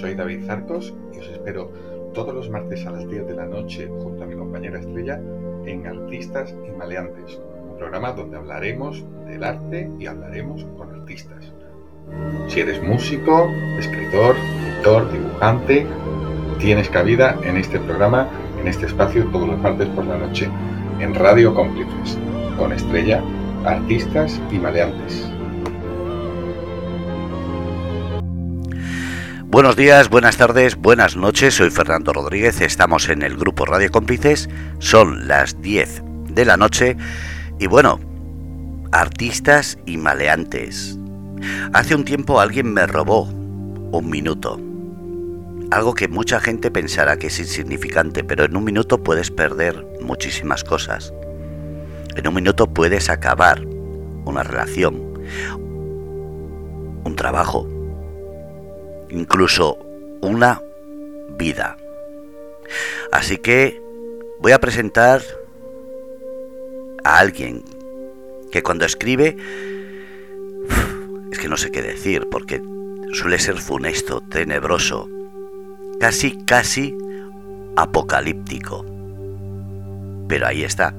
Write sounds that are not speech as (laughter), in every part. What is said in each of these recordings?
soy David Zarcos y os espero todos los martes a las 10 de la noche junto a mi compañera Estrella en Artistas y Maleantes, un programa donde hablaremos del arte y hablaremos con artistas. Si eres músico, escritor, pintor, dibujante, tienes cabida en este programa, en este espacio todos los martes por la noche, en Radio Cómplices, con Estrella, Artistas y Maleantes. Buenos días, buenas tardes, buenas noches. Soy Fernando Rodríguez. Estamos en el grupo Radio Cómplices. Son las 10 de la noche. Y bueno, artistas y maleantes. Hace un tiempo alguien me robó un minuto. Algo que mucha gente pensará que es insignificante, pero en un minuto puedes perder muchísimas cosas. En un minuto puedes acabar una relación, un trabajo, incluso una vida. Así que voy a presentar a alguien que cuando escribe es que no sé qué decir porque suele ser funesto, tenebroso, casi, casi apocalíptico. Pero ahí está.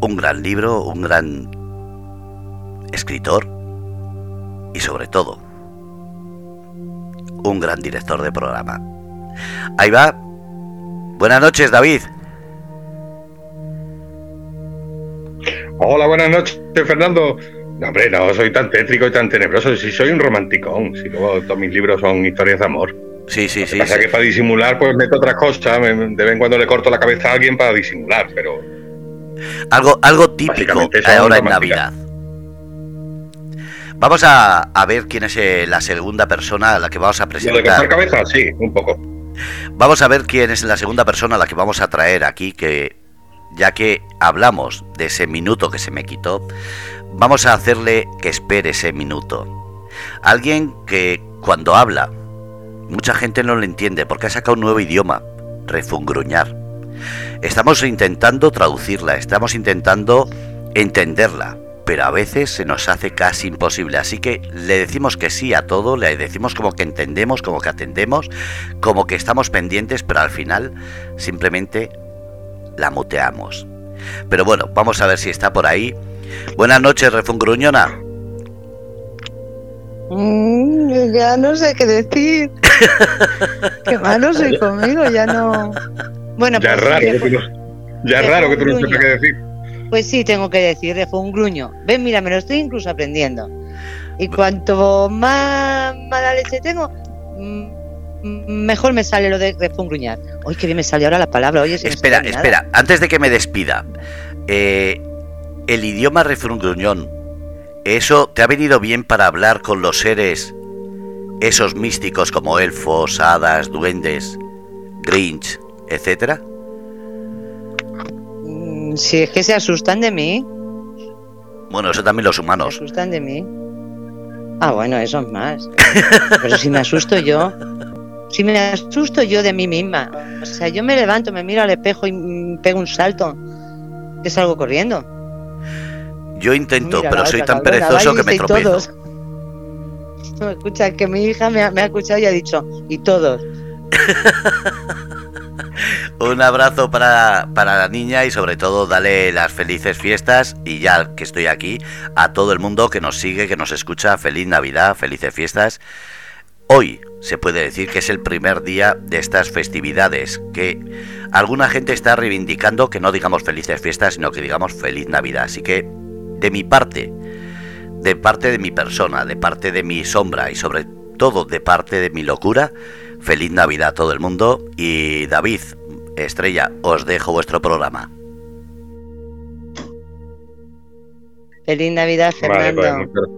Un gran libro, un gran escritor, y sobre todo un gran director de programa. Ahí va. Buenas noches, David. Hola, buenas noches, Fernando. No, hombre, no soy tan tétrico y tan tenebroso. Si soy un romanticón. Si luego todos mis libros son historias de amor. Sí, sí, sí. Pasa que para disimular, pues meto otras cosas. De vez en cuando le corto la cabeza a alguien para disimular, pero. Algo, algo típico ahora en Navidad. Vamos a, ver quién es eh, la segunda persona a la que vamos a presentar. ¿Lo de cabeza? Sí, un poco. Vamos a ver quién es la segunda persona a la que vamos a traer aquí, que ya que hablamos de ese minuto que se me quitó, vamos a hacerle que espere ese minuto. Alguien que cuando habla, mucha gente no lo entiende porque ha sacado un nuevo idioma, refungruñar. Estamos intentando traducirla, estamos intentando entenderla, pero a veces se nos hace casi imposible. Así que le decimos que sí a todo, le decimos como que entendemos, como que atendemos, como que estamos pendientes, pero al final simplemente la muteamos. Pero bueno, vamos a ver si está por ahí. Buenas noches, Refungruñona. Mm, ya no sé qué decir. (laughs) qué malo soy conmigo, ya no. Bueno, ya es pues raro, que tú ya es raro que tú no sepas qué decir. Pues sí, tengo que decir, fue un gruño. Ven, mira, me lo estoy incluso aprendiendo. Y cuanto más mala leche tengo, mm, mejor me sale lo de refungruñar. Uy, qué bien me sale ahora la palabra. Oye, espera, espera, antes de que me despida. Eh, el idioma refungruñón, ¿eso te ha venido bien para hablar con los seres, esos místicos como elfos, hadas, duendes, grinch, etcétera? Si es que se asustan de mí. Bueno, eso también los humanos. Se asustan de mí. Ah, bueno, eso es más. Pero si me asusto yo, si me asusto yo de mí misma, o sea, yo me levanto, me miro al espejo y pego un salto, que salgo corriendo. Yo intento, pero soy tan perezoso que me tropiezo. No, (laughs) escucha, que mi hija me ha, me ha escuchado y ha dicho, y todos. (laughs) Un abrazo para, la niña y sobre todo dale las felices fiestas y ya que estoy aquí a todo el mundo que nos sigue, que nos escucha, feliz Navidad, felices fiestas. Hoy se puede decir que es el primer día de estas festividades, que alguna gente está reivindicando que no digamos felices fiestas, sino que digamos feliz Navidad. Así que de mi parte, de parte de mi persona, de parte de mi sombra y sobre todo de parte de mi locura, feliz Navidad a todo el mundo y David, Estrella, os dejo vuestro programa. Feliz Navidad, Fernando. Pues,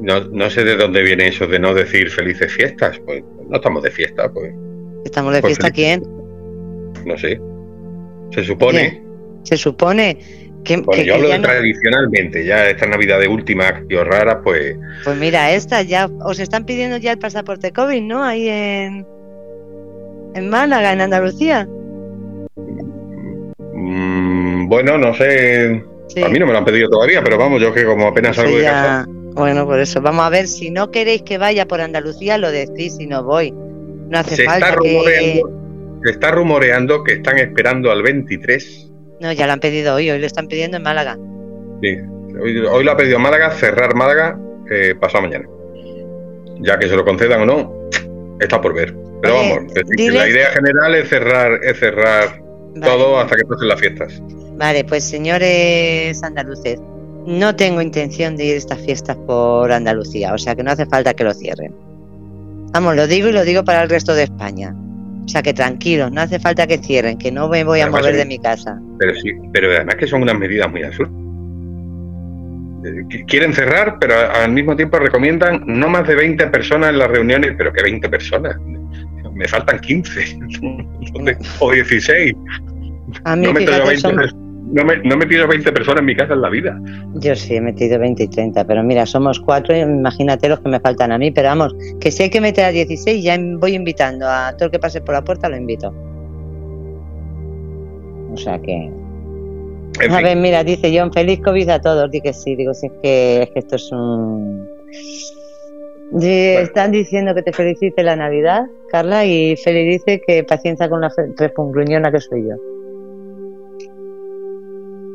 no, no, sé de dónde viene eso de no decir felices fiestas. Pues no estamos de fiesta, pues. ¿Estamos de pues fiesta quién? No sé. Se supone. Se supone. Que, yo hablo tradicionalmente, ya esta Navidad de última, que rara, pues. Pues mira, esta ya os están pidiendo ya el pasaporte COVID, ¿no? Ahí en, en Málaga, en Andalucía. Mm, bueno, no sé. A mí no me lo han pedido todavía, pero vamos, yo que como apenas salgo de casa. Bueno, por eso, vamos a ver, si no queréis que vaya por Andalucía, lo decís y no voy. No hace Se falta está, que... se está rumoreando que están esperando al 23. No, ya lo han pedido hoy, hoy lo están pidiendo en Málaga. Sí, hoy, hoy lo ha pedido Málaga, cerrar Málaga eh, pasado mañana. Ya que se lo concedan o no, está por ver. Pero Oye, vamos, decir, la idea general es cerrar, es cerrar Vale. todo hasta que pasen las fiestas. Vale, pues señores andaluces, no tengo intención de ir a estas fiestas por Andalucía, o sea que no hace falta que lo cierren. Vamos, lo digo y lo digo para el resto de España. O sea que tranquilos, no hace falta que cierren, que no me voy a mover de mi casa. Pero sí, pero además que son unas medidas muy absurdas. Eh, qu- Quieren cerrar, pero al mismo tiempo recomiendan no más de 20 personas en las reuniones, pero que 20 personas. Me faltan 15 ¿Dónde? (laughs) o 16. A mí, No yo fíjate, 20, son- no, me, no he metido 20 personas en mi casa en la vida. yo sí he metido 20 y 30, pero mira, somos cuatro, imagínate los que me faltan a mí, pero vamos, que si hay que meter a 16, ya voy invitando a todo el que pase por la puerta, lo invito. O sea que... En a fin, ver, mira, dice John, feliz COVID a todos. Di que sí, digo, si es que, es que esto es un. Di- Están diciendo que te felicite la Navidad, Carla, y Feli dice que paciencia con la respungruñona que soy yo.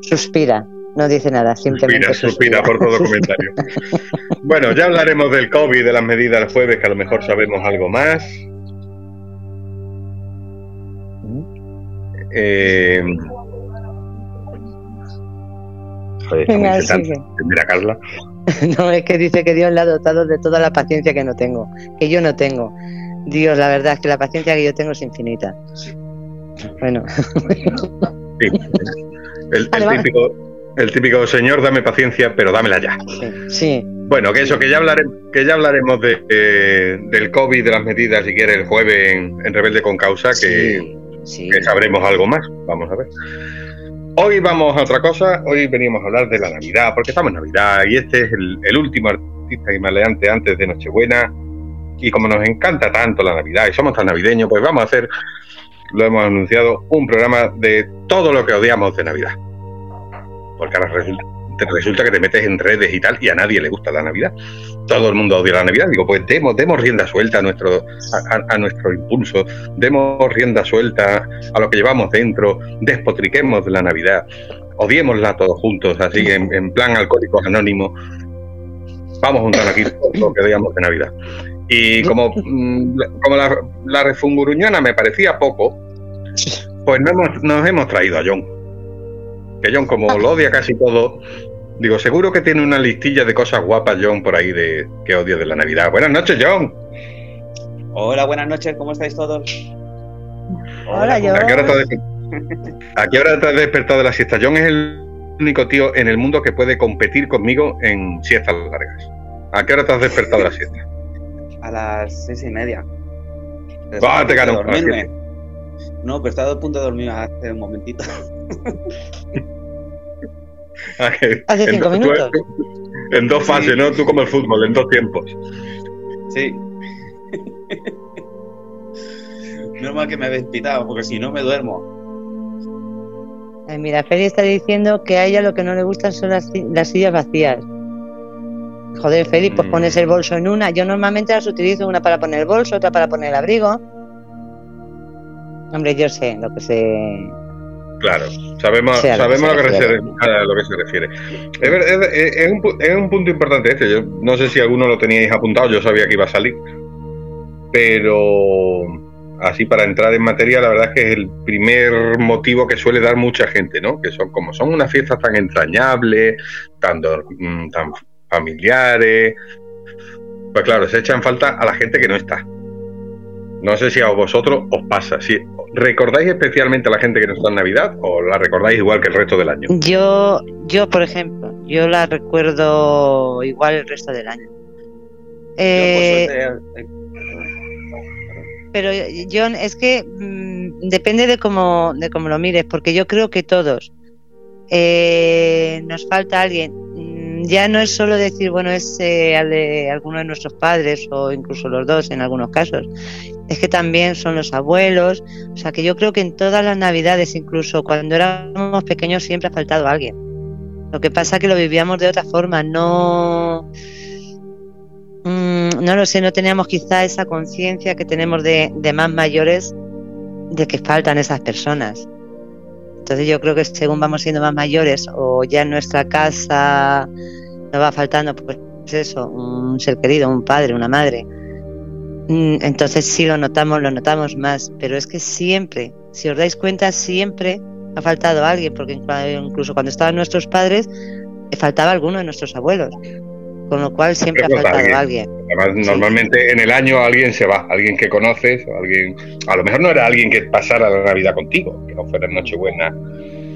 Suspira, no dice nada, simplemente suspira, suspira por todo comentario. (laughs) bueno, ya hablaremos del COVID, de las medidas el jueves, que a lo mejor sabemos algo más. Eh, joder, (laughs) Venga, sigue. Mira, Carla. (laughs) No, es que dice que Dios le ha dotado de toda la paciencia que no tengo, que yo no tengo. Dios, la verdad es que la paciencia que yo tengo es infinita. Bueno, Sí. (laughs) El, el típico, el típico señor, dame paciencia, pero dámela ya. sí, sí. Bueno, que eso, que ya hablaremos, que ya hablaremos de, eh, del COVID, de las medidas, si quiere, el jueves en, en Rebelde con Causa, que, que sabremos algo más. Vamos a ver. Hoy vamos a otra cosa. Hoy venimos a hablar de la Navidad, porque estamos en Navidad y este es el, último artista y maleante antes de Nochebuena. Y como nos encanta tanto la Navidad y somos tan navideños, pues vamos a hacer, lo hemos anunciado, un programa de todo lo que odiamos de Navidad. Porque ahora resulta, te resulta que te metes en redes y tal y a nadie le gusta la Navidad. Todo el mundo odia la Navidad. Digo, pues demos, demos rienda suelta a nuestro, a, nuestro impulso, demos rienda suelta a lo que llevamos dentro, despotriquemos de la Navidad, odiémosla todos juntos, así en, en plan alcohólicos anónimos. Vamos a juntar aquí todo lo que odiamos de Navidad. Y como, mm, como la, la refunguruñona me parecía poco, pues no hemos- nos hemos traído a John. Que John, como lo odia casi todo, digo, seguro que tiene una listilla de cosas guapas, John, por ahí de que odio de la Navidad. Buenas noches, John. Hola, buenas noches, ¿cómo estáis todos? Hola, ¿cómo- ¿A qué, hora te has desper- ¿A qué hora te has despertado de la siesta? John es el único tío en el mundo que puede competir conmigo en siestas largas. ¿A qué hora te has despertado de la siesta? A las seis y media. Ah, te dormirme. No, pero estaba a punto de dormir hace un momentito. (laughs) Hace en cinco tú- minutos. En dos fases, ¿no? Tú como el fútbol, en dos tiempos. Sí. Normal que me habéis pitado, porque si no me duermo. Ay, mira, Feli está diciendo que a ella lo que no le gustan son las, las sillas vacías. Joder, Feli, pues Mm. pones el bolso en una. Yo normalmente las utilizo una para poner el bolso, otra para poner el abrigo. Hombre, yo sé lo que se. Claro, sabemos, Sí, a lo que sabemos se lo, que se, refiere. a lo que se refiere. Es, es- es- un, es un punto importante este. Yo no sé si alguno lo teníais apuntado, yo sabía que iba a salir. Pero así para entrar en materia, la verdad es que es el primer motivo que suele dar mucha gente, ¿no? Que son como son unas fiestas tan entrañables, tan, mm, tan familiares. Pues claro, se echan falta a la gente que no está. No sé si a vosotros os pasa. Si ¿Recordáis especialmente a la gente que no está en Navidad o la recordáis igual que el resto del año? Yo, yo, por ejemplo, yo la recuerdo igual el resto del año. Eh, eh, Pero John, es que mm, depende de cómo, de cómo lo mires, porque yo creo que todos eh, nos falta alguien. Mm, Ya no es solo decir, bueno, es eh, de alguno de nuestros padres o incluso los dos en algunos casos. Es que también son los abuelos. O sea, que yo creo que en todas las navidades, incluso cuando éramos pequeños, siempre ha faltado alguien. Lo que pasa es que lo vivíamos de otra forma, no mm, no lo sé, no teníamos quizá esa conciencia que tenemos de, de más mayores de que faltan esas personas. Entonces yo creo que según vamos siendo más mayores o ya en nuestra casa nos va faltando pues eso, un ser querido, un padre, una madre. Mm, Entonces sí lo notamos, lo notamos más, pero es que siempre, si os dais cuenta, siempre ha faltado alguien, porque incluso cuando estaban nuestros padres, faltaba alguno de nuestros abuelos. Con lo cual siempre ha faltado alguien. Además, Sí. normalmente en el año alguien se va, alguien que conoces, o alguien, a lo mejor no era alguien que pasara la Navidad contigo, que no fuera en Nochebuena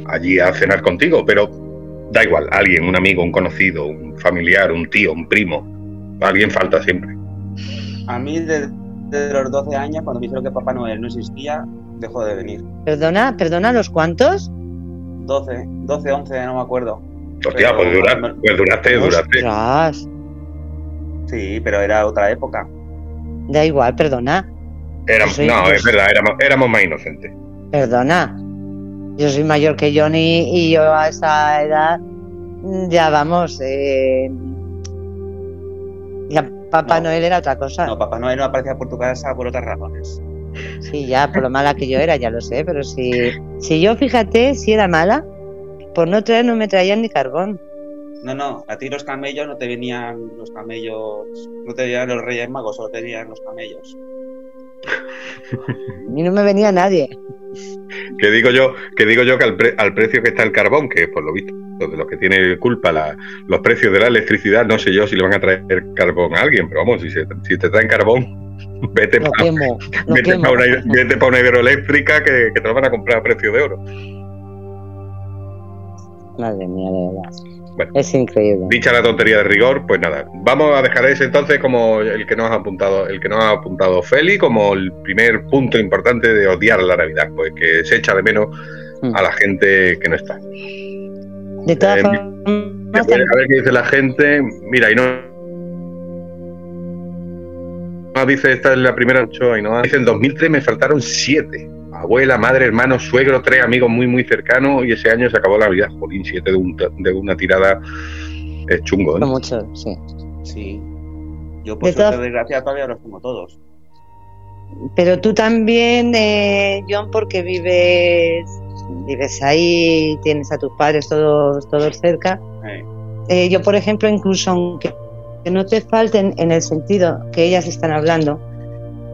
allí a cenar contigo, pero da igual, alguien, un amigo, un conocido, un familiar, un tío, un primo, alguien falta siempre. A mí, desde desde los 12 años, cuando me dijeron que Papá Noel no existía, dejó de venir. Perdona, perdona, ¿los cuántos? 12, 12, 11, no me acuerdo. Hostia, Pero- pues, dura- pues duraste, duraste. Ostras, Sí, pero era otra época. da igual, perdona, Éramos, no, pues- es verdad, éramos, éramos más inocentes. perdona. Yo soy mayor que Johnny y yo a esa edad mm, ya vamos. Eh, ya Papá No. Noel era otra cosa. No, Papá Noel no aparecía por tu casa por otras razones. Sí, ya, por lo mala que yo era, ya lo sé, pero si, si yo, fíjate, si era mala, por no traer no me traían ni carbón. No, no, a ti los camellos no te venían los camellos, no te venían los Reyes Magos, solo te venían los camellos. (laughs) Y no me venía nadie. Que digo yo, que digo yo que al, pre- al precio que está el carbón, que por lo visto de los que tiene culpa la- los precios de la electricidad, no sé yo si le van a traer carbón a alguien, pero vamos, si, se- si te traen carbón, (laughs) vete para una, vete pa una hidroeléctrica que, que te lo van a comprar a precio de oro. Madre mía, de verdad. Bueno. Es increíble. Dicha la tontería de rigor, pues nada, vamos a dejar ese entonces como el que nos ha apuntado, el que nos ha apuntado Feli como el primer punto importante de odiar la Navidad, pues que se echa de menos Mm. a la gente que no está. De todas Eh, formas, A ver, a ver qué dice la gente. Mira, y no. No, dice, esta es la primera ocho, y no. Dice, en 2003 me faltaron siete. Abuela, madre, hermano, suegro, tres amigos muy, muy cercanos, y ese año se acabó la vida. Jolín, siete de, un- de una tirada es chungo, no ¿eh? mucho, sí. Sí. Yo por De todas- desgracia, todavía los tengo todos. Pero tú también, eh, John, porque vives, vives ahí, tienes a tus padres todos, todos cerca. Eh, Eh, yo, por ejemplo, incluso aunque que no te falten en el sentido que ellas están hablando,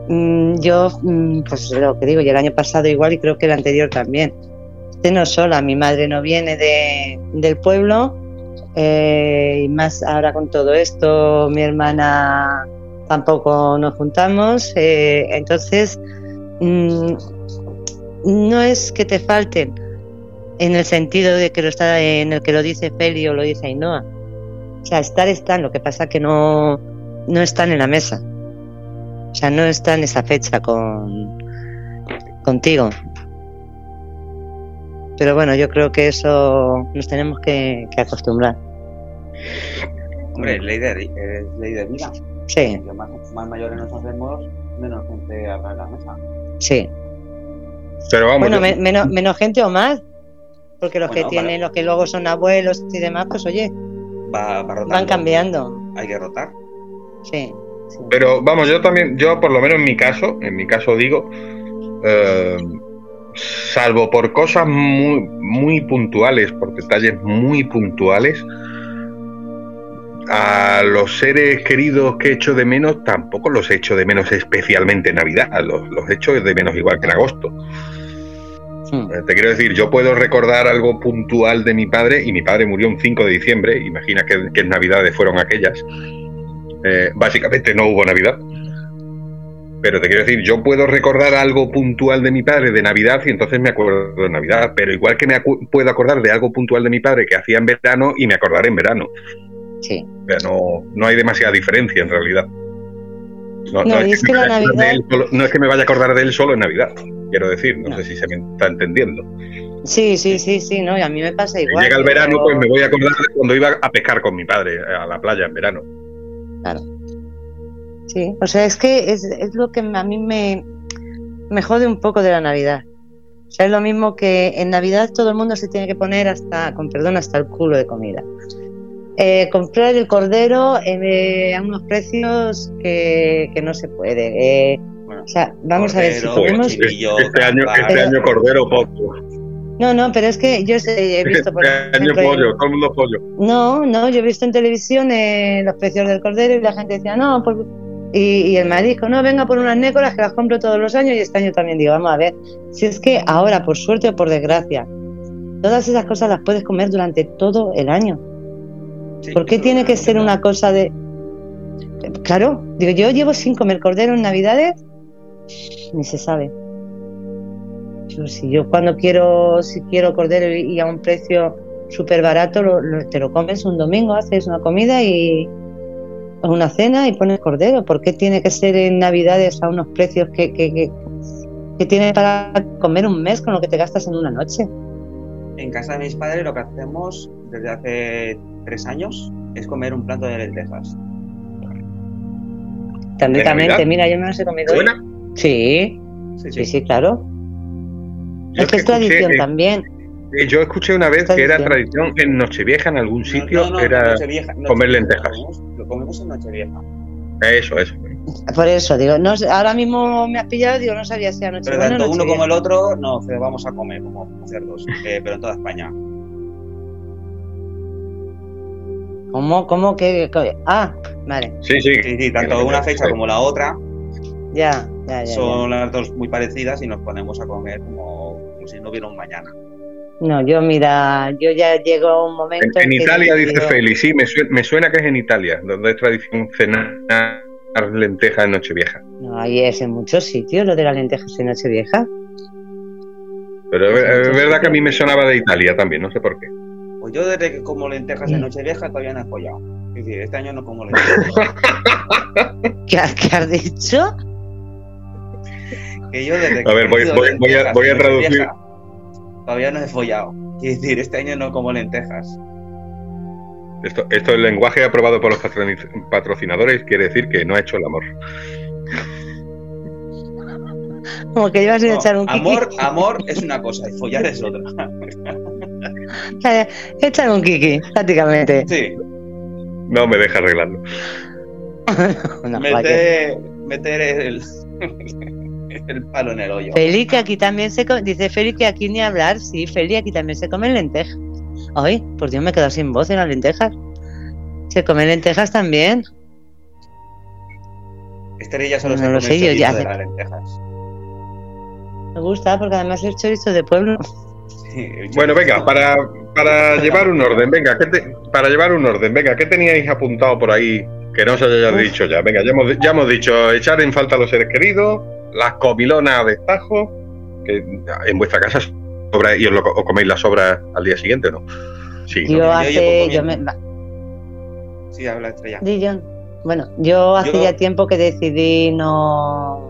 yo, mm, pues lo que digo, y el año pasado igual y creo que el anterior también. Estoy no sola, mi madre no viene de, del pueblo eh, y más ahora con todo esto, mi hermana tampoco nos juntamos, eh, entonces mm, no es que te falten en el sentido de que lo está en el que lo dice Feli o lo dice Ainhoa. O sea, estar están, lo que pasa que no, no están en la mesa. O sea, no están esa fecha con contigo. Pero bueno, yo creo que eso nos tenemos que, que acostumbrar. hombre, es ley de, es ley de vida. Sí, Que más, más mayores nos hacemos, menos gente habrá en la mesa. sí. Pero vamos, Bueno, yo- me- menos, menos gente o más. Porque los Bueno, que tienen, los que luego son abuelos y demás, pues oye, Va, va rotando. van cambiando. Hay que rotar. Sí. Sí. Pero vamos, yo también, yo por lo menos en mi caso, en mi caso digo, eh, salvo por cosas muy, muy puntuales, por detalles muy puntuales, a los seres queridos que echo de menos tampoco los echo de menos especialmente en Navidad, los, los echo de menos igual que en agosto. Mm. Eh, Te quiero decir, yo puedo recordar algo puntual de mi padre y mi padre murió un 5 de diciembre, imagina qué, qué navidades fueron aquellas. Eh, básicamente no hubo Navidad. Pero te quiero decir, yo puedo recordar algo puntual de mi padre de Navidad y entonces me acuerdo de Navidad, pero igual que me acu- puedo acordar de algo puntual de mi padre que hacía en verano y me acordaré en verano. Sí. O sea, no, no hay demasiada diferencia en realidad. No, es que me la vaya a acordar de Navidad- él solo- no es que me vaya a acordar de él solo en Navidad, quiero decir, no, sé si se me está entendiendo. Sí, sí, sí, sí, no, y a mí me pasa igual. Llega el pero- verano, pues me voy a acordar de cuando iba a pescar con mi padre a la playa en verano. Sí, o sea, es que es, es lo que a mí me, me jode un poco de la Navidad. O sea, es lo mismo que en Navidad todo el mundo se tiene que poner hasta, con perdón, hasta el culo de comida. eh, comprar el cordero eh, a unos precios que, que no se puede. Eh, Bueno, o sea, vamos a ver si podemos. Este año, este año cordero poco. No, no, pero es que yo sé- he (laughs) visto por Este año ejemplo, pollo, todo el mundo pollo. No, no, yo he visto en televisión eh, los precios del cordero y la gente decía, no, por- y, y el marisco, no, venga por unas nécoras que las compro todos los años y este año también digo, vamos a ver, si es que ahora, por suerte o por desgracia, todas esas cosas las puedes comer durante todo el año. Sí, ¿Por qué tiene que ser una cosa de... Claro, digo, yo llevo sin comer cordero en Navidades, ni se sabe. Si yo cuando quiero, si quiero cordero y, a un precio súper barato, lo- lo- te lo comes un domingo, haces una comida y una cena y pones cordero. ¿Por qué tiene que ser en Navidades a unos precios que, que, que, que tienes para comer un mes con lo que te gastas en una noche? En casa de mis padres lo que hacemos desde hace tres años es comer un plato de lentejas. Tan ¿De ricamente, mira, yo me las he comido. ¿Buena? Sí, Sí, sí, sí, claro. Yo es que es tradición eh, también. eh, Yo escuché una vez que era Tradición. en Nochevieja en algún sitio, No, no, no, era Nochevieja, comer Nochevieja, lentejas. Lo comemos, lo comemos en Nochevieja. eso, eso. Por eso, digo, no, sé, ahora mismo me has pillado, digo, no sabía si anoche Pero tanto uno como el otro no vamos a comer como cerdos, eh, pero en toda España. ¿Cómo, cómo que- Ah, vale, Sí, sí. Sí, sí, tanto una fecha como la otra ya, ya, ya. ya. son las dos muy parecidas y nos ponemos a comer como, como si no hubiera un mañana. No, yo mira, yo ya llego a un En, momento en que Italia dice Feli, sí, me suena, me suena que es en Italia, donde es tradición cenar lentejas en Nochevieja. No, ahí es en muchos sitios lo de las lentejas en Nochevieja. Pero es, verdad que a mí me sonaba de Italia también, no sé por qué. Pues yo desde que como lentejas en Mm. Nochevieja todavía no he follado. Es decir, este año no como lentejas. (laughs) ¿Qué, has- qué has dicho? Que yo desde que A ver, voy- voy- voy a- voy traducir. Todavía no he follado. Es decir, este año no como lentejas. Esto, esto el lenguaje aprobado por los patrocinadores quiere decir que no ha hecho el amor. Como que ibas a No, echar un kiki. amor, amor es una cosa y follar es otra. (laughs) Echar un kiki, prácticamente. Sí, No me deja arreglarlo. (laughs) Una joya. meter, meter el, (laughs) el palo en el hoyo. Feli, que aquí también se come, dice Feli que aquí ni hablar, sí, Feli, aquí también se comen lentejas. Ay, por Dios, me he quedado sin voz en las lentejas. Se comen lentejas también. Estrella solo No se lo come sé, el yo chorizo ya de sé. las lentejas. Me gusta porque además es chorizo de pueblo. Sí, Bueno, venga, para, para (laughs) llevar un orden, venga, ¿qué te- para llevar un orden, venga, ¿qué teníais apuntado por ahí que no se haya dicho ya? Venga, ya hemos, ya hemos dicho echar en falta a los seres queridos, las comilonas de tajo, que en vuestra casa sobra y os, lo, os coméis las sobras al día siguiente, ¿no? Sí, ¿no? Yo yo hace, yo me, Sí, habla Estrella. di, John. Bueno, yo hace Yo- ya tiempo que decidí no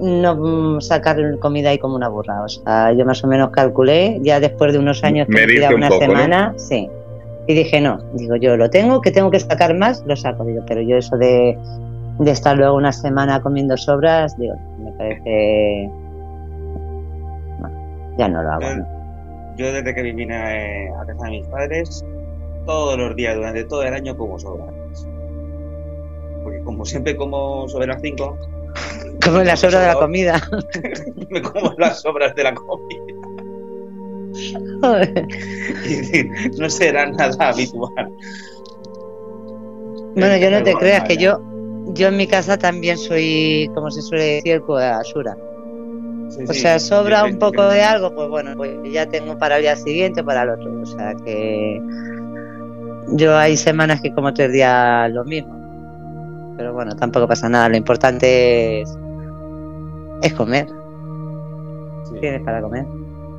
no sacar comida ahí como una burra. O sea, yo más o menos calculé, ya después de unos años que me un una poco, ¿no? semana, sí. Y dije, no, digo, yo lo tengo, que tengo que sacar más, lo saco. Digo, pero yo eso de, de estar luego una semana comiendo sobras, digo, me parece... no, ya no lo hago. Yo, ¿no? yo desde que vine a, a casa de mis padres, todos los días, durante todo el año, como sobras. Porque como siempre como sobre las 5, (laughs) Como en la sobra de la comida. (laughs) me como las sobras de la comida. (laughs) Decir, no será nada habitual. Bueno, yo no te creas bueno, que yo, yo en mi casa también soy, como se suele decir, basura. Sí, O sí, sea, sobra un poco que- de algo, pues bueno, pues ya tengo para el día siguiente o para el otro. O sea que yo hay semanas que como tres días lo mismo. Pero bueno, tampoco pasa nada. Lo importante es, es comer. sí, Tienes para comer.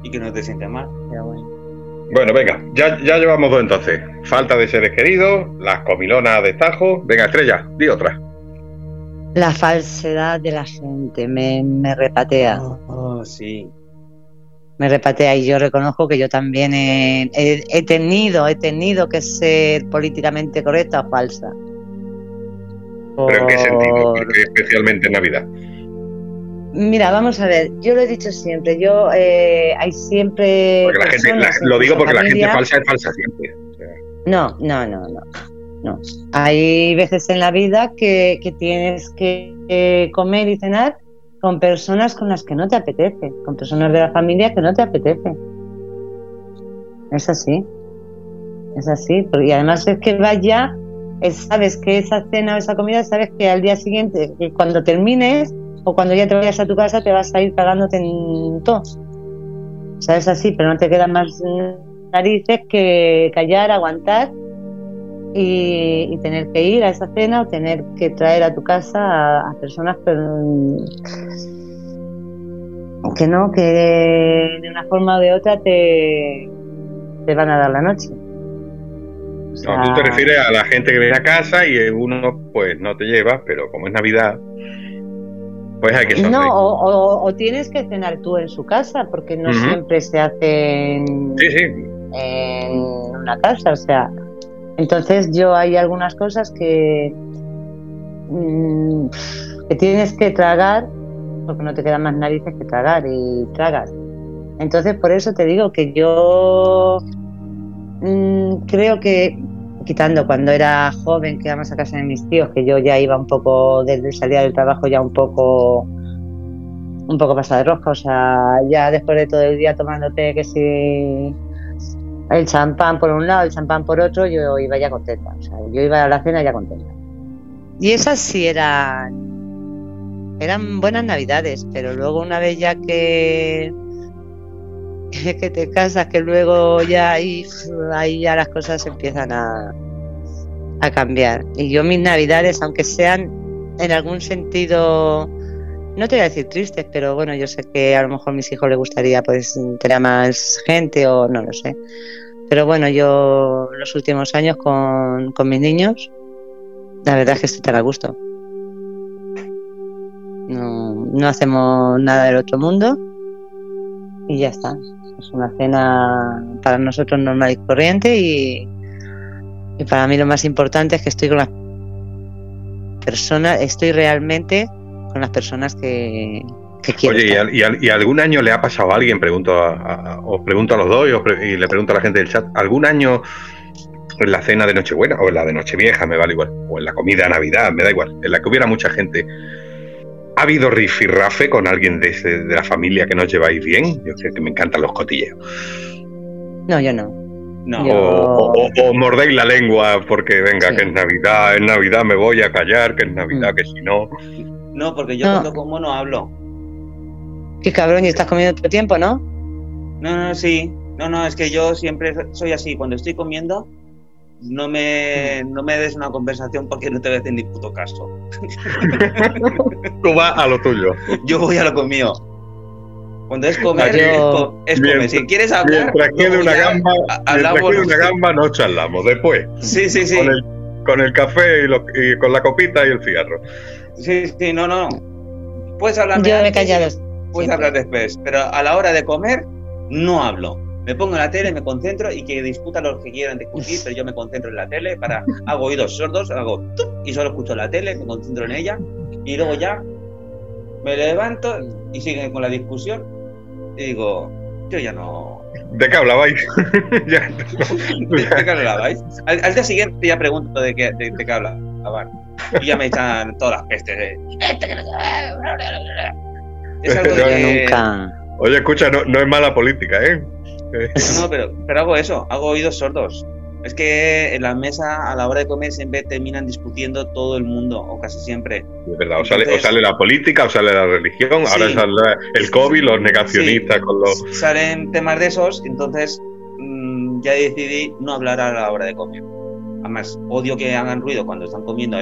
Y que no te sientes mal. Pero bueno. Bueno, venga, ya, ya llevamos dos entonces. Falta de seres queridos, las comilonas de tajo. Venga, estrella, di otra. La falsedad de la gente me, me repatea. Oh, sí. me repatea y yo reconozco que yo también he, he- he tenido, he tenido que ser políticamente correcta o falsa. ¿Pero en qué sentido? Por- Porque especialmente en Navidad. Mira, vamos a ver, yo lo he dicho siempre, yo eh, hay siempre... Porque la gente, la- personas en lo digo porque la gente falsa es falsa siempre. O sea, No, no, no, no. No. Hay veces en la vida que, tienes que eh, comer y cenar con personas con las que no te apetece, con personas de la familia que no te apetece. Es así. Es así. Y además es que vaya, es, sabes que esa cena o esa comida, sabes que al día siguiente, que cuando termines o cuando ya te vayas a tu casa, te vas a ir cagándote en todo. Sabes así, pero no te quedan más narices que callar, aguantar y, tener que ir a esa cena o tener que traer a tu casa a, personas que no, que de una forma o de otra te, te van a dar la noche. no, tú te refieres a la gente que viene a casa y uno pues no te lleva, pero como es Navidad, pues hay que No, o, tienes que cenar tú en su casa, porque no siempre se hace en, sí, sí. en una casa, o sea, entonces yo hay algunas cosas que, mm, que tienes que tragar porque no te quedan más narices que tragar y tragas. Entonces por eso te digo que yo mm, creo que quitando cuando era joven que íbamos a casa de mis tíos, que yo ya iba un poco desde salida del trabajo ya un poco un poco pasada de rosca, o sea, ya después de todo el día tomándote que si el champán por un lado, el champán por otro, yo iba ya contenta. O sea, yo iba a la cena ya contenta. Y esas sí eran, eran buenas navidades, pero luego una vez ya que, (laughs) que te casas, que luego ya ahí, ahí ya las cosas empiezan a, a cambiar. Y yo mis navidades, aunque sean en algún sentido no te voy a decir tristes, pero bueno, yo sé que a lo mejor a mis hijos les gustaría pues tener más gente o no lo sé. Pero bueno, yo los últimos años con, mis niños, la verdad es que estoy tan a gusto. No, hacemos nada del otro mundo y ya está. Es una cena para nosotros normal y corriente y, y para mí lo más importante es que estoy con las personas, estoy realmente con las personas que, quiero. Oye, ¿y, algún año le ha pasado a alguien? Pregunto os pregunto a los dos y, le pregunto a la gente del chat. ¿Algún año en la cena de Nochebuena o en la de Nochevieja, me vale igual, o en la comida de Navidad, me da igual, en la que hubiera mucha gente? ¿Ha habido rifirrafe con alguien de, de la familia que no lleváis bien? Yo sé que me encantan los cotilleos. No, yo no. No. O, mordéis la lengua porque venga, que es Navidad, es Navidad me voy a callar, que es Navidad, mm. que si no. No, porque yo cuando como no hablo. Qué cabrón, y estás comiendo todo el tiempo, ¿no? No, no, sí. No, no, es que yo siempre soy así. Cuando estoy comiendo, no me, no me des una conversación porque no te voy a hacer ni puto caso. (laughs) Tú vas a lo tuyo. Yo voy a lo mío. Cuando es comer, es, comer. Si quieres hablar. Mientras quede una, gamba, hablamos, una gamba, no charlamos. Después. Sí, sí, sí. Con el, con el café y, y, con la copita y el cigarro. Sí, sí, no, no. Puedes hablar. Yo me callado. Puedes hablar después, pero a la hora de comer no hablo. Me pongo en la tele, me concentro y que discutan los que quieran discutir, pero yo me concentro en la tele para (laughs) hago oídos sordos, hago y solo escucho la tele, me concentro en ella y luego ya me levanto y siguen con la discusión y digo, yo ya no. ¿De qué hablabais? (laughs) ¿De qué hablabais? Al, al, día siguiente ya pregunto de qué, de, de qué hablaban. Y ya me echan todas las pestes. Es algo Nunca. Oye, escucha, no, no, es mala política, ¿eh? No, no, pero, pero hago eso, hago oídos sordos. Es que en la mesa, a la hora de comer, siempre terminan discutiendo todo el mundo, o casi siempre. Es verdad, o sale, o sale la política, o sale la religión, ahora sale el COVID, los negacionistas con los. Salen temas de esos, entonces mmm, ya decidí no hablar a la hora de comer. Además, odio que hagan ruido cuando están comiendo.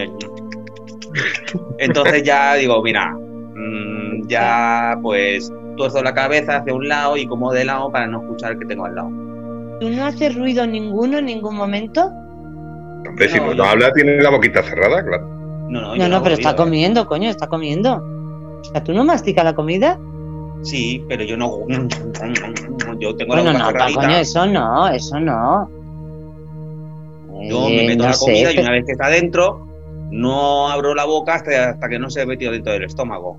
Entonces ya digo, mira, mmm, ya pues tuerzo la cabeza hacia un lado y como de lado para no escuchar el que tengo al lado. ¿Tú no haces ruido ninguno en ningún momento? Hombre, si no, habla, tiene la boquita cerrada, claro. No, no, no, no pero está ¿eh? comiendo, coño, está comiendo. O sea, ¿tú no masticas la comida? Sí, pero yo no. (laughs) Yo tengo bueno, la boca no, coño, eso no, eso no. Yo me meto la comida y una vez que está dentro, no abro la boca hasta, hasta que no se ha metido dentro del estómago.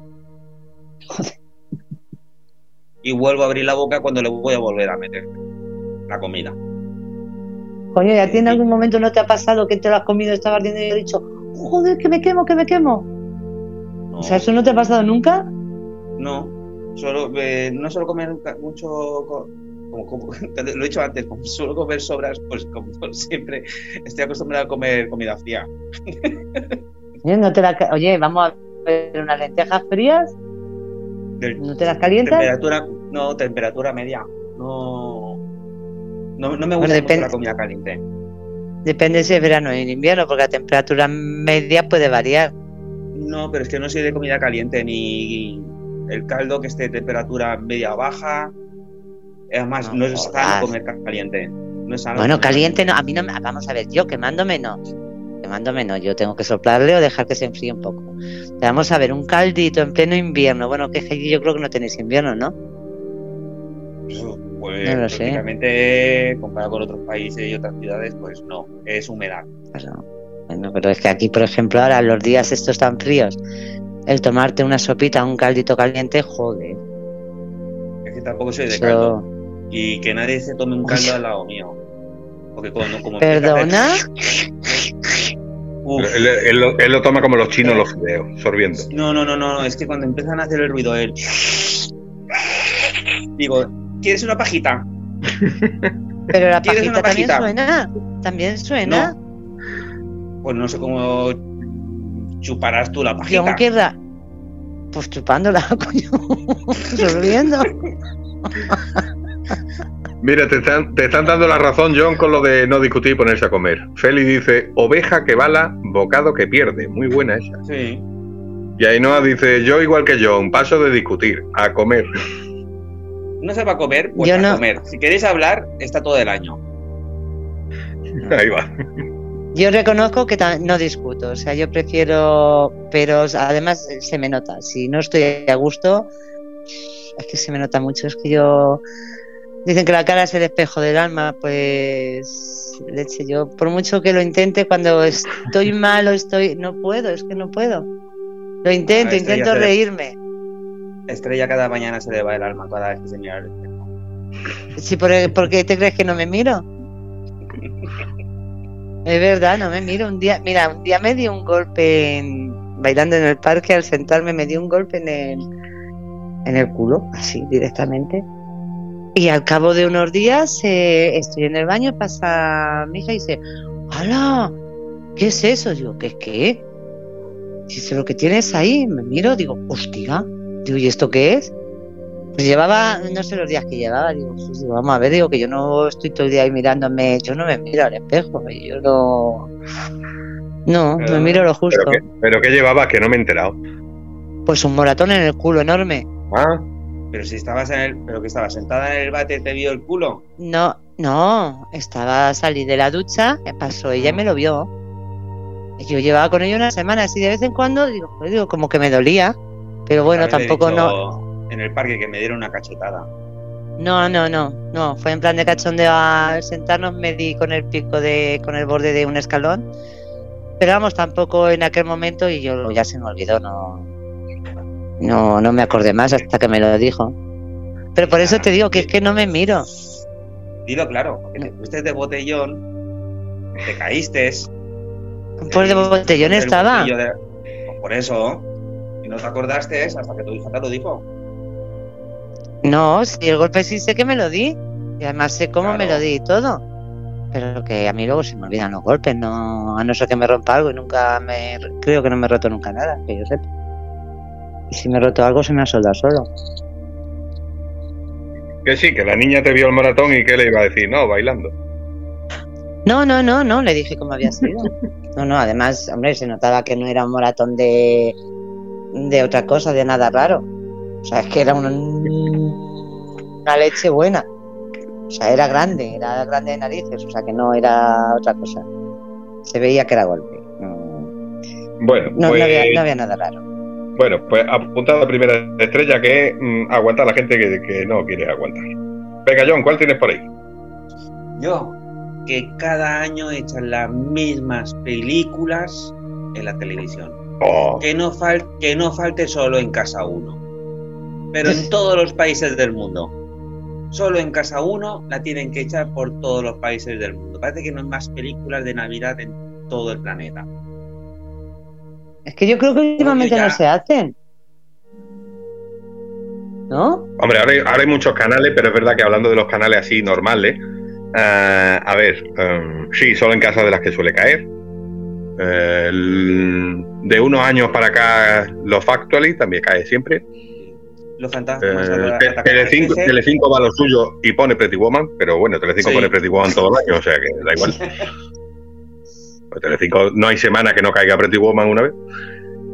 Y vuelvo a abrir la boca cuando le voy a volver a meter la comida. Coño, ¿y a ti en algún momento no te ha pasado que te lo has comido, estabas ardiendo y has dicho, joder, que me quemo, que me quemo? No, O sea, ¿eso no te ha pasado nunca? no. Solo, eh, no suelo comer mucho, co- como, como- (laughs) lo he dicho antes, como suelo comer sobras, pues como siempre estoy acostumbrado a comer comida fría. Oye, ¿no te la Oye, vamos a ver unas lentejas frías, ¿no te las calientas? temperatura, no, temperatura media. No, no, no me Bueno, gusta mucho depende- la comida caliente. Depende si es verano o en invierno, porque la temperatura media puede variar. No, pero es que no soy de comida caliente ni el caldo que esté de temperatura media o baja. Además, No no, es sano comer caliente. No es sano Bueno, caliente no, a mí no me. Vamos a ver, yo quemándome no. Quemándome no, yo tengo que soplarle o dejar que se enfríe un poco. Vamos a ver, un caldito en pleno invierno. Bueno, que yo creo que no tenéis invierno, ¿no? Pues No lo sé. prácticamente comparado con otros países y otras ciudades, pues no, es humedad. Pero, bueno, pero es que aquí, por ejemplo, ahora los días estos tan fríos, el tomarte una sopita, un caldito caliente, joder. Es que tampoco soy de Eso- caldo. Y que nadie se tome un caldo al lado mío. Porque cuando como ¿Perdona? hacer- Uf. Él, él lo- él lo toma como los chinos los fideos, sorbiendo. No, no, no, no, es que cuando empiezan a hacer el ruido, él. Digo, ¿quieres una pajita? (laughs) Pero la ¿Quieres pajita una también suena. También suena. Pues no sé cómo chuparás tú la pajita. aún querrá. Pues chupándola, (laughs) coño. Sorbiendo. Mira, te están, te están dando la razón, John, con lo de no discutir y ponerse a comer. Feli dice, oveja que bala, bocado que pierde. Muy buena esa. Sí. Y Ainhoa dice, yo igual que John, paso de discutir, a comer. No se va a comer, pues Yo a no. comer. Si queréis hablar, está todo el año. (laughs) Ahí va. Yo reconozco que no discuto, o sea, yo prefiero, pero además eh, se me nota. Si no estoy a gusto, es que se me nota mucho. Es que yo. Dicen que la cara es el espejo del alma, pues. Leche, yo por mucho que lo intente, cuando estoy (laughs) mal o estoy. No puedo, es que no puedo. Lo intento, Ah, intento reírme. Estrella cada mañana se le va el alma cada vez que se mira al. Sí, por, ¿por qué te crees que no me miro? Es verdad, no me miro. Un día, mira, un día me dio un golpe bailando en el parque, al sentarme me dio un golpe en el, en el culo, así directamente. Y al cabo de unos días eh, estoy en el baño, pasa mi hija y dice, ¡Hala! ¿Qué es eso? Digo, ¿qué es qué? Dice, lo que tienes ahí, me miro, digo, hostia. Digo, ¿y esto qué es? Pues llevaba, no sé los días que llevaba, digo, pues digo, vamos a ver, digo que yo no estoy todo el día ahí mirándome, yo no me miro al espejo, yo no. No, me Pero- miro lo justo. ¿Pero qué, pero qué llevabas? Que no me he enterado. Pues un moratón en el culo enorme. Ah, Pero si estabas en el. Pero que estabas sentada en el bate, te vio el culo. No, no, estaba, salí de la ducha, pasó ella y me lo vio. Yo llevaba con ella una semana, así de vez en cuando, digo, pues digo, como que me dolía. Pero bueno, tampoco no. En el parque que me dieron una cachetada. No, no, no, no, fue en plan de cachondeo al sentarnos, me di con el pico de, con el borde de un escalón. Pero vamos, tampoco en aquel momento y yo ya se me olvidó, no, no, no me acordé más hasta que me lo dijo. Pero por eso te digo que es que no me miro. Dilo claro, porque te fuiste de botellón, te caíste. Por de botellón el estaba. de- Pues por eso. Y no te acordaste hasta que tu hija te lo dijo. No, si el golpe sí sé que me lo di. Y además sé cómo me lo di y todo. Pero que a mí luego se me olvidan los golpes, no, a no ser que me rompa algo y nunca me. Creo que no me he roto nunca nada, que yo sepa. Y si me he roto algo se me ha soldado solo. que sí, que la niña te vio el maratón y que le iba a decir, no, bailando. No, no, no, no, le dije cómo había sido. (laughs) No, no, además, hombre, se notaba que no era un maratón de, de otra cosa, de nada raro. O sea, es que era una, una leche buena. O sea, era grande, era grande de narices, o sea, que no era otra cosa. Se veía que era golpe. No, Bueno, no, pues, no había, no había nada raro. bueno, pues apuntada la primera estrella que es mm, aguantar a la gente que, que no quiere aguantar. Venga, John, ¿cuál tienes por ahí? Yo, que cada año echan las mismas películas en la televisión. Oh, Que no, fal- que no falte solo en casa uno, pero en todos los países del mundo. solo en casa uno la tienen que echar por todos los países del mundo. Parece que no hay más películas de Navidad en todo el planeta. Es que yo creo que últimamente ya- no se hacen. ¿No? Hombre, ahora hay, ahora hay muchos canales, pero es verdad que hablando de los canales así normales, eh, a ver, em, sí, solo en casa de las que suele caer. Eh, el- de unos años para acá, los Factually también cae siempre. Los fantasmas Eh, Te- Telecinco, va a lo suyo y pone Pretty Woman, pero bueno, Telecinco Sí. pone Pretty Woman todo el año, o sea que da igual. Pues Telecinco no hay semana que no caiga Pretty Woman una vez.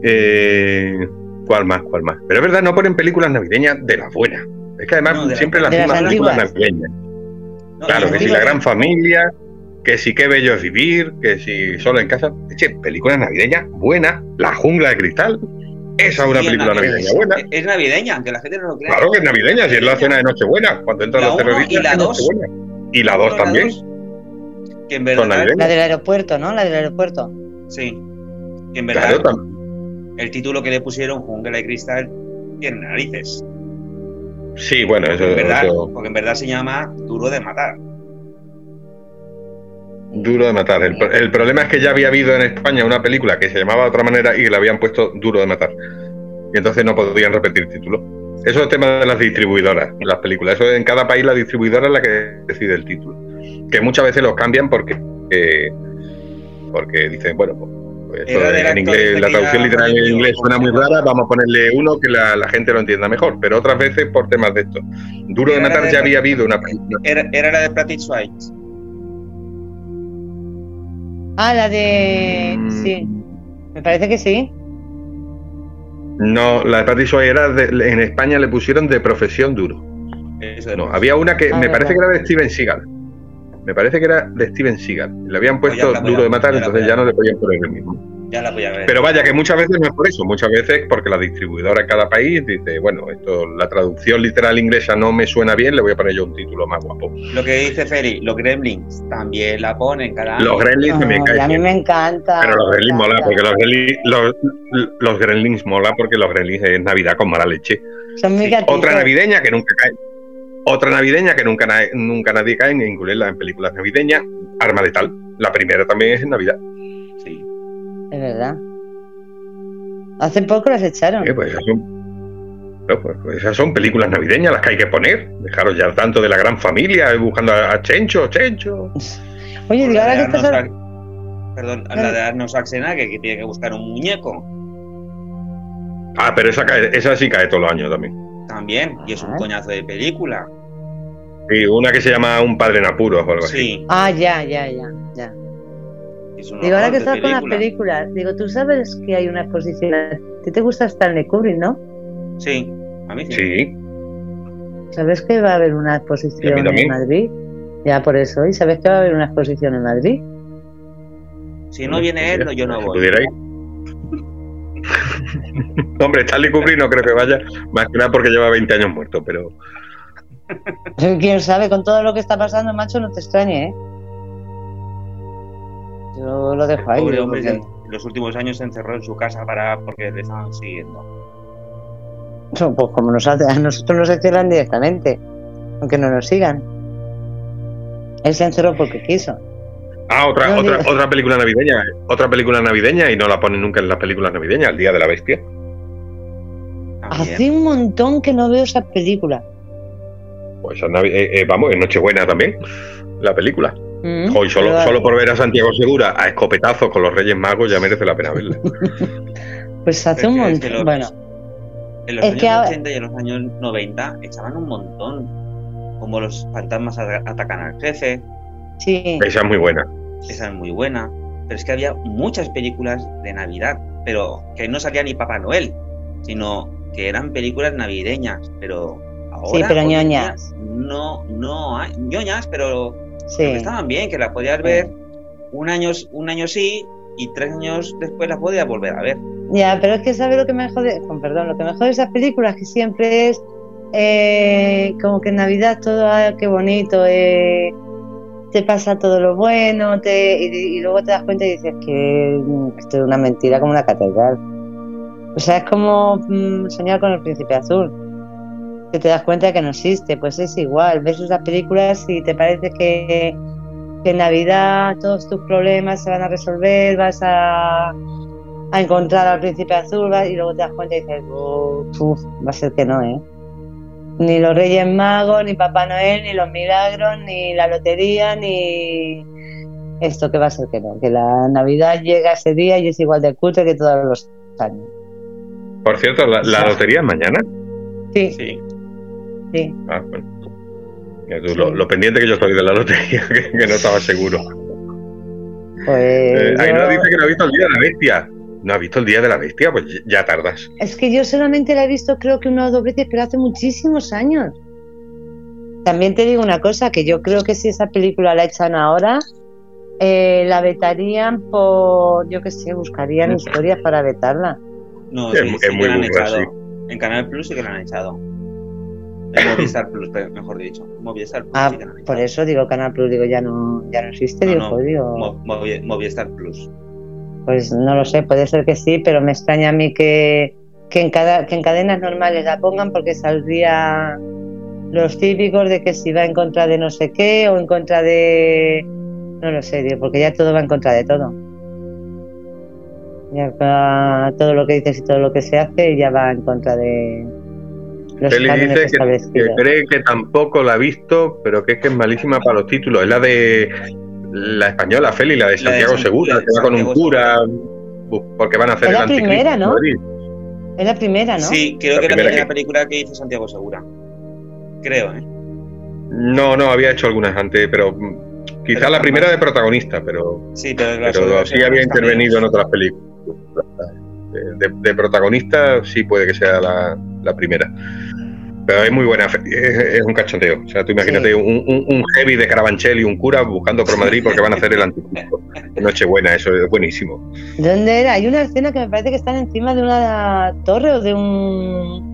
Eh, ¿Cuál más? ¿Cuál más? Pero es verdad, no ponen películas navideñas de las buenas. Es que además No, de las siempre las mismas películas navideñas. No, Claro, que si la gran familia, que si qué bello es vivir, que si solo en casa. Che, películas navideñas buenas, La jungla de cristal. Esa es una Sí, película es- navideña buena. Es, navideña, aunque la gente no lo crea. Claro que es navideña, si es la cena de Nochebuena, cuando entran La los terroristas. y la es dos. Nochebuena. Y la Uno, 2 también. dos, Que en verdad. La del aeropuerto, ¿no? La del aeropuerto. sí. Que en verdad, Claro, el título que le pusieron, Jungla de Cristal, tiene narices. sí, bueno, eso, En verdad, eso- porque en verdad se llama Duro de Matar. Duro de matar. El, pro- el problema es que ya había habido en España una película que se llamaba de otra manera y le habían puesto duro de matar. Y entonces no podían repetir título. Eso es tema de las distribuidoras, las películas. Eso en cada país la distribuidora es la que decide el título. Que muchas veces los cambian porque eh, porque dicen, bueno, pues esto del en inglés, este la traducción era literal en inglés ¿cómo suena muy rara, vamos a ponerle uno que la, la gente lo entienda mejor. Pero otras veces por temas de esto. Duro de matar ya había habido una película. Era, era la de Swayze. Ah, la de. Mm. Sí. Me parece que sí. No, la de Patrick era de- en España le pusieron de profesión duro. No, había una que Ah, me verdad. parece que era de Steven Seagal. Me parece que era de Steven Seagal. Le habían Pues ya puesto duro de matar, ya entonces ya no le podían poner el mismo. Ya la voy a ver. Pero vaya, que muchas veces no es por eso, muchas veces porque la distribuidora en cada país dice, bueno, esto, la traducción literal inglesa no me suena bien, le voy a poner yo un título más guapo. Lo que dice Ferry, los Gremlins también la ponen cada año. Los Gremlins caen a mí me encanta. pero los Gremlins mola, porque los Gremlins, los, los Gremlins mola porque los Gremlins es Navidad con mala leche. Son muy. Otra navideña que nunca cae. Otra navideña que nunca, na- nunca nadie cae en incluirla en películas navideñas, Arma Letal. La primera también es en Navidad. Sí. Es verdad. Hace poco las echaron. Eh, pues esas son, no, pues- pues esas son películas navideñas las que hay que poner. Dejaros ya tanto de la gran familia, eh, buscando a, a Chencho, Chencho. Oye, digo, La ahora que estás. Schwar- Perdón, la de Arnold Schwarzenegger que tiene que buscar un muñeco. Ah, pero esa, cae- esa sí cae todos los años también. También. Y es un Ah. coñazo de película. Y una que se llama Un padre en apuros o algo así. Sí. Ah, ya, ya, ya. ya. Es un Digo, ahora que estás con las película. películas, digo, tú sabes que hay una exposición. A ti te gusta Stanley Kubrick, ¿no? Sí, a mí sí. Sí, ¿Sabes que va a haber una exposición en. Madrid? Ya por eso. ¿Y sabes que va a haber una exposición en Madrid? Si no viene él, no, yo no voy. pudiera ir. (laughs) Hombre, Stanley Kubrick no creo que vaya, más que nada porque lleva 20 años muerto, pero (laughs) Quién sabe, con todo lo que está pasando, macho, no te extrañe, ¿eh? Yo lo dejo ahí. Pobre digo, hombre, porque- en los últimos años se encerró en su casa para porque le estaban siguiendo. No, Pues como nos hace, a nosotros nos cierran directamente, aunque no nos sigan. Él se encerró porque quiso. Ah, otra, No, otra, digo- otra película navideña, otra película navideña y no la ponen nunca en las películas navideñas, El Día de la Bestia. También. Hace un montón que no veo esa película. Pues eh, eh, vamos, en Nochebuena también, la película. Mm, Hoy solo, solo por ver a Santiago Segura a escopetazos con los Reyes Magos ya merece la pena verla. (laughs) Pues hace un que- es que montón. los- Bueno, En los Es años que ahora- 80 y en los años 90 echaban un montón. Como los fantasmas ata- atacan al jefe, sí. Esa es muy buena. esa es muy buena. Pero es que había muchas películas de Navidad, pero que no salía ni Papá Noel, sino que eran películas navideñas. Pero ahora. Sí, pero ñoñas. No, no hay. ñoñas, pero Sí. que estaban bien, que las podías ver un año, un año sí y tres años después las podías volver a ver. Ya, pero es que sabe lo que me jode, con perdón, lo que me jode de esas películas que siempre es eh, como que en Navidad todo, ah, qué bonito, eh, te pasa todo lo bueno, te, y, y luego te das cuenta y dices que esto es una mentira como una catedral. O sea, es como mm, soñar con el príncipe azul. Que te das cuenta de que no existe. Pues es igual, ves esas películas y te parece que, que en Navidad todos tus problemas se van a resolver, vas a, a encontrar al príncipe azul y luego te das cuenta y dices, "Uf, uf, va a ser que no, ¿eh? Ni los Reyes Magos, ni Papá Noel, ni los milagros, ni la lotería, ni esto que va a ser que no, que la Navidad llega ese día y es igual de cutre que todos los años. Por cierto, la, la lotería es mañana. Sí, Sí. Sí. Ah, bueno. Tú, lo, lo pendiente que yo estoy de la lotería, (laughs) que, que no estaba seguro. Pues Eh, ahí no yo- dice que no ha visto el día de la bestia. ¿No ha visto el día de la bestia? Pues ya tardas. Es que yo solamente la he visto creo que una o dos veces, pero hace muchísimos años. También te digo una cosa, que yo creo que si esa película la echan ahora, eh, la vetarían por, yo qué sé, buscarían historias para vetarla. No, Es- sí, es sí que muy la han burra, echado. sí. En Canal Plus sí que la han echado. Movistar (coughs) Plus, mejor dicho. Movistar Plus Ah, por eso digo Canal Plus, digo, ya no, ya no existe, No, digo, no. pues, digo, Mo- Movi- Movistar Plus. pues no lo sé, puede ser que sí, pero me extraña a mí que, que, en, cada, que en cadenas normales la pongan porque saldría los típicos de que si va en contra de no sé qué o en contra de... No lo sé, digo, porque ya todo va en contra de todo. Ya todo lo que dices y todo lo que se hace ya va en contra de los Feli dice que, cree que tampoco la ha visto, pero que es que es malísima para los títulos. Es la de la española, Feli, la de La de Santiago San- Segura, que va con un cura, porque van a hacer Es la primera, ¿no? Es la primera, ¿no? Sí, creo La que es la primera película que hizo Santiago Segura. Creo, ¿eh? No, no, había hecho algunas antes, pero quizá Pero la primera de protagonista, pero, Sí, pero, sí había intervenido en otras películas. De, de- de protagonista sí puede que sea la, la primera. Pero es muy buena, es, es un cachondeo. O sea, tú imagínate Sí. un, un- un heavy de Carabanchel y un cura buscando por Madrid porque van a hacer el anticristo. Nochebuena, eso es buenísimo. ¿Dónde era? Hay una escena que me parece que están encima de una torre o de un...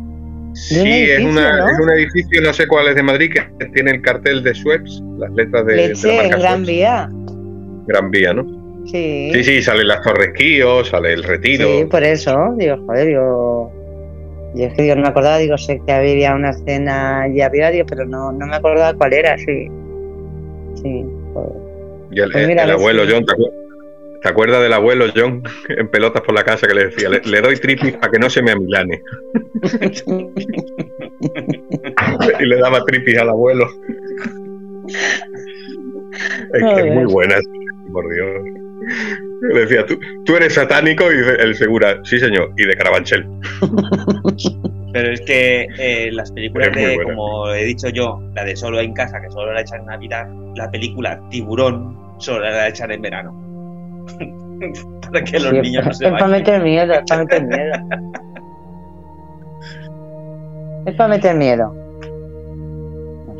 Sí, un es, edificio, una- ¿no? es un edificio, no sé cuál es de Madrid, que tiene el cartel de Suez, las letras de, de la Leche marca Gran. Vía. Gran Vía, ¿no? Sí. Sí, sí, salen las Torres Kío, sale el Retiro. Sí, por eso, digo, joder, digo, yo es que digo, no me acordaba, digo, sé que había una escena allí arriba, digo, pero no, no me acordaba cuál era, sí. Sí, joder. Y el, Pues mira, el ves abuelo John, ¿te acuer- ¿te acuerdas del abuelo John (laughs) en pelotas por la casa que le decía, le, le doy tripis para que no se me amilane? (laughs) y le daba tripis al abuelo. (laughs) Es que es muy buena, por Dios. Le decía, ¿tú, tú eres satánico y el segura, sí señor, y de Carabanchel. (laughs) Pero es que eh, las películas de, buena. como he dicho yo, la de Solo en casa, que solo la echan en Navidad, la película Tiburón solo la echan en verano. (laughs) Para que los Sí, niños no se Es para meter miedo, es para meter miedo. (laughs) Es para meter miedo.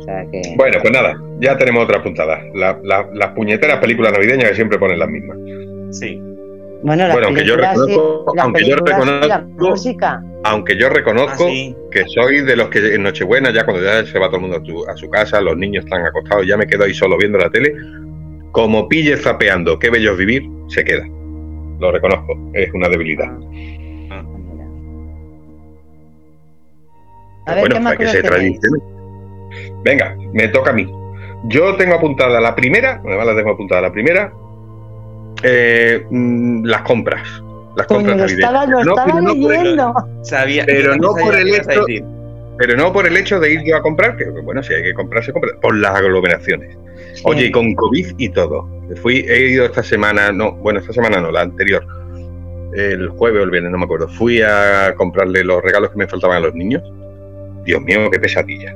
O sea que... Bueno, pues nada, ya tenemos otra puntada. La- la- las puñeteras películas navideñas que siempre ponen las mismas. Sí. Bueno, las Bueno, aunque yo sí, reconozco- aunque yo sí, la reconozco- música. Aunque yo reconozco Ah, sí. que soy de los que en Nochebuena, ya cuando ya se va todo el mundo a, tu- a su casa, los niños están acostados, ya me quedo ahí solo viendo la tele, como pille zapeando, qué bello es vivir, se queda. Lo reconozco, es una debilidad. Ah. A ver, bueno, ¿qué más para que se tenéis? Venga, me toca a mí. Yo tengo apuntada la primera, además la tengo apuntada la primera, eh, mm, las compras. Las Coño, compras lo estaba, lo No, estaba no el- leyendo. Sabía, Pero no sabía por el hecho-. Pero no por el hecho de ir yo a comprar, que bueno, si hay que comprar, se compra, por las aglomeraciones. Oye, y con COVID y todo. Fui, he ido esta semana, no, bueno, esta semana no, la anterior, el jueves o el viernes, no me acuerdo. Fui a comprarle los regalos que me faltaban a los niños. Dios mío, qué pesadilla.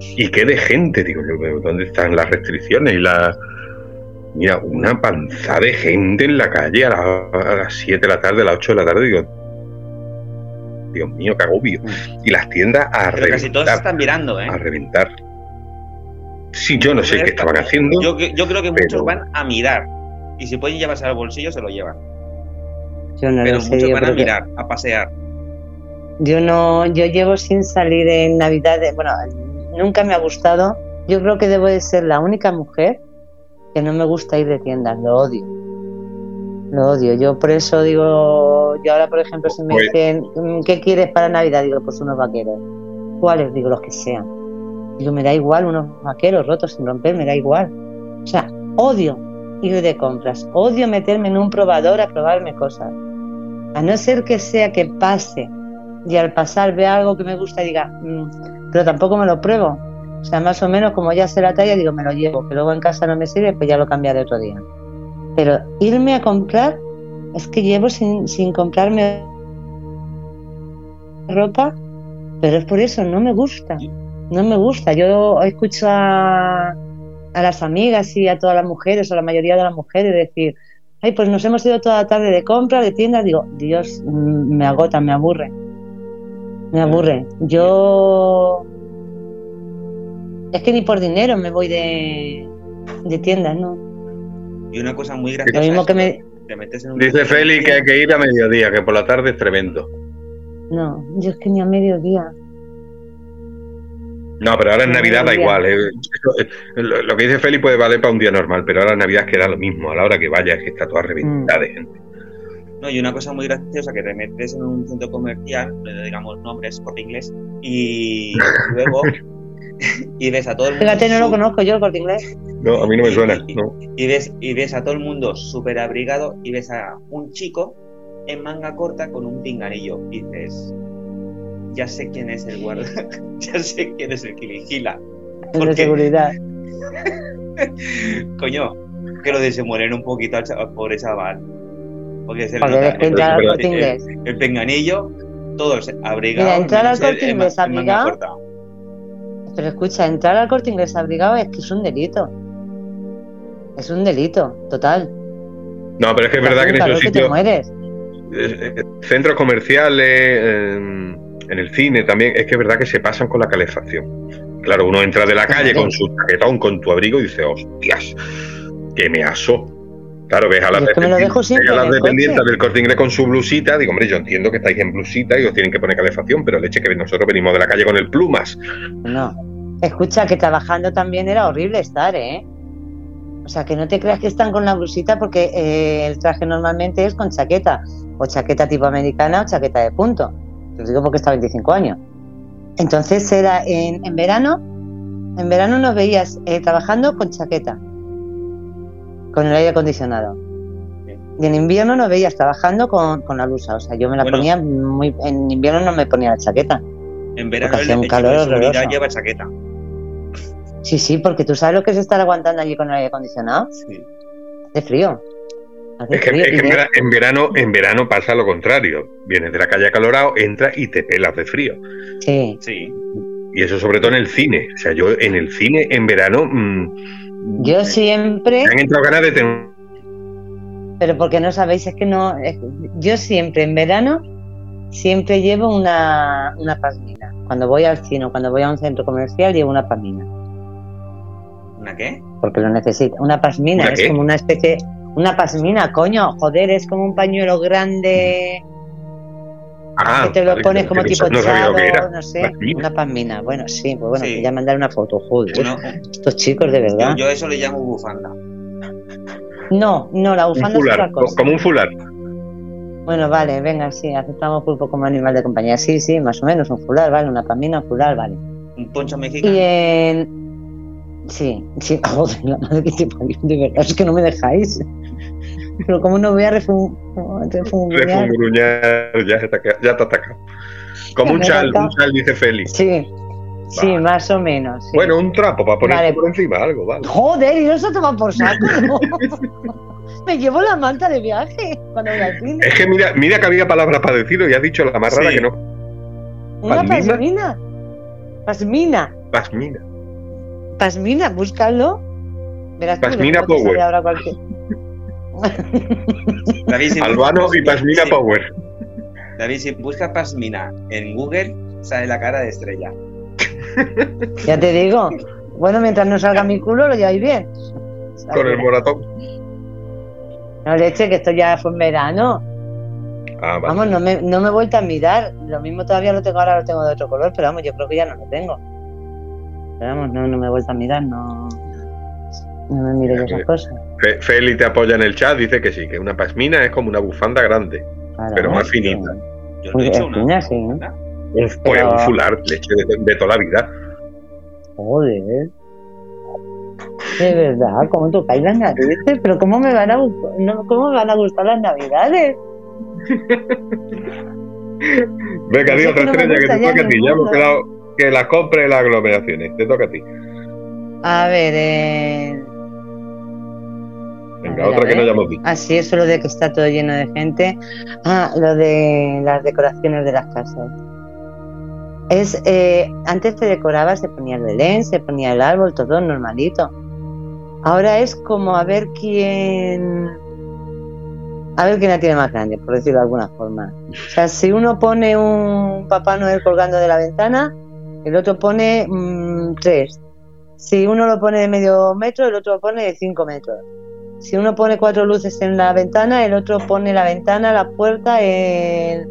Y qué de gente, digo yo, ¿dónde están las restricciones y la... Mira, una panza de gente en la calle a, la- a las 7 de la tarde, a las 8 de la tarde, digo, Dios mío, qué agobio. Y las tiendas a Pero casi todos reventar, están mirando, ¿eh? a reventar. Sí, yo no sé qué estaban haciendo. Yo, yo creo que pero- muchos van a mirar. Y si pueden llevarse al bolsillo, se lo llevan. Yo no Pero lo sé, muchos yo van a que- mirar, a pasear. Yo no, yo llevo sin salir en Navidad, de- bueno, nunca me ha gustado. Yo creo que debo de ser la única mujer que no me gusta ir de tiendas, lo odio. Lo odio. Yo por eso digo, yo ahora por ejemplo si me Pues- dicen, "Mm, ¿qué quieres para Navidad? Digo, pues unos vaqueros. ¿cuáles? Digo, los que sean. Digo, me da igual, unos vaqueros rotos sin romper, me da igual. O sea, odio ir de compras, odio meterme en un probador a probarme cosas. A no ser que sea que pase y al pasar vea algo que me gusta y diga, "Mm", pero tampoco me lo pruebo. O sea, más o menos como ya sé la talla, digo, me lo llevo, que luego en casa no me sirve, pues ya lo cambiaré otro día. Pero irme a comprar, es que llevo sin, sin comprarme ropa, pero es por eso, no me gusta. No me gusta. Yo escucho a, a las amigas y a todas las mujeres, o a la mayoría de las mujeres, decir, ay, pues nos hemos ido toda la tarde de compra, de tienda. Digo, Dios, mm, me agota, me aburre. Me aburre. Yo. Es que ni por dinero me voy de, de tiendas, ¿no? Y una cosa muy Lo graciosa. mismo es que me. te metes en un Dice Félix que hay que ir a mediodía, que por la tarde es tremendo. No, yo es que ni a mediodía. No, pero ahora en Navidad da igual. eh. Eh, Lo lo que dice Félix puede valer para un día normal, pero ahora en Navidad queda lo mismo. A la hora que vaya es que está toda reventada Mm. de gente. No, y una cosa muy graciosa que te metes en un centro comercial, digamos nombres por inglés, y luego (laughs) y ves a todo el mundo. Fíjate, no lo conozco yo el corte inglés. No, a mí no me suena. No. Y ves, y ves a todo el mundo súper abrigado y ves a un chico en manga corta con un pinganillo. Y dices, ya sé quién es el guarda, (laughs) ya sé quién es el que vigila. De Porque- seguridad. (laughs) Coño, que lo desemuelen un poquito al pobre chaval. Porque se le nota el- corte el- inglés. el pinganillo, todos abrigados. Mira, entrar al Corte Inglés abrigado. Pero escucha, entrar al corte inglés abrigado es que es un delito. Es un delito, total. No, pero es que es verdad que en esos que te sitios, mueres. eh, eh, centros comerciales, eh, en el cine también, es que es verdad que se pasan con la calefacción. Claro, uno entra de la calle con su chaquetón, con tu abrigo y dice, hostias, que me asó. Claro, ves a las, es que dependientes- del corte inglés con su blusita. Digo, hombre, yo entiendo que estáis en blusita y os tienen que poner calefacción, pero leche que nosotros venimos de la calle con el plumas. No. Escucha, que trabajando también era horrible estar, ¿eh? O sea, que no te creas que están con la blusita porque eh, el traje normalmente es con chaqueta. O chaqueta tipo americana o chaqueta de punto. Te lo digo porque está 25 años. Entonces era en, en verano, en verano nos veías eh, trabajando con chaqueta, con el aire acondicionado. Y en invierno nos veías trabajando con, con la blusa. O sea, yo me la Bueno. ponía muy. En invierno no me ponía la chaqueta. En verano el, un calor de lleva chaqueta. Sí, sí, porque tú sabes lo que es estar aguantando allí con el aire acondicionado. Sí. Hace frío. Es que, es que en verano, en verano pasa lo contrario. Vienes de la calle acalorado, entras y te pelas de frío. Sí. Sí. Y eso sobre todo en el cine. O sea, yo en el cine en verano mm, Yo siempre, me han entrado ganas de tener pero porque no sabéis, es que no. es- yo siempre en verano, siempre llevo una, una pasmina. Cuando voy al cine o cuando voy a un centro comercial, llevo una pasmina. ¿Una qué? Porque lo necesito. Una pasmina ¿Una es qué? como una especie. Una pasmina, coño, joder, es como un pañuelo grande Ah, que te lo vale, pones como no tipo sabía chado, no sé, Pasmina. una pasmina. Bueno, sí, pues bueno, Sí. ya mandar una foto, joder. Estos chicos, de yo, verdad. yo eso le llamo bufanda. No, no, la bufanda es otra cosa. como un fular. Bueno, vale, venga, sí, aceptamos pulpo como animal de compañía. Sí, sí, más o menos, un fular, vale, una pamina, un fular, vale. Un poncho mexicano. Y en... Sí, sí, (laughs) joder, la madre que te parió, de verdad, es que no me dejáis. Pero cómo no voy a? Refungruñar, ya, se te ha quedado- ya te ha atacado. Como un chal, un chal, dice Félix. Sí, sí, más o menos. sí. Bueno, un trapo para poner Vale. por encima, algo, vale. Joder, y no se toma por saco, ¿no? (laughs) (laughs) Me llevo la manta de viaje cuando voy al cine. Es que mira, mira que había palabras para decirlo y has dicho la más rara Sí. que no. Una ¿Pasmina? pasmina. Pasmina. Pasmina. Búscalo. Verás Pasmina Power. ahora cualquier- David, si Albano buscas- y Pasmina Power. David, si buscas Pasmina en Google, sale la cara de estrella. Ya te digo. Bueno, mientras no salga mi culo, lo lleváis bien. Con el moratón. No, leche, que esto ya fue en verano. Ah, vale. Vamos, no me, no me he vuelto a mirar. Lo mismo todavía lo tengo ahora, lo tengo de otro color, pero vamos, yo creo que ya no lo tengo. Pero vamos, no, no me he vuelto a mirar, no. No me miro yo esas cosas. Fe- Feli te apoya en el chat, dice que sí, que una pasmina es como una bufanda grande. Claro, Pero más sí. finita. Yo no Pues he hecho es una. sí. bufanda. Un, pues, Pero- un fular, leche de, de toda la vida. Joder. De verdad, ¿cómo tocáis las navidades? Pero ¿cómo me van a, no, ¿cómo me van a gustar las navidades? Venga, di otra no estrella que te toca a ti. Ya hemos quedado que las compre las aglomeraciones. Te toca a ti. A ver, eh... Venga, otra que no hayamos dicho. Ah, sí, eso lo de que está todo lleno de gente. Ah, lo de las decoraciones de las casas. Es, eh, antes se decoraba, se ponía el Belén, se ponía el árbol, todo normalito. Ahora es como a ver quién, a ver quién la tiene más grande, por decirlo de alguna forma. O sea, si uno pone un Papá Noel colgando de la ventana, el otro pone mm, tres. Si uno lo pone de medio metro, el otro lo pone de cinco metros. Si uno pone cuatro luces en la ventana, el otro pone la ventana, la puerta, el-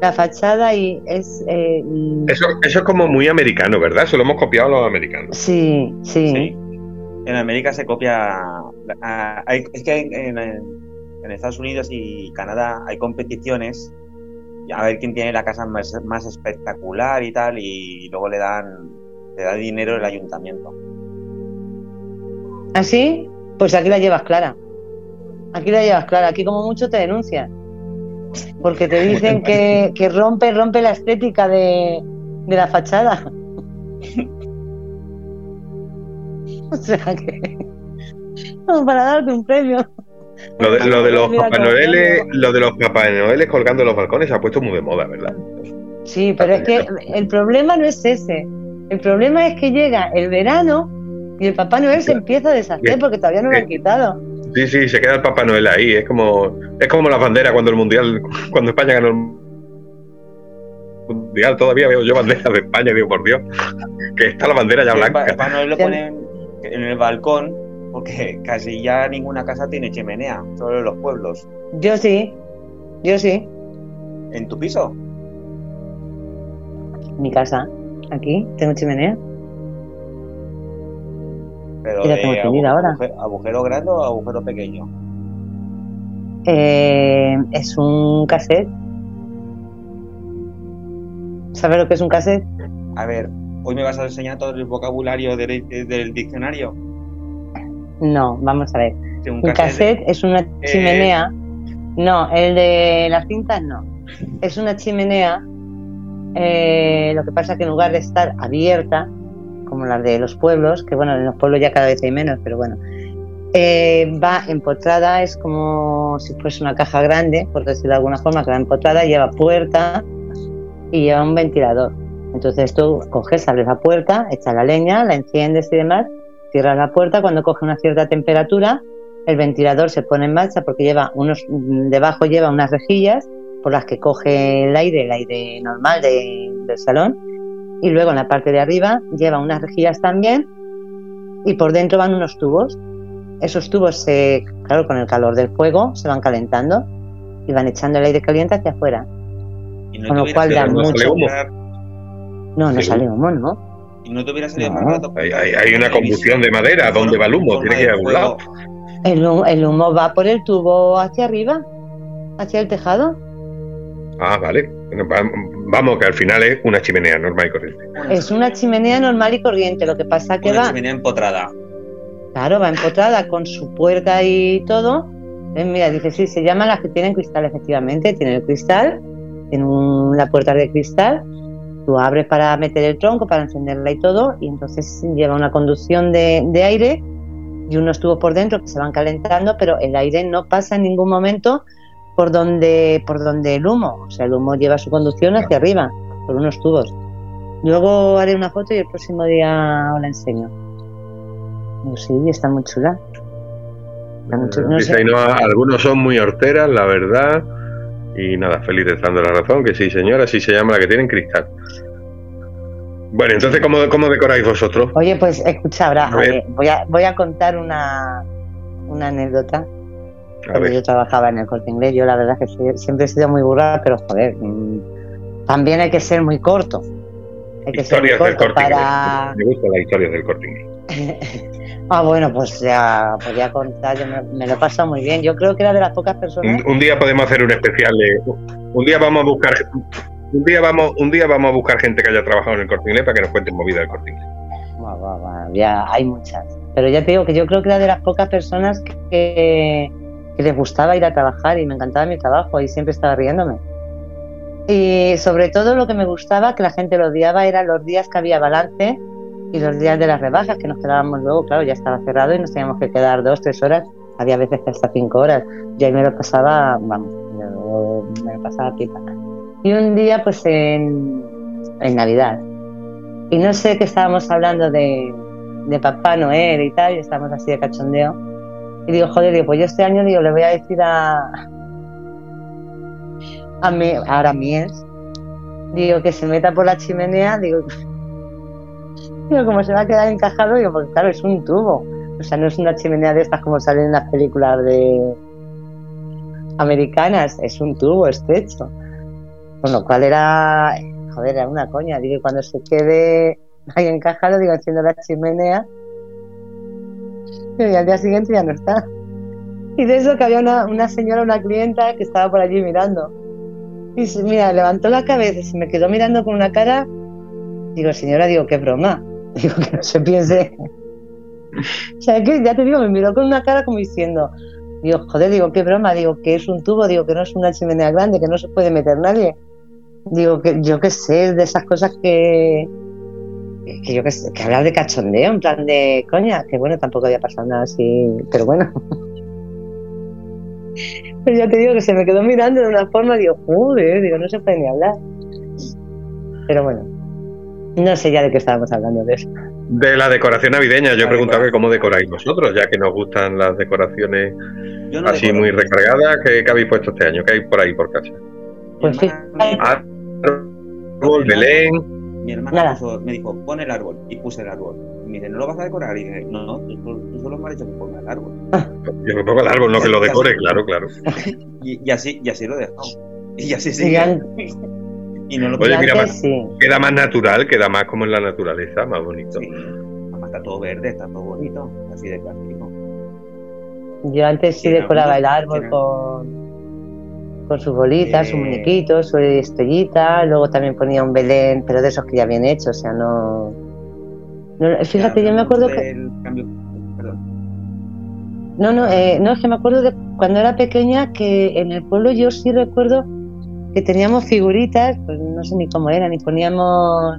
la fachada y es... eh, Eso, eso es como muy americano, ¿verdad? Eso lo hemos copiado los americanos. sí, sí, Sí. En América se copia. ah, hay- es que en, Estados Unidos y Canadá hay competiciones. A ver quién tiene la casa más, más espectacular y tal. Y luego le dan, le da dinero el ayuntamiento. ¿Así? Pues aquí la llevas clara. Aquí la llevas clara. Aquí como mucho te denuncian. Porque te (laughs) dicen que, que rompe, rompe la estética de, de la fachada. (laughs) O sea que... Para darte un premio. Lo de, lo de los Papá lo de los Papá colgando en los balcones se ha puesto muy de moda, ¿verdad? Sí, pero es que el problema no es ese. El problema es que llega el verano y el Papá Noel se empieza a deshacer porque todavía no lo han quitado. Sí, sí, se queda el Papá Noel ahí. Es como, es como las banderas cuando el mundial, (laughs) cuando España ganó el mundial. Todavía veo yo banderas de España, digo por Dios, (laughs) que está la bandera ya Sí, blanca. Papá Noel lo ponen en el balcón. Porque casi ya ninguna casa tiene chimenea. Solo en los pueblos. Yo sí, yo sí. En tu piso. Mi casa, aquí, tengo chimenea. Pero de ahora. agujero, agujero grande o agujero pequeño. Eh, es un cassette. ¿Sabes lo que es un cassette? A ver, hoy me vas a enseñar todo el vocabulario del, del diccionario. No, vamos a ver. Un Un cassette. cassette es una chimenea. No, el de las cintas no. Es una chimenea. eh, lo que pasa es que en lugar de estar abierta, como las de los pueblos, que bueno, en los pueblos ya cada vez hay menos, pero bueno, eh, va empotrada, es como si fuese una caja grande, por decirlo de alguna forma, que va empotrada, lleva puerta y lleva un ventilador. Entonces tú coges, abres la puerta, echas la leña, la enciendes y demás, cierras la puerta, cuando coge una cierta temperatura, el ventilador se pone en marcha porque lleva unos, mm, debajo lleva unas rejillas por las que coge el aire, el aire normal de- del salón, y luego en la parte de arriba lleva unas rejillas también, y por dentro van unos tubos. Esos tubos, se, claro, con el calor del fuego, se van calentando y van echando el aire caliente hacia afuera. Y no Con lo cual da mucho- barato- No, no Sí. sale humo, ¿no? Y no te hubiera salido No. más. Hay, hay- hay una combustión de madera. ¿Dónde va el humo? Tiene que ir a algún lado. El, hu- el humo va por el tubo hacia arriba, hacia el tejado. Ah, vale. Vamos, que al final es una chimenea normal y corriente. Es una chimenea normal y corriente, lo que pasa que Una va, chimenea empotrada. claro, va empotrada con su puerta y todo. Eh, mira, dice, sí, se llaman las que tienen cristal, efectivamente, tiene el cristal, tiene un- la puerta de cristal, tú abres para meter el tronco, para encenderla y todo, y entonces lleva una conducción de, de aire y unos tubos por dentro que se van calentando, pero el aire no pasa en ningún momento por donde, por donde el humo, o sea, el humo lleva su conducción hacia arriba, por unos tubos. Luego haré una foto y el próximo día os la enseño. Pues sí, está muy chula. Está muy chula. No algunos son muy horteras, la verdad. Y nada, feliz dando la razón, que sí, señora, así se llama la que tienen cristal. Bueno, entonces, ¿cómo, cómo decoráis vosotros? Oye, pues escucha, ahora A ver. eh, voy, a, voy a contar una, una anécdota. Cuando yo trabajaba en el corte inglés, yo la verdad que soy- siempre he sido muy burra, pero joder, mm, también hay que ser muy corto. Hay que ser muy historias del corto corte para. inglés. Me gustan las historias del corte inglés. (laughs) ah, bueno, pues ya podía contar, yo me, me lo he pasado muy bien. Yo creo que era de las pocas personas. Un, un día podemos hacer un especial. Un día vamos a buscar. un día vamos, un día vamos a buscar gente que haya trabajado en el Corte Inglés para que nos cuenten movida del Corte Inglés. Ya hay muchas. Pero ya te digo que yo creo que era de las pocas personas que, que les gustaba ir a trabajar y me encantaba mi trabajo y siempre estaba riéndome. Y sobre todo lo que me gustaba, que la gente lo odiaba, eran los días que había balance y los días de las rebajas, que nos quedábamos luego, claro, ya estaba cerrado y nos teníamos que quedar dos, tres horas, había veces que hasta cinco horas. Y ahí me lo pasaba, vamos, me lo pasaba pipa. Y un día, pues en, en Navidad, y no sé qué estábamos hablando de, de Papá Noel y tal, y estábamos así de cachondeo. Y digo, joder, digo, pues yo este año digo, le voy a decir a, a mi, ahora a mi ex, digo, que se meta por la chimenea, digo, (laughs) digo, como se va a quedar encajado, digo, porque claro, es un tubo. O sea, no es una chimenea de estas como salen en las películas de americanas, es un tubo estrecho. Con lo cual era, joder, era una coña. Digo, cuando se quede ahí encajado, digo, enciendo la chimenea. Y al día siguiente ya no está. Y de eso que había una, una señora, una clienta que estaba por allí mirando. Y mira, levantó la cabeza y se me quedó mirando con una cara. Digo, señora, digo, qué broma. (laughs) Digo, que no se piense. (laughs) O sea, que ya te digo, me miró con una cara como diciendo, digo, joder, digo, qué broma, digo, que es un tubo, digo, que no es una chimenea grande, que no se puede meter nadie. Digo, que yo qué sé, de esas cosas que, que yo sé, que hablar de cachondeo, en plan de coña, que bueno, tampoco había pasado nada así, pero bueno. (laughs) Pero ya te digo que se me quedó mirando de una forma, digo, joder, digo, no se puede ni hablar. Pero bueno, no sé ya de qué estábamos hablando de eso. De la decoración navideña, yo La preguntaba que cómo decoráis vosotros, ya que nos gustan las decoraciones no así decoro. muy recargadas. ¿Qué, qué habéis puesto este año? ¿Qué hay por ahí por casa? Pues hermana- Árbol, Belén. Mi hermana Nada. puso- me dijo, pon el árbol. Y puse el árbol. Y me dice, ¿no lo vas a decorar? Y dije, no, tú, solo- tú solo me has dicho que ponga el árbol. (laughs) Yo me pongo el árbol, no que lo decore, (laughs) claro, claro. Y, y así, y así lo he dejado. Y así sigue. (laughs) Y no lo Oye, mira, más- sí. Queda más natural, queda más como en la naturaleza, más bonito. Sí. Además está todo verde, está todo bonito. Así de plástico. Yo antes sí decoraba el árbol con, con sus bolitas, sus Eh. muñequitos, su estrellita, luego también ponía un Belén, pero de esos que ya habían hecho, o sea, no... no- fíjate, Ya yo me acuerdo que... cambio-. No, no, eh, no, es que me acuerdo de cuando era pequeña que en el pueblo yo sí recuerdo que teníamos figuritas, pues no sé ni cómo eran, y poníamos,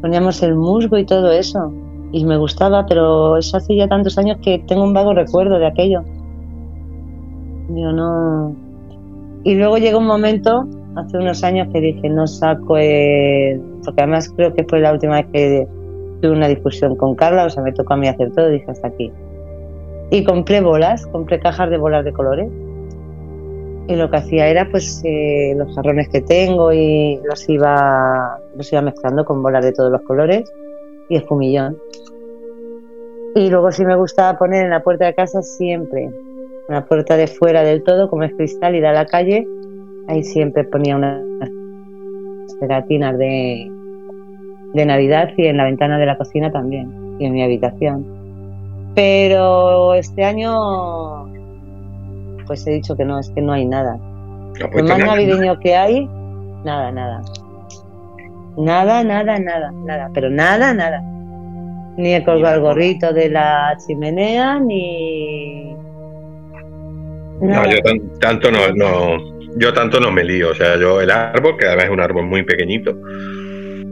poníamos el musgo y todo eso. Y me gustaba, pero eso hace ya tantos años que tengo un vago recuerdo de aquello. Yo no. Y luego llegó un momento, hace unos años, que dije, no saco el. Porque además creo que fue la última vez que tuve una discusión con Carla, o sea, me tocó a mí hacer todo, dije hasta aquí. Y compré bolas, compré cajas de bolas de colores. Y lo que hacía era, pues, eh, los jarrones que tengo y los iba, los iba mezclando con bolas de todos los colores y espumillón. Y luego sí me gustaba poner en la puerta de casa siempre, la puerta de fuera del todo, como es cristal y da a la calle, ahí siempre ponía unas pegatinas de, de Navidad y en la ventana de la cocina también, y en mi habitación. Pero este año, pues he dicho que no, es que no hay nada. No has Lo más navideño que hay, nada, nada. Nada, nada, nada, nada, pero nada, nada. Ni he colgado el gorrito de la chimenea, ni. No, yo tan- tanto no, no, yo tanto no me lío. O sea, yo el árbol, que además es un árbol muy pequeñito,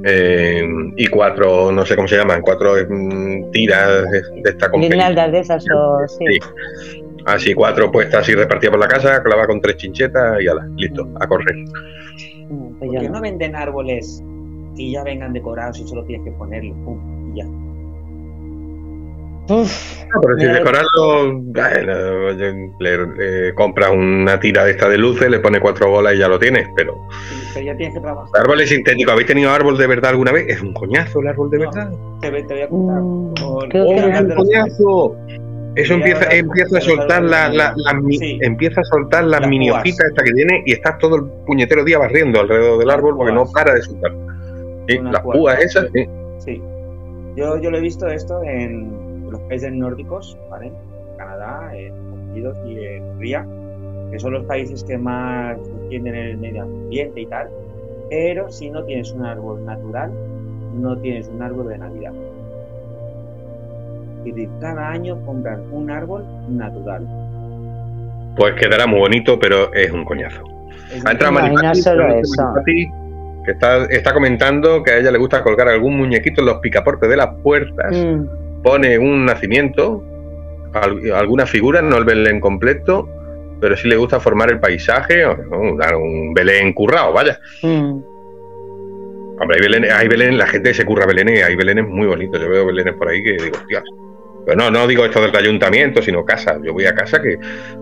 eh, y cuatro, no sé cómo se llaman, cuatro mm, tiras de, esta compañía. Guirnaldas de esas o sí. Sí. Así cuatro puestas así repartidas por la casa, clavada con tres chinchetas y ala, listo, a correr. No, pues ¿Por qué no. venden árboles que ya vengan decorados y solo tienes que ponerlos? Pum, y ya. Uf, No, pero si decorarlo, bueno, le, le compras una tira de esta de luces, le pones cuatro bolas y ya lo tienes, pero Pero ya tienes que trabajar. árboles sintéticos, ¿habéis tenido árbol de verdad alguna vez? Es un coñazo el árbol de No. verdad. Te, voy- te voy a contar. mm, Con- creo ¡Oh, que Voy a es un coñazo! Eso empieza, empieza a soltar la, árboles la, la mi- Sí. empieza a soltar las mini púas. hojitas esta que tiene y estás todo el puñetero día barriendo alrededor del árbol porque no para de soltar. Sí, las púas. púas esas, sí. Sí. Yo, yo lo he visto esto en los países nórdicos, ¿vale? Canadá, en Estados Unidos y en Hungría, que son los países que más defienden el medio ambiente y tal, Pero si no tienes un árbol natural, no tienes un árbol de Navidad. Es decir, cada año compran un árbol natural. Pues quedará muy bonito, pero es un coñazo. Es Ha entrado y Maripati, que está, está comentando que a ella le gusta colgar algún muñequito en los picaportes de las puertas, Mm, pone un nacimiento, al- alguna figura, no el Belén completo, pero sí le gusta formar el paisaje, o, ¿no? dar un Belén currado, vaya. mm. Hombre, hay Belén, hay Belén, la gente se curra Belén, hay Belénes muy bonitos, yo veo Belénes por ahí que digo, hostias. Pero no, no digo esto del ayuntamiento, sino casa. Yo voy a casa que,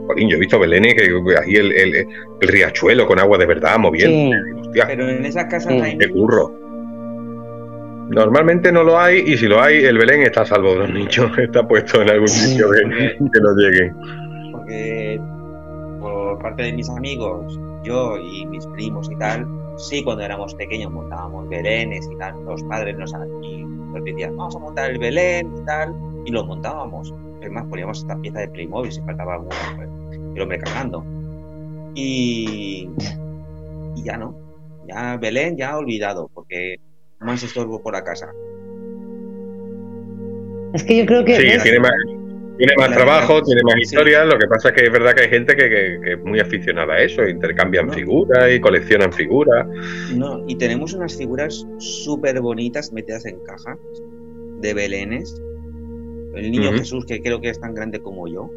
jolín, yo he visto Belénes que ahí el, el, el riachuelo con agua de verdad moviendo. Sí. Digo, hostia, Pero en esas casas Sí. hay curro. Normalmente no lo hay y si lo hay, el Belén está a salvo de los niños, (laughs) está puesto en algún sitio que, que no lleguen. porque por parte de mis amigos, yo y mis primos y tal, sí, cuando éramos pequeños montábamos belenes y tal, los padres nos, y nos decían, vamos a montar el belén y tal, y lo montábamos. Es más, poníamos esta pieza de Playmobil si faltaba alguna, pues, el hombre cagando. Y, y ya no, ya Belén ya olvidado, porque más estorbo por la casa. Es que yo creo que Sí, tiene más, tiene más trabajo, verdad, tiene más sí. historias. Lo que pasa es que es verdad que hay gente que, que- que es muy aficionada a eso, intercambian No. figuras y coleccionan figuras. No, y tenemos unas figuras súper bonitas metidas en cajas de belenes. El niño. Jesús, que creo que es tan grande como yo.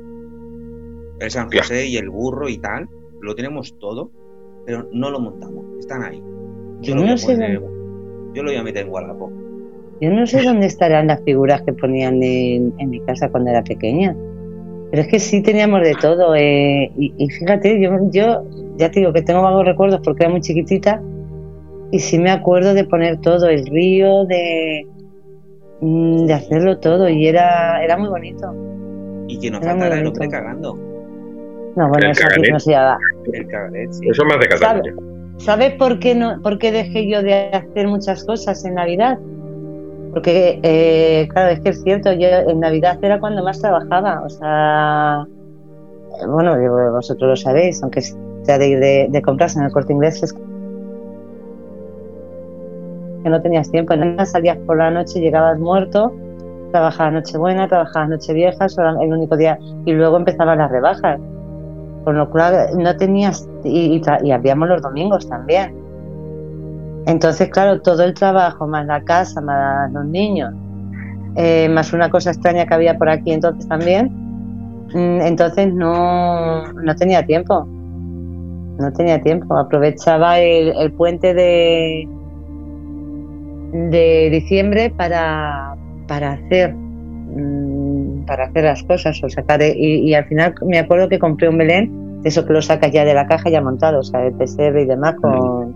El San. José y el burro y tal. Lo tenemos todo, pero no lo montamos. Están ahí. Yo no sé poner- yo lo voy a meter en Wallapop. Yo no sé dónde estarán las figuras que ponían en, en mi casa cuando era pequeña. Pero es que sí teníamos de todo. eh, y, y fíjate, yo, yo ya te digo que tengo vagos recuerdos porque era muy chiquitita. Y sí me acuerdo de poner todo, el río, de, mm, de hacerlo todo. Y era, era muy bonito. Y que nos faltara el hombre cagando. No, bueno, El eso caganet. no se llama. El caganet, sí. Eso es más de Cataluña. ¿Sabes por qué, no, por qué dejé yo de hacer muchas cosas en Navidad? Porque, eh, claro, es que es cierto, yo en Navidad era cuando más trabajaba. O sea, bueno, vosotros lo sabéis, aunque sea de ir de, de compras en el corte inglés, es que no tenías tiempo. En salías por la noche, llegabas muerto, trabajabas Nochebuena, trabajabas Nochevieja, era el único día. Y luego empezaban las rebajas. Con lo cual no tenías, y, habíamos los domingos también. Entonces, claro, todo el trabajo, más la casa, más los niños, eh, más una cosa extraña que había por aquí entonces también, mm, entonces no, no tenía tiempo. No tenía tiempo. Aprovechaba el, el puente de, de diciembre para, para hacer mm, para hacer las cosas o sacar y, y al final me acuerdo que compré un Belén eso que lo sacas ya de la caja ya montado, o sea, el pesebre y demás con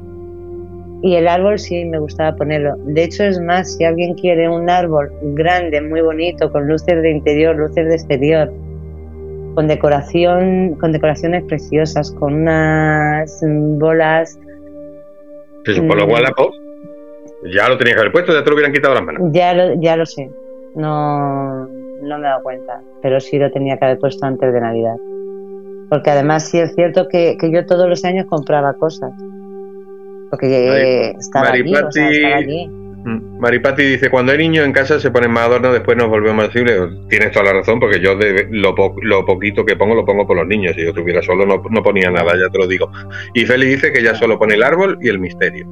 y el árbol sí me gustaba ponerlo. De hecho es más, si alguien quiere un árbol grande, muy bonito, con luces de interior, luces de exterior, con decoración, con decoraciones preciosas, con unas bolas Sí, lo Mm. cual, pues, ya lo tenías que haber puesto, ya te lo hubieran quitado las manos. Ya lo, ya lo sé, no, no me he dado cuenta, pero sí lo tenía que haber puesto antes de Navidad. Porque además sí es cierto que, que yo todos los años compraba cosas. Porque eh, estaba allí, o sea, Maripati- estaba allí. Mm. Maripati dice, cuando hay niños en casa se ponen más adornos, después nos volvemos sensibles. Tienes toda la razón, porque yo de lo, po- lo poquito que pongo lo pongo por los niños. Si yo estuviera solo no, no ponía nada, ya te lo digo. Y Feli dice que ya solo pone el árbol y el misterio.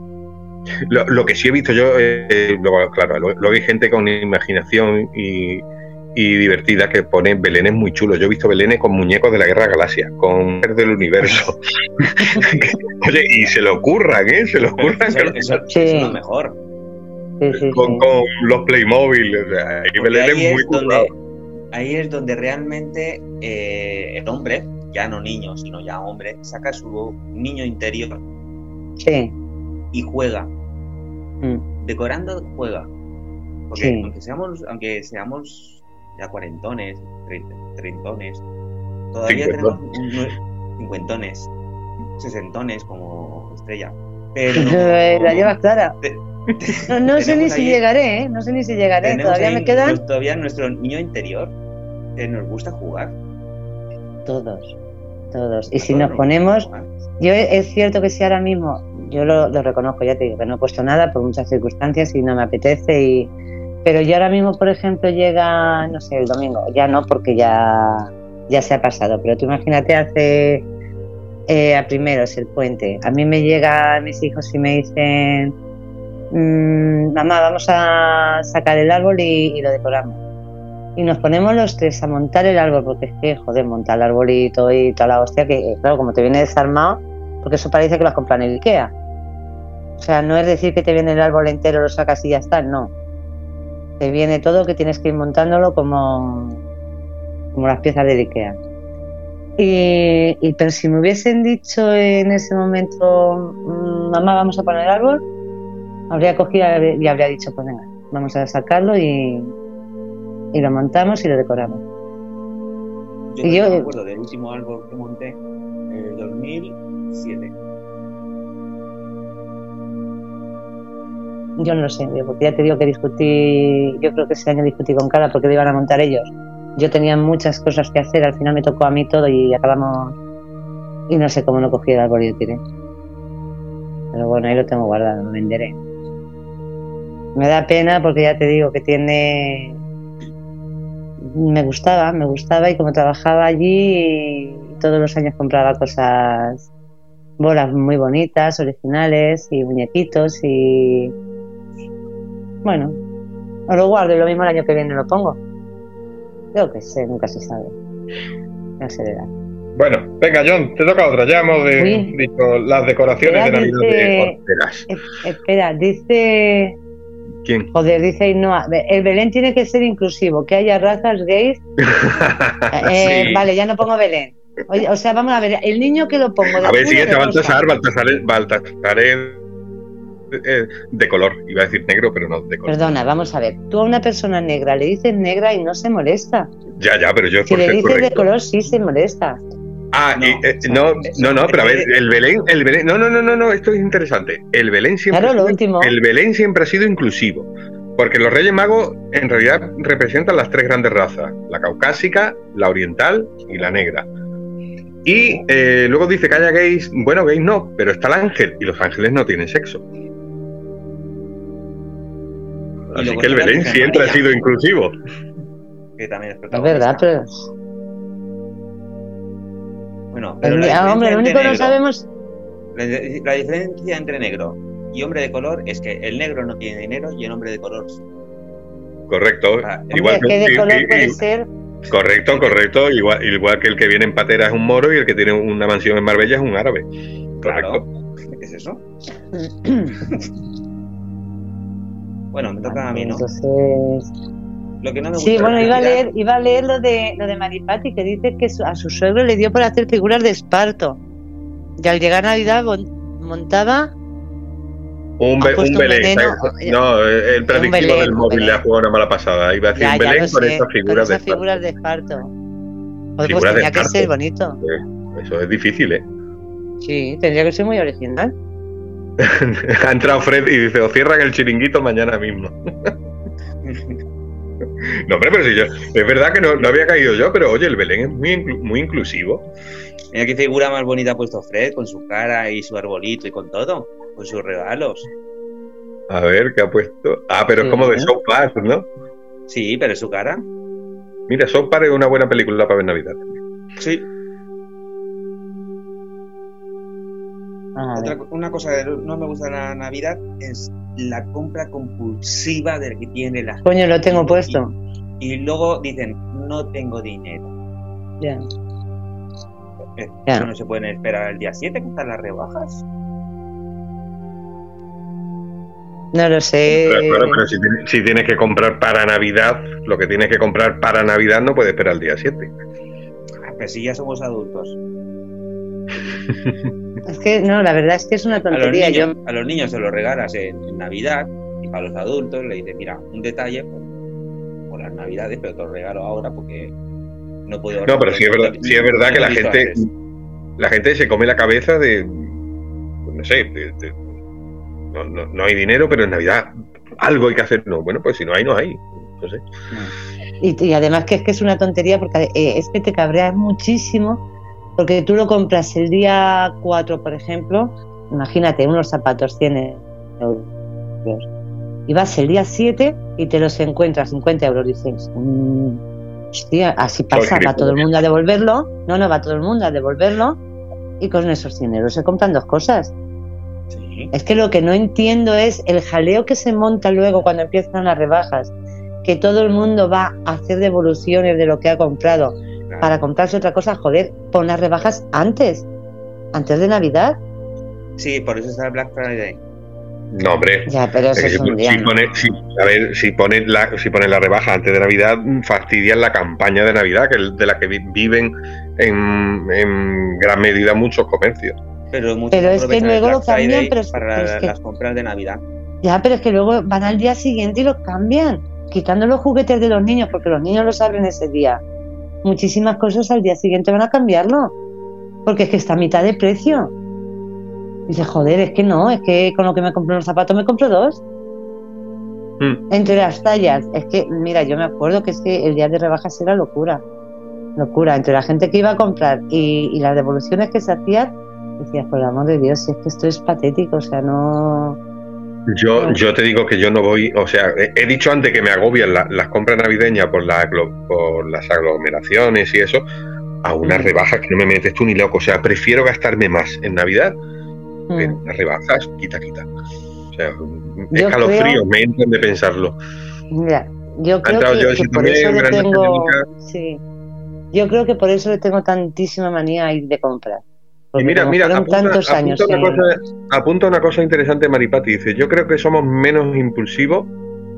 Lo, lo que sí he visto yo, eh, luego, claro, luego hay gente con imaginación y, y divertida que pone belenes muy chulos. Yo he visto belenes con muñecos de la Guerra Galaxia, con del universo. (laughs) (laughs) Oye, y se lo ocurran, ¿eh? Se lo ocurran Eso, que- eso- Sí. eso es lo mejor. Sí, sí, con, sí. con los Playmobil. O sea, hay Porque belenes ahí muy es donde, currados. ahí es donde realmente eh, el hombre, ya no niño, sino ya hombre, saca su niño interior Sí, y juega. Mm. Decorando, juega. Porque Sí. aunque seamos, aunque seamos ya cuarentones, trein- treintones, todavía tenemos cincuentones, sesentones como estrella. (laughs) Pero la llevas clara. Te- (laughs) No, no sé ni si ahí- llegaré, ¿eh? No sé ni si llegaré. Todavía me quedan nues- todavía nuestro niño interior que nos gusta jugar. todos, todos. Y si Todos nos ponemos, yo es cierto que si ahora mismo yo lo, lo reconozco, ya te digo que no he puesto nada por muchas circunstancias y no me apetece y pero yo ahora mismo, por ejemplo, llega, no sé, el domingo, ya no porque ya, ya se ha pasado, pero tú imagínate hace eh, a primeros el puente. A mí me llegan mis hijos y me dicen, "Mm, mamá, vamos a sacar el árbol y, lo decoramos. Y nos ponemos los tres a montar el árbol, porque es que, joder, montar el arbolito y toda la hostia, que claro, como te viene desarmado, porque eso parece que lo has comprado en el Ikea. O sea, no es decir que te viene el árbol entero, lo sacas y ya está, no. Te viene todo que tienes que ir montándolo como, como las piezas del Ikea. Y, y- pero si me hubiesen dicho en ese momento, "Mm, mamá, vamos a poner el árbol, habría cogido y habría dicho, pues venga, vamos a sacarlo y, y lo montamos y lo decoramos. Yo, Y yo- me acuerdo del último árbol que monté el 2007. Yo no sé, porque ya te digo que discutí, yo creo que ese año discutí con Cara porque lo iban a montar ellos. Yo tenía muchas cosas que hacer, al final me tocó a mí todo y acabamos. Y no sé cómo no cogí el árbol y tiré. Pero bueno, ahí lo tengo guardado, lo venderé. Me da pena porque ya te digo que tiene. Me gustaba, me gustaba y como trabajaba allí, todos los años compraba cosas, bolas muy bonitas, originales y muñequitos y. Bueno, o lo guardo y lo mismo el año que viene lo pongo. Yo que sé, nunca se sabe. Bueno, venga, John, te toca otra. Ya hemos de- dicho las decoraciones de Navidad de dice- Horteras. Eh, Espera, dice. ¿Quién? Joder, dice Ainhoa. El Belén tiene que ser inclusivo, que haya razas gays. (laughs) Eh, Sí. Vale, ya no pongo Belén. Oye, o sea, vamos a ver, el niño que lo pongo. de A ver, de rosa? Baltasar, Baltasar, Baltasar eh, de color. Iba a decir negro, pero no de color. Perdona, vamos a ver. Tú a una persona negra le dices negra y no se molesta. Ya, ya, pero yo Si por le dices de color, sí se molesta. Ah, No, y, eh, no, no, no, pero a ver, el Belén, el Belén, no, no, no, no, no, esto es interesante. El Belén siempre, Claro, ha lo sido- último. el Belén siempre ha sido inclusivo, porque los Reyes Magos en realidad representan las tres grandes razas: la caucásica, la oriental y la negra. Y eh, luego dice que haya gays, bueno, gays no, pero está el ángel y los ángeles no tienen sexo. Así que el Belén siempre ha sido inclusivo. Que también es Es verdad, pero. Bueno, pero la Ah, hombre, lo único que no sabemos. La, diferencia entre negro y hombre de color es que el negro no tiene dinero y el hombre de color sí. Correcto. Ah, igual Hombre, que de color y- puede y- ser. Correcto, correcto. Igual, igual que el que viene en patera es un moro y el que tiene una mansión en Marbella es un árabe. Claro. Correcto. ¿Qué es eso? (clears throat) (clears throat) Bueno, me toca a mí, ¿no? Entonces. Lo que no me gusta Sí, bueno, iba a leer, iba a leer lo de lo de Maripati que dice que su- a su suegro le dio por hacer figuras de esparto. Y al llegar Navidad mon- montaba Un, Ha be- un puesto un Belén. eh, No, el predictivo Belén, del móvil le ha jugado una mala pasada. Iba a decir ya, un Belén con sé, con figuras de esas figuras de esparto. Pues, Figuras tenía que esparto. ser bonito. esparto. Eso es difícil, ¿eh? Sí, tendría que ser muy original. Ha entrado Fred y dice, o cierran el chiringuito mañana mismo. (laughs) No, hombre, pero si yo... Es verdad que no, no había caído yo, pero oye, el Belén es muy, inclu- muy inclusivo. Mira qué figura más bonita ha puesto Fred, con su cara y su arbolito y con todo, con sus regalos. A ver, ¿qué ha puesto? Ah, pero es como de South Park, ¿no? Sí, pero su cara. Mira, South Park es una buena película para ver Navidad. Sí. A ver. Otra, una cosa que no me gusta de la Navidad es la compra compulsiva del que tiene la. Coño, lo tengo puesto. Y luego dicen, no tengo dinero. Ya. Eh, Ya. ¿eso ¿No se pueden esperar el día 7 que están las rebajas? No lo sé. Pero, claro, pero si, tienes, si tienes que comprar para Navidad, lo que tienes que comprar para Navidad no puede esperar el día 7. Ah, pero si ya somos adultos. (laughs) Es que no, la verdad es que es una A los, tontería. Yo, niños, a los niños se los regalas en, en Navidad y para los adultos le dices, mira, un detalle por, por las Navidades, pero te lo regalo ahora porque no puedo... No, pero sí es verdad, sí es verdad que la gente, antes. la gente se come la cabeza de, pues no sé, de- de- no, no- no hay dinero, pero en Navidad algo hay que hacer. No, bueno, pues si no hay, no hay. No sé. y, y además que es que es una tontería porque eh, es que te cabreas muchísimo porque tú lo compras el día 4, por ejemplo, imagínate, unos zapatos 100 euros. Y vas el día 7 y te los encuentras 50 euros. Dices, mm, hostia, así pasa, va todo el mundo a devolverlo. No, no, va todo el mundo a devolverlo. Y con esos 100 euros se compran dos cosas. Sí. Es que lo que no entiendo es el jaleo que se monta luego cuando empiezan las rebajas. Que todo el mundo va a hacer devoluciones de lo que ha comprado para comprarse otra cosa. Joder, pon las rebajas antes, antes de Navidad. Sí, por eso está el Black Friday. No, hombre. Ya, pero Es eso que es si, un si día. pone- si- a ver, si ponen la, si ponen la rebaja antes de Navidad, mm, fastidian la campaña de Navidad, que es de la que vi- viven en, en gran medida muchos comercios. Pero, muchos Pero es que luego Black cambian, pero es- para pero es que- las compras de Navidad. Ya, pero es que luego van al día siguiente y los cambian, quitando los juguetes de los niños, porque los niños los abren ese día. Muchísimas cosas al día siguiente van a cambiarlo, porque es que está a mitad de precio. Dice, joder, es que no, es que con lo que me compro unos zapatos me compro dos. Mm. Entre las tallas, es que, mira, yo me acuerdo que es que el día de rebajas era locura. Locura, entre la gente que iba a comprar y, y las devoluciones que se hacían, decías, por el amor de Dios, si es que esto es patético, o sea, no. Yo, No. yo te digo que yo no voy, o sea, he, dicho antes que me agobian la- las compras navideñas por, la, por las aglomeraciones y eso, a unas Mm. rebajas que no me metes tú ni loco. O sea, prefiero gastarme más en Navidad que en Mm. unas rebajas, quita, quita. O sea, escalofríos creo- me entran de pensarlo. Mira, yo creo que, yo que ese por eso le tengo, sí, yo creo que por eso le tengo tantísima manía a ir de comprar. Y mira, mira, apunta, tantos años. apunta una cosa, apunta una cosa interesante Maripati. Dice, yo creo que somos menos impulsivos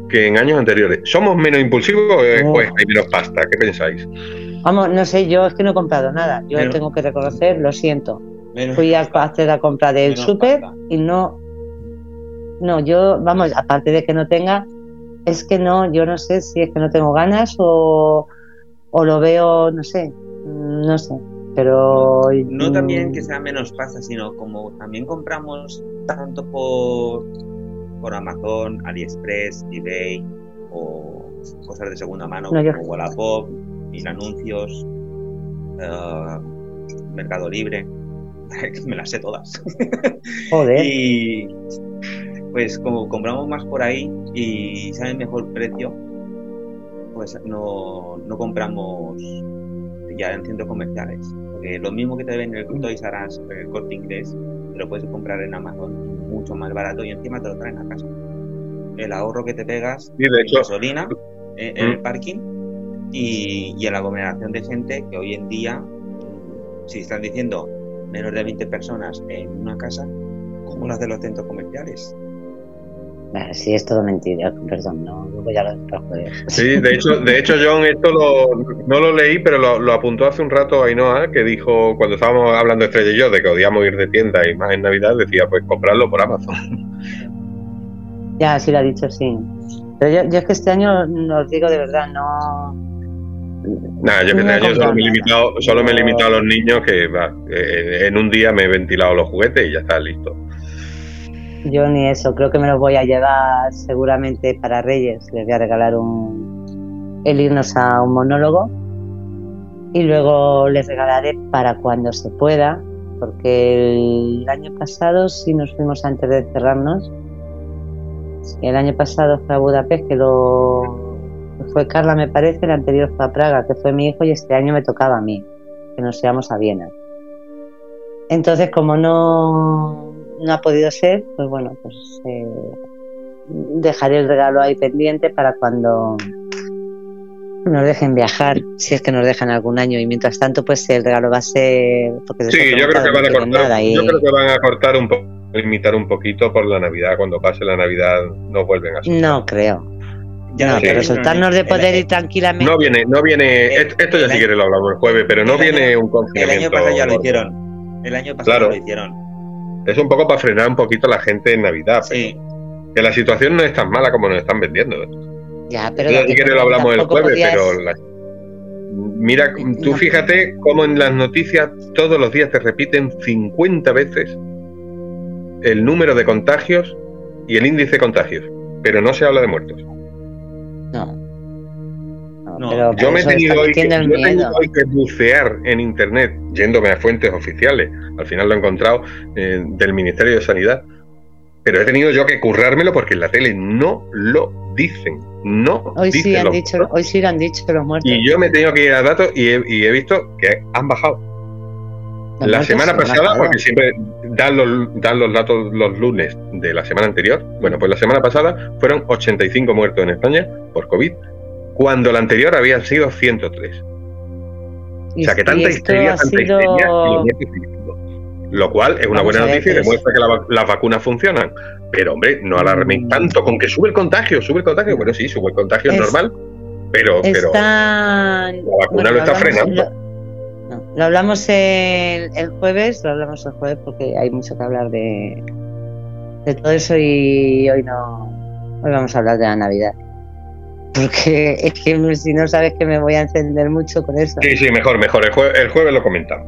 que en años anteriores. ¿Somos menos impulsivos o es- No. o es que hay menos pasta? ¿Qué pensáis? Vamos, no sé, yo es que no he comprado nada. Yo Pero- tengo que reconocer, lo siento. Menos- Fui a hacer la compra del Menos súper y no, no, yo, vamos, aparte de que no tenga, es que no, yo no sé si es que no tengo ganas o, o lo veo, no sé, no sé, pero... No también que sea menos pasta, sino como también compramos tanto por, por Amazon, AliExpress, eBay o cosas de segunda mano No, yo- como Wallapop, mil anuncios, eh, Mercado Libre, (laughs) me las sé todas. (laughs) Joder. Y pues como compramos más por ahí y sale mejor precio, pues no, no compramos ya en centros comerciales. Porque lo mismo que te ven en el Toys R Us, en el corte inglés, te lo puedes comprar en Amazon mucho más barato y encima te lo traen a casa. El ahorro que te pegas Y de en hecho, gasolina en el Mm. parking y, y en la aglomeración de gente que hoy en día, si están diciendo menos de 20 personas en una casa, ¿cómo lo hacen los centros comerciales? Sí, es todo mentira, perdón, no, luego ya lo. Sí, de hecho, de hecho John, esto lo- no lo leí, pero lo, lo apuntó hace un rato Ainhoa, que dijo, cuando estábamos hablando Estrella y yo, de que odiamos ir de tienda y más en Navidad, decía, pues comprarlo por Amazon. (laughs) Ya, sí lo ha dicho, sí. Pero yo, yo es que este año, os digo de verdad, no... Nada, yo este año solo me, he limitado, solo me he limitado a los niños que va, eh, en un día me he ventilado los juguetes y ya está listo. Yo ni eso, creo que me los voy a llevar seguramente para Reyes. Les voy a regalar un el irnos a un monólogo y luego les regalaré para cuando se pueda, porque el año pasado sí nos fuimos antes de cerrarnos. El año pasado fue a Budapest, que lo fue Carla me parece, el anterior fue a Praga, que fue mi hijo, y este año me tocaba a mí, que nos íbamos a Viena. Entonces, como no, no ha podido ser, pues bueno, pues eh, dejaré el regalo ahí pendiente para cuando nos dejen viajar, si es que nos dejan algún año. Y mientras tanto, pues el regalo va a ser. Porque se Sí, yo creo que van a cortar, y- yo creo que van a cortar un poco, limitar un poquito por la Navidad. Cuando pase la Navidad no vuelven a soltar. No creo. Ya no, sí. pero soltarnos de el- poder el- ir tranquilamente. No viene, no viene, El- esto ya el si año- quieres lo hablamos el jueves, pero no el viene año- un El confinamiento. año pasado ya lo hicieron. El año pasado Claro. lo hicieron. Es un poco para frenar un poquito a la gente en Navidad, Sí. pero que la situación no es tan mala como nos están vendiendo. ¿eh? Ya, pero si quieres lo hablamos el jueves, podías- pero la- mira, tú No. fíjate cómo en las noticias todos los días te repiten 50 veces el número de contagios y el índice de contagios, pero no se habla de muertos. No. No, No, pero Yo me he tenido hoy que, yo hoy que bucear en internet, yéndome a fuentes oficiales. Al final lo he encontrado eh, del Ministerio de Sanidad. Pero he tenido yo que currármelo porque en la tele no lo dicen. No Hoy dicen sí han los dicho, hoy sí lo han dicho los muertos. Y yo me he tenido que ir a datos y he, y he visto que han bajado. Los La semana se pasada, bajado. porque siempre dan los, dan los datos los lunes de la semana anterior. Bueno, pues la semana pasada fueron 85 muertos en España por COVID, cuando la anterior habían sido 103. O sea, que tanta histeria, tanta sido- histeria físicos. Lo cual es una Vamos buena noticia y demuestra que la las vacunas funcionan. Pero, hombre, no alarméis Mm. tanto con que sube el contagio, sube el contagio. Bueno, sí, sube el contagio, es normal, pero, pero Están. la vacuna lo está hablamos- frenando. Lo, no, lo hablamos el, el jueves, lo hablamos el jueves porque hay mucho que hablar de, de todo eso y hoy no. Hoy vamos a hablar de la Navidad. Porque es que si no sabes que me voy a encender mucho con eso. Sí, sí, mejor, mejor. El, jue- el jueves lo comentamos.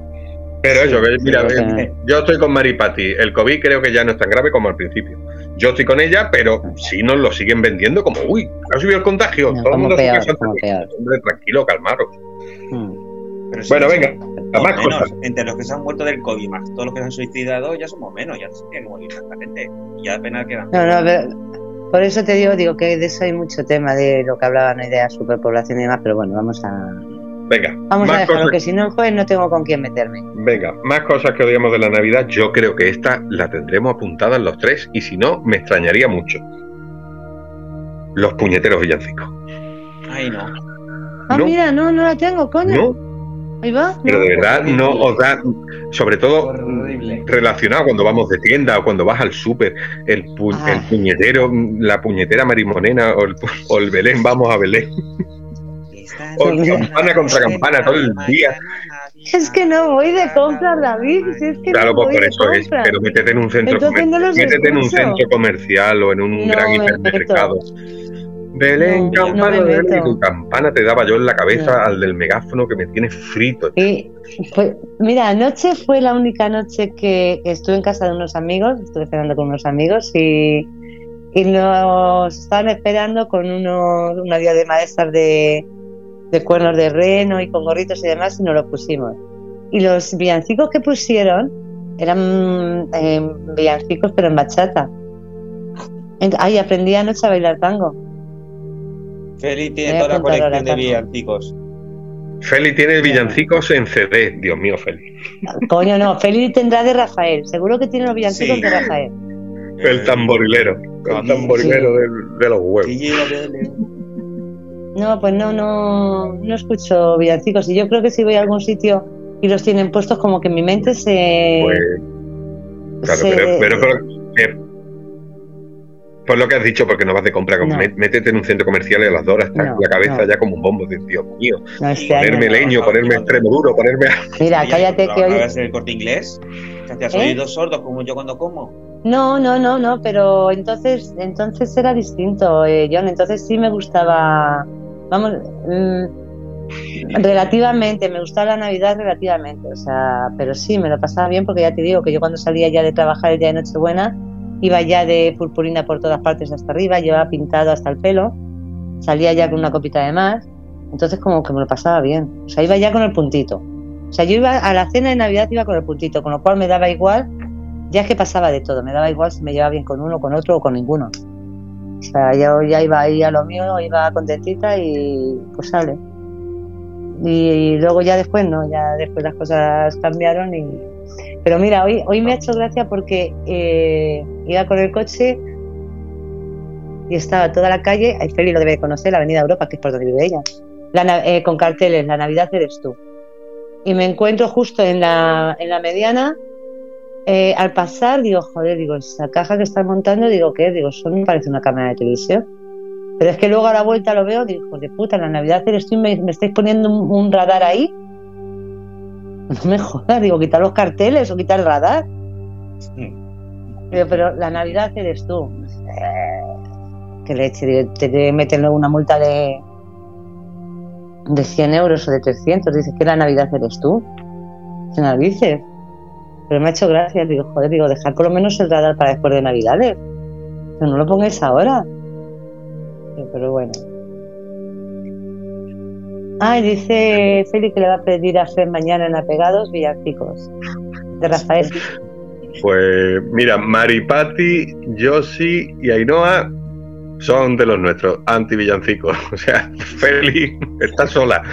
Pero Sí, eso, que, sí, mira, eh, yo estoy con Mari Patti. El COVID creo que ya no es tan grave como al principio. Yo estoy con ella, pero sí nos lo siguen vendiendo como, uy, ha subido el contagio. No, todo el mundo peor, casa como antes". peor. Hombre, tranquilo, calmaros. Mm. Pero sí, Bueno, sí, venga, más menos. cosas. Entre los que se han muerto del COVID más todos los que se han suicidado, ya somos menos, ya no se tiene que morir tanta gente. Y ya apenas quedan. No, no, pero por eso te digo, digo que de eso hay mucho tema de lo que hablaban hoy de la superpoblación y demás, pero bueno, vamos a, Venga, vamos a dejarlo, cosas. que si no el jueves no tengo con quién meterme. Venga, más cosas que odiamos de la Navidad. Yo creo que esta la tendremos apuntada en los tres y si no, me extrañaría mucho. Los puñeteros villancicos. Ay, no. Ah, No. mira, no, no la tengo, coño. ¿No? Ahí va. Pero no. de verdad no os da, sobre todo Horrible. relacionado cuando vamos de tienda o cuando vas al súper, el, pu- Ah. el puñetero, la puñetera marimonena o el, pu- o el Belén, vamos a Belén. (laughs) O campana contra campana todo el día. Es que no voy de compras, David. Si es que Claro, no pues por eso es, pero métete en un centro Entonces no comercial, los métete en un centro comercial o en un No gran me hipermercado. Belén, No, campana, no Belén, meto. tu campana te daba yo en la cabeza No. al del megáfono que me tiene frito. Y, pues, mira, anoche fue la única noche que estuve en casa de unos amigos, estuve cenando con unos amigos y, y nos estaban esperando con unos, una diadema de estas de, de cuernos de reno y con gorritos y demás y nos lo pusimos. Y los villancicos que pusieron eran eh, villancicos pero en bachata. Ay, aprendí anoche a bailar tango. Feli tiene toda la colección de villancicos. Feli tiene villancicos en CD, Dios mío, Feli. Coño, no, Feli tendrá de Rafael. Seguro que tiene los villancicos Sí. de Rafael. El tamborilero, el tamborilero de, de los huevos. No, pues no, no, no escucho villancicos. Y yo creo que si voy a algún sitio y los tienen puestos, como que en mi mente se. Pues, claro, se- pero, pero, pero, eh, por lo que has dicho, porque no vas de compra, No. mé- métete en un centro comercial y a las dos horas No, la cabeza no. ya como un bombo. de, Dios mío, no, este año ponerme no. leño, ponerme extremo duro, ponerme. (laughs) Mira, cállate que hoy. ¿Trabajabas en el corte inglés? ¿Te hacías ¿Eh? oídos sordos como yo cuando como? No, no, no, no, pero entonces, entonces era distinto, eh, John. Entonces sí me gustaba, vamos, mm, (laughs) relativamente, me gustaba la Navidad relativamente, o sea, pero sí me lo pasaba bien porque ya te digo que yo cuando salía ya de trabajar el día de Nochebuena iba ya de purpurina por todas partes hasta arriba, llevaba pintado hasta el pelo, salía ya con una copita de más, entonces como que me lo pasaba bien, o sea, iba ya con el puntito. O sea, yo iba a la cena de Navidad iba con el puntito, con lo cual me daba igual ya es que pasaba de todo, me daba igual si me llevaba bien con uno, con otro o con ninguno. O sea, yo ya iba ahí a lo mío, iba contentita y pues sale. Y, luego ya después no, ya después las cosas cambiaron y... Pero mira, hoy, hoy me ha hecho gracia porque eh, iba con el coche y estaba toda la calle, Feli lo debe de conocer, la Avenida Europa, que es por donde vive ella, la eh, con carteles, la Navidad eres tú. Y me encuentro justo en la, en la mediana eh, al pasar digo, joder, digo, esa caja que están montando, digo, ¿qué? Digo, eso me parece una cámara de televisión. Pero es que luego a la vuelta lo veo, digo, de puta, la Navidad eres tú y me, me estáis poniendo un, un radar ahí. No me jodas, digo, quitar los carteles o quitar el radar. Digo, pero la Navidad eres tú. Qué leche, digo, te, te meten luego una multa de, de 100 euros o de 300. Dices que la Navidad eres tú. ¿Qué narices? Pero me ha hecho gracia, digo, joder, digo, dejar por lo menos el radar para después de Navidades. Pero no lo pongáis ahora. Pero bueno. Ah, y dice Félix que le va a pedir a Fred mañana en Apegados villancicos de Rafael. Pues mira, Maripati, Josi y Ainhoa son de los nuestros, anti-villancicos. (laughs) O sea, Feli está sola.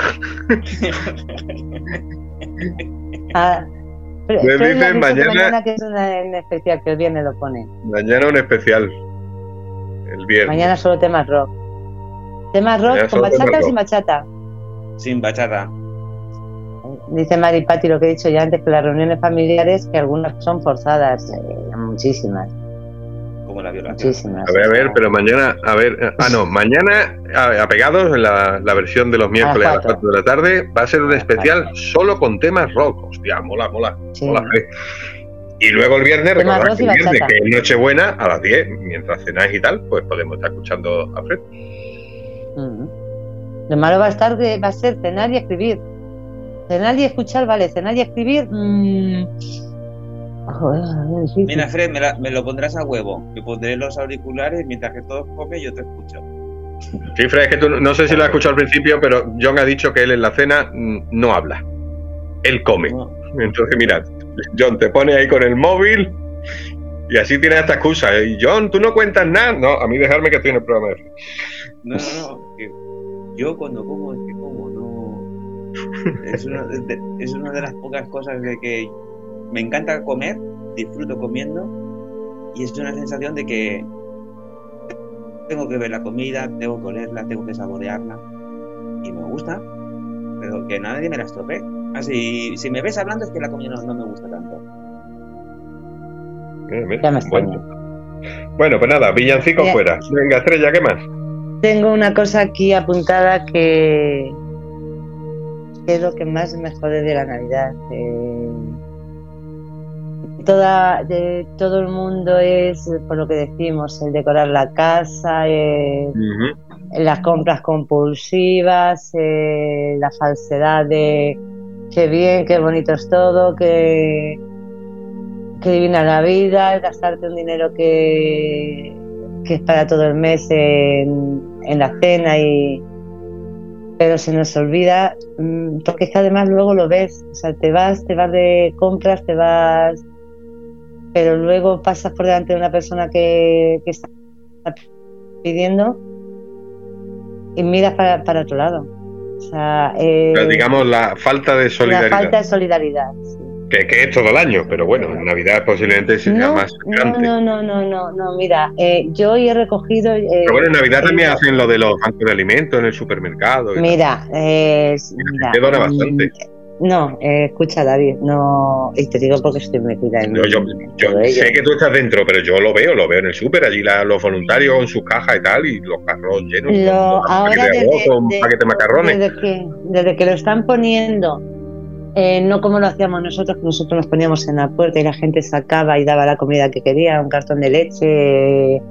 Ah, dicen mañana- mañana que es una en especial, que el viernes lo pone. Mañana un especial. El viernes. Mañana solo temas rock. ¿Temas rock Mañana con bachata o rock. Sin bachata? Dice Mari Patti lo que he dicho ya antes, que las reuniones familiares, que algunas son forzadas, eh, muchísimas, Como la violación. muchísimas. A ver, a ver, pero mañana, a ver, eh, ah, no, mañana, apegados en la, la versión de los miércoles a las cuatro. 4 de la tarde, va a ser un especial solo con temas rock. Hostia, mola, mola, sí. mola. fe. Y luego el viernes, recordad que el viernes, que es Nochebuena, a las 10, mientras cenáis y tal, pues podemos estar escuchando a Fred. Ujú. Lo malo va a estar va a ser cenar y escribir. Cenar y escuchar, vale, cenar y escribir. mm, joder. Mira, Fred, me, la- me lo pondrás a huevo. Me pondré los auriculares mientras que todos comen yo te escucho. Sí, Fred, es que tú no sé si lo has escuchado al principio, pero John ha dicho que él en la cena mm, no habla. Él come. No, Entonces, mira, John te pone ahí con el móvil y así tiene esta excusa. Y John, tú no cuentas nada. No, a mí dejarme que estoy en el programa de Fred. no, no. no, yo cuando como es que como, no. (laughs) Es una, de, es una de las pocas cosas de que me encanta comer, disfruto comiendo y es una sensación de que tengo que ver la comida, tengo que olerla, tengo que saborearla y me gusta, pero que nadie me la estropee. Así, si me ves hablando es que la comida no, no me gusta tanto. Ya me bueno. pues nada, villancico Ya. fuera. Venga, Estrella, ¿qué más? Tengo una cosa aquí apuntada que, que es lo que más me jode de la Navidad. eh, toda, de, todo el mundo es, por lo que decimos, el decorar la casa, eh, las compras compulsivas, eh, la falsedad de qué bien, qué bonito es todo, que, que divina la vida, el gastarte un dinero que, que es para todo el mes en, en la cena y pero se nos olvida mm, porque es que además luego lo ves, o sea, te vas, te vas de compras, te vas pero luego pasas por delante de una persona que, que está pidiendo y miras para, para otro lado. O sea, eh, Pero digamos la falta de la solidaridad, falta de solidaridad. sí. Que, que es todo el año, pero bueno, en Navidad posiblemente sea No, más grande. no, no, no, no, no, mira, eh, yo hoy he recogido... eh, Pero bueno, en Navidad también eh, hacen lo de los bancos de alimentos en el supermercado. Mira, eh, mira, te dona mm, bastante. No, eh, escucha David, no, y te digo porque estoy metida en No, yo sé que tú estás dentro, pero yo lo veo, lo veo en el súper, allí la- los voluntarios en sus cajas y tal, y los carros llenos Lo- con ahora desde- con un de- paquete de macarrones. Desde que, desde que lo están poniendo, eh, no como lo hacíamos nosotros, que nosotros nos poníamos en la puerta y la gente sacaba y daba la comida que quería, un cartón de leche.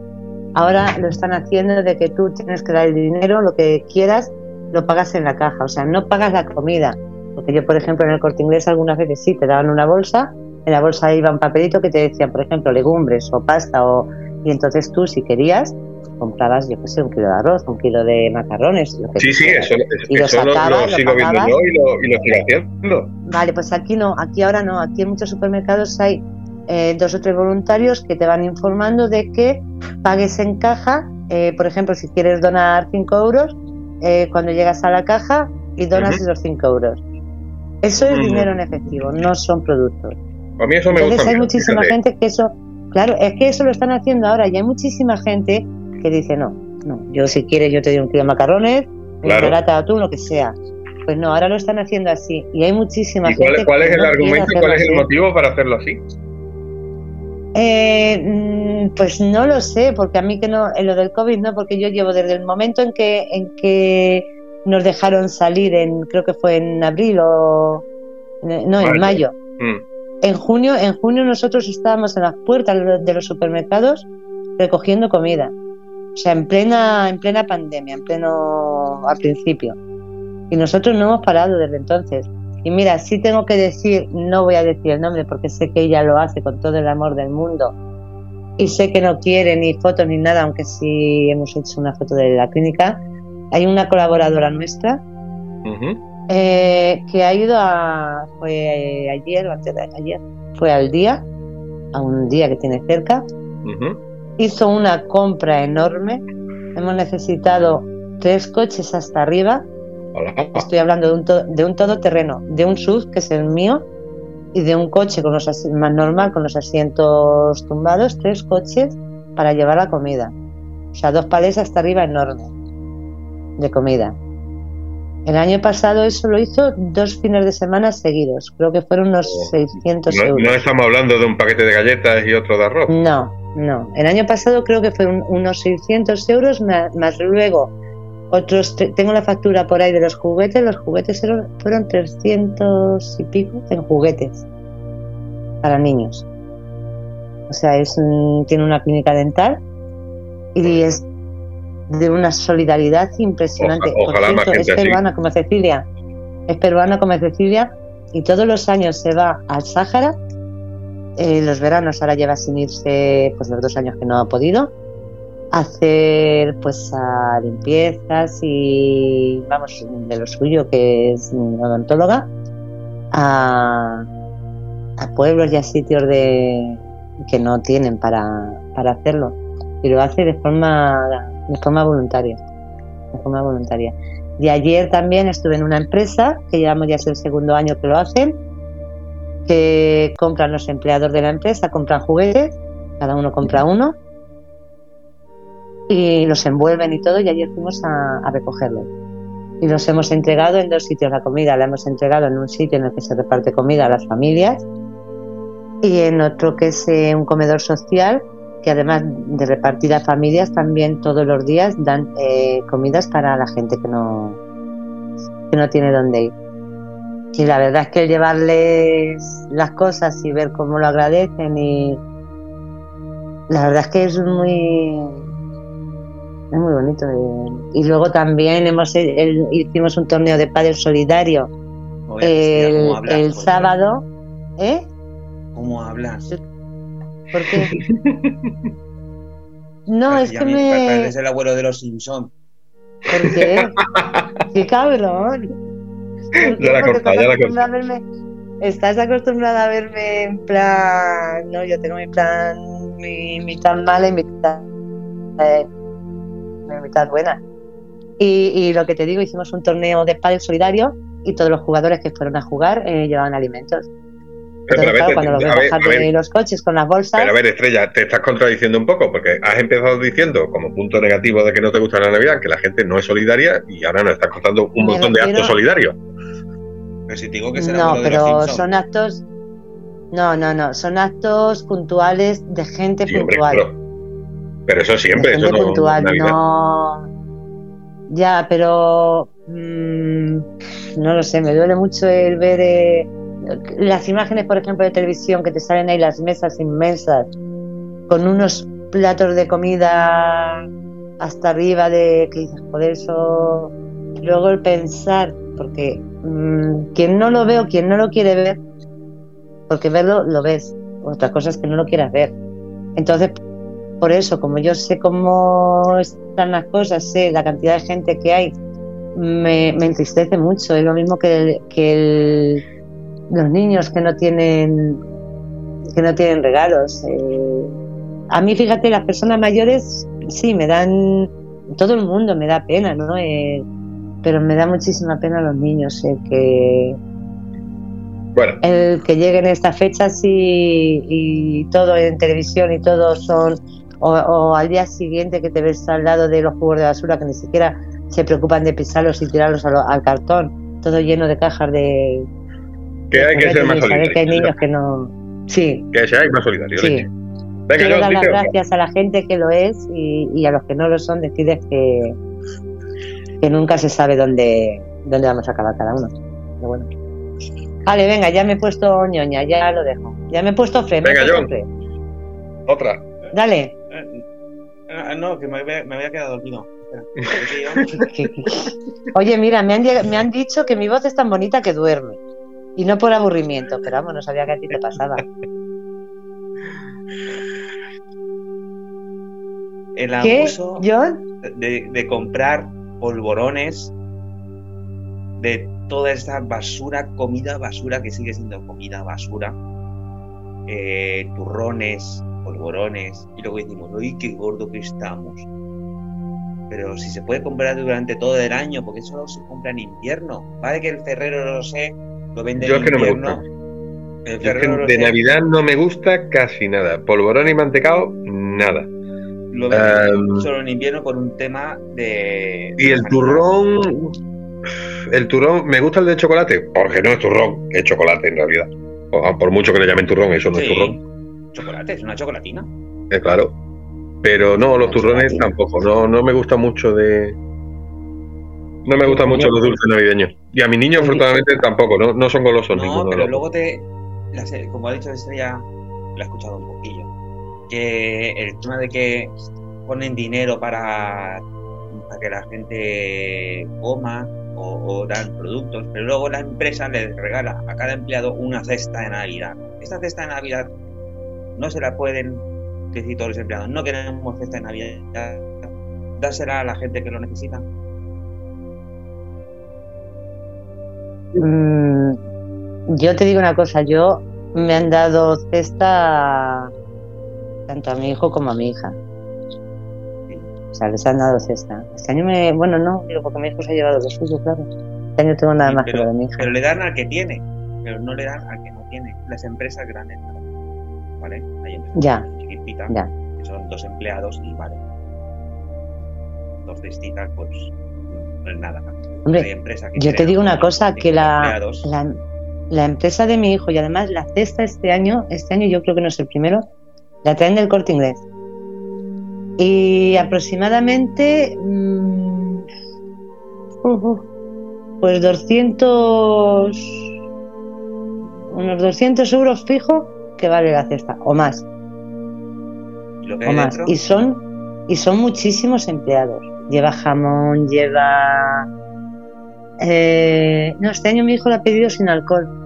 Ahora lo están haciendo de que tú tienes que dar el dinero, lo que quieras, lo pagas en la caja, o sea, no pagas la comida. Porque yo, por ejemplo, en el corte inglés algunas veces sí te daban una bolsa, en la bolsa iba un papelito que te decían, por ejemplo, legumbres o pasta, o, y entonces tú, si querías, comprabas, yo qué sé, un kilo de arroz, un kilo de macarrones, lo que Sí, sí, quieras. eso, Y lo eso lo, sacaba, lo lo viendo yo y lo, y lo sigo haciendo. Vale, pues aquí no, aquí ahora no, aquí en muchos supermercados hay eh, dos o tres voluntarios que te van informando de que pagues en caja, eh, por ejemplo, si quieres donar 5 euros, eh, cuando llegas a la caja y donas esos 5 euros. Eso es Ujú. dinero en efectivo, no son productos. A mí eso me Entonces gusta hay muchísima gente que eso, claro, es que eso lo están haciendo ahora y hay muchísima gente que dice, no, no, yo si quieres yo te doy un kilo de macarrones, Claro. una lata de atún, lo que sea. Pues no, ahora lo están haciendo así y hay muchísima ¿Y cuál, gente cuál que es el no argumento y cuál es el así. motivo para hacerlo así? Eh, mm, pues no lo sé, porque a mí que no, en lo del COVID no, porque yo llevo desde el momento en que, en que nos dejaron salir, en creo que fue en abril o no, Mayo. en mayo. Mm. En junio, en junio nosotros estábamos en las puertas de los supermercados recogiendo comida. O sea, en plena, en plena pandemia, en pleno al principio. Y nosotros no hemos parado desde entonces. Y mira, sí tengo que decir, no voy a decir el nombre porque sé que ella lo hace con todo el amor del mundo. Y sé que no quiere ni fotos ni nada, aunque sí hemos hecho una foto de la clínica. Hay una colaboradora nuestra eh, que ha ido a. Fue eh, ayer o antes de ayer. Fue al día, a un día que tiene cerca. Ujú. Hizo una compra enorme. Hemos necesitado tres coches hasta arriba. Hola. Estoy hablando de un, to- de un todoterreno, de un SUV, que es el mío, y de un coche con los más normal, con los asientos tumbados, tres coches para llevar la comida. O sea, dos palés hasta arriba enormes de comida. El año pasado eso lo hizo dos fines de semana seguidos. Creo que fueron unos Oh, 600 No, euros. no estamos hablando de un paquete de galletas y otro de arroz. No, no. El año pasado creo que fueron unos 600 euros más, más luego otros. Tengo la factura por ahí de los juguetes. Los juguetes fueron 300 y pico en juguetes para niños. O sea, es un- tiene una clínica dental y es de una solidaridad impresionante. Oja- ojalá Por más cierto, gente es así. peruana como Cecilia. Es peruana como Cecilia y todos los años se va al Sáhara eh, los veranos ahora lleva sin irse pues los dos años que no ha podido. Hacer pues a limpiezas y vamos de lo suyo que es odontóloga a, a pueblos y a sitios de que no tienen para, para hacerlo. Y lo hace de forma de forma voluntaria de forma voluntaria. Y ayer también estuve en una empresa que llevamos ya es el segundo año que lo hacen que compran los empleados de la empresa, compran juguetes, cada uno compra uno y los envuelven y todo y ayer fuimos a, a recogerlos. Y los hemos entregado en dos sitios la comida, la hemos entregado en un sitio en el que se reparte comida a las familias y en otro que es eh, un comedor social que además de repartir a familias también todos los días dan eh, comidas para la gente que no, que no tiene dónde ir. Y la verdad es que el llevarles las cosas y ver cómo lo agradecen y la verdad es que es muy es muy bonito. Y luego también hemos el- hicimos un torneo de pádel solidario el, ¿cómo hablas, el sábado, ¿eh? ¿Cómo hablas? ¿Por qué? (laughs) No, Parece es que me Pareces el abuelo de los Simpson. ¿Por qué? (laughs) ¡Qué cabrón! Ya la estás ya la he acostumbrada a verme- Estás acostumbrada a verme en plan. No, yo tengo mi plan, mi mitad mala y mi mitad, eh, mi mitad buena. Y, y lo que te digo, hicimos un torneo de pádel solidario y todos los jugadores que fueron a jugar eh, llevaban alimentos. Pero, Entonces, cuando los ves bajar de los coches con las bolsas. Pero a ver, Estrella, te estás contradiciendo un poco, porque has empezado diciendo como punto negativo de que no te gusta la Navidad que la gente no es solidaria y ahora nos estás contando un montón de actos solidarios. Pero si te digo que es el No, de pero son actos. No, no, no. Son actos puntuales de gente Sí, hombre, puntual. pero, pero eso de siempre, eso gente no, puntual, no. Ya, pero. mm, no lo sé, me duele mucho el ver eh, las imágenes, por ejemplo, de televisión que te salen ahí las mesas inmensas con unos platos de comida hasta arriba de que dices, joder, eso. Luego el pensar, porque mm, quien no lo ve o quien no lo quiere ver, porque verlo lo ves, otra cosa es que no lo quieras ver. Entonces, por eso, como yo sé cómo están las cosas, sé la cantidad de gente que hay, me, entristece mucho. Es lo mismo que, que el- los niños que no tienen que no tienen regalos. Eh, a mí, fíjate, las personas mayores sí me dan todo el mundo me da pena, ¿no? Eh, pero me da muchísima pena los niños el que Bueno, el que lleguen estas fechas y, y todo en televisión y todo son o, o al día siguiente que te ves al lado de los jugos de basura que ni siquiera se preocupan de pisarlos y tirarlos al cartón todo lleno de cajas de que hay que ser más saber que hay niños que no sí Que seáis más solidarios. Sí. Venga, quiero dar las gracias a la gente que lo es y, y a los que no lo son decirles que que nunca se sabe dónde dónde vamos a acabar cada uno pero bueno vale venga ya me he puesto ñoña ya lo dejo ya me he puesto fre Venga, puesto John. fre. Otra. dale Eh, eh, no, que me había, me había quedado dormido. ¿qué (laughs) Oye, mira, me han, me han dicho que mi voz es tan bonita que duerme. Y no por aburrimiento, pero vamos, no sabía que a ti te pasaba. El ¿Qué, abuso John? de, de comprar polvorones de toda esta basura, comida basura que sigue siendo comida basura, eh, turrones, polvorones, y luego decimos, uy, qué gordo que estamos. Pero si se puede comprar durante todo el año, porque eso no se compra en invierno. Vale que el Ferrero lo sé, lo vende Yo en es que no me gusta. El Yo es que Ferrero de Navidad no me gusta casi nada. Polvorón y mantecado, nada. Lo venden Em, solo en invierno por un tema de. Y de el turrón. El turrón, me gusta el de chocolate, porque no es turrón, es chocolate en realidad. O- Por mucho que le llamen turrón, eso no es turrón, chocolate, es una chocolatina. es claro. Pero no, los turrones chocolatina. tampoco. No, no me gusta mucho de. No me gustan mucho los dulces navideños. Y a mis niños, afortunadamente, tampoco. No, no son golosos No, de pero los luego te. la como ha dicho Estrella, lo he escuchado un poquillo. Que el tema de que ponen dinero para, para que la gente coma o, dan productos, pero luego la empresa les regala a cada empleado una cesta de Navidad. Esta cesta de Navidad no se la pueden decir todos los empleados. No queremos cesta de Navidad. Dársela a la gente que lo necesita. Mm, yo te digo una cosa, yo me han dado cesta tanto a mi hijo como a mi hija. O sea, les han dado cesta. Este año me, bueno, no, digo, porque mi hijo se ha llevado lo suyo, claro. Este año tengo nada Sí, más que pero- lo de mi hija. Pero le dan al que tiene, pero no le dan al que no tiene. Las empresas grandes, ¿vale? Hay empresas Ya. chiquititas, Ya. que son dos empleados y vale. Dos cestitas, pues no es nada. Hombre, que Yo te digo una cosa, que la, la, la empresa de mi hijo y además la cesta este año, este año yo creo que no es el primero, la traen del corte inglés. Y aproximadamente, mm, uh, uh, pues 200, unos 200 euros fijo que vale la cesta, o más, Y lo que o hay más. Y son, y son muchísimos empleados. Lleva jamón, lleva... eh, no, este año mi hijo lo ha pedido sin alcohol.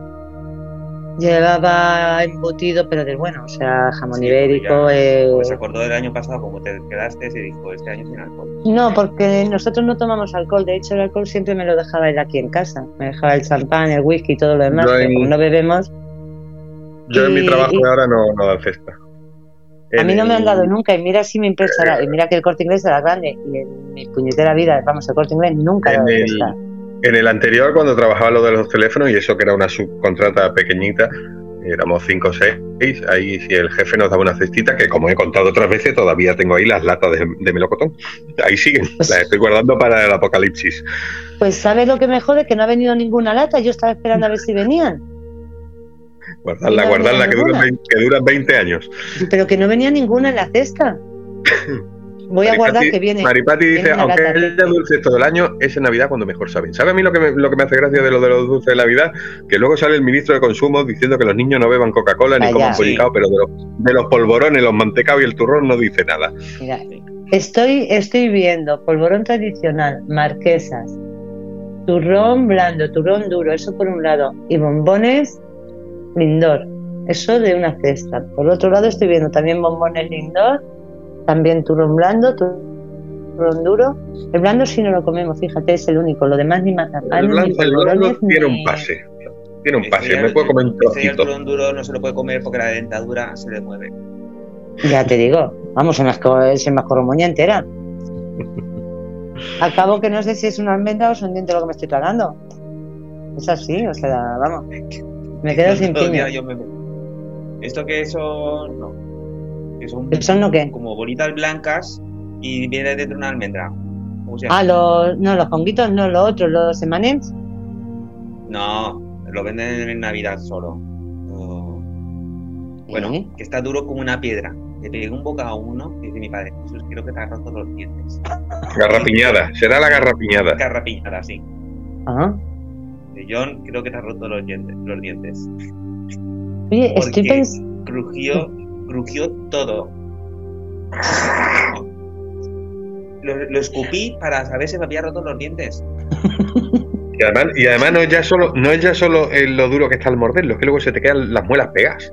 Llevaba embutido, pero del bueno, o sea, jamón Sí, ibérico. eh, pues se acordó del año pasado como te quedaste y dijo, este año sin alcohol. No, porque nosotros no tomamos alcohol. De hecho, el alcohol siempre me lo dejaba él aquí en casa. Me dejaba el champán, el whisky y todo lo demás. Pero como no bebemos, Yo en mi trabajo y- de ahora no, no dan cesta. a mí no me han dado nunca. Y mira si me impresará. Y mira que el corte inglés era grande. Y en mi puñetera vida, vamos, el corte inglés nunca En dado el- cesta. En el anterior, cuando trabajaba lo de los teléfonos, y eso que era una subcontrata pequeñita, éramos cinco o seis, ahí si el jefe nos daba una cestita, que como he contado otras veces, todavía tengo ahí las latas de, de melocotón. Ahí siguen, Pues- las estoy guardando para el apocalipsis. Pues ¿sabes lo que me jode? Que no ha venido ninguna lata. Yo estaba esperando a ver si venían. Guardarla, no guardarla, venido que duran, ninguna. 20, que duran 20 años. Pero que no venía ninguna en la cesta. (laughs) Voy a guardar que viene. Maripati dice, viene aunque haya dulces todo el año, es en Navidad cuando mejor saben. ¿Sabe a mí lo que, me, lo que me hace gracia de lo de los dulces de Navidad? Que luego sale el ministro de Consumo diciendo que los niños no beban Coca-Cola ni coman Sí. pollicao, pero de los, de los polvorones, los mantecados y el turrón no dice nada. Mira, estoy, estoy viendo polvorón tradicional, marquesas, turrón blando, turrón duro, eso por un lado, y bombones lindor, eso de una cesta. Por otro lado estoy viendo también bombones lindor, también turrón blando, turrón duro. El blando sí no lo comemos, fíjate, es el único, lo demás ni mazapán, El ni blanco, el blanco tiene un ni- pase. Tiene un pase. Me el- puedo comer un ya el trocito. turrón duro no se lo puede comer porque la dentadura se le mueve. Ya te digo, vamos, se me, se me moña entera. (laughs) Acabo que no sé si es una almendra o es un diente lo que me estoy tragando. Es así, o sea, vamos. Me quedo sin piña. día yo me- Esto que son. No. Que son ¿Eso no qué? como bolitas blancas y viene dentro una almendra. ¿Cómo se llama? Ah, los, no, los conguitos, no, los otros, los emanems. No, lo venden en Navidad solo. Oh. Bueno, ¿Eh? que está duro como una piedra. Le pegué un boca a uno y dice mi padre, Jesús, creo que te has roto los dientes. Garrapiñada. Será la garrapiñada. Carrapiñada, sí. Ah. De John, creo que te has roto los dientes. Los dientes. Oye, estoy Porque pensando. Crujió, crujió todo. Lo, lo escupí para saber si me había roto los dientes. Y además, y además no es ya solo, no es ya solo eh, lo duro que está al morderlo, es que luego se te quedan las muelas pegadas.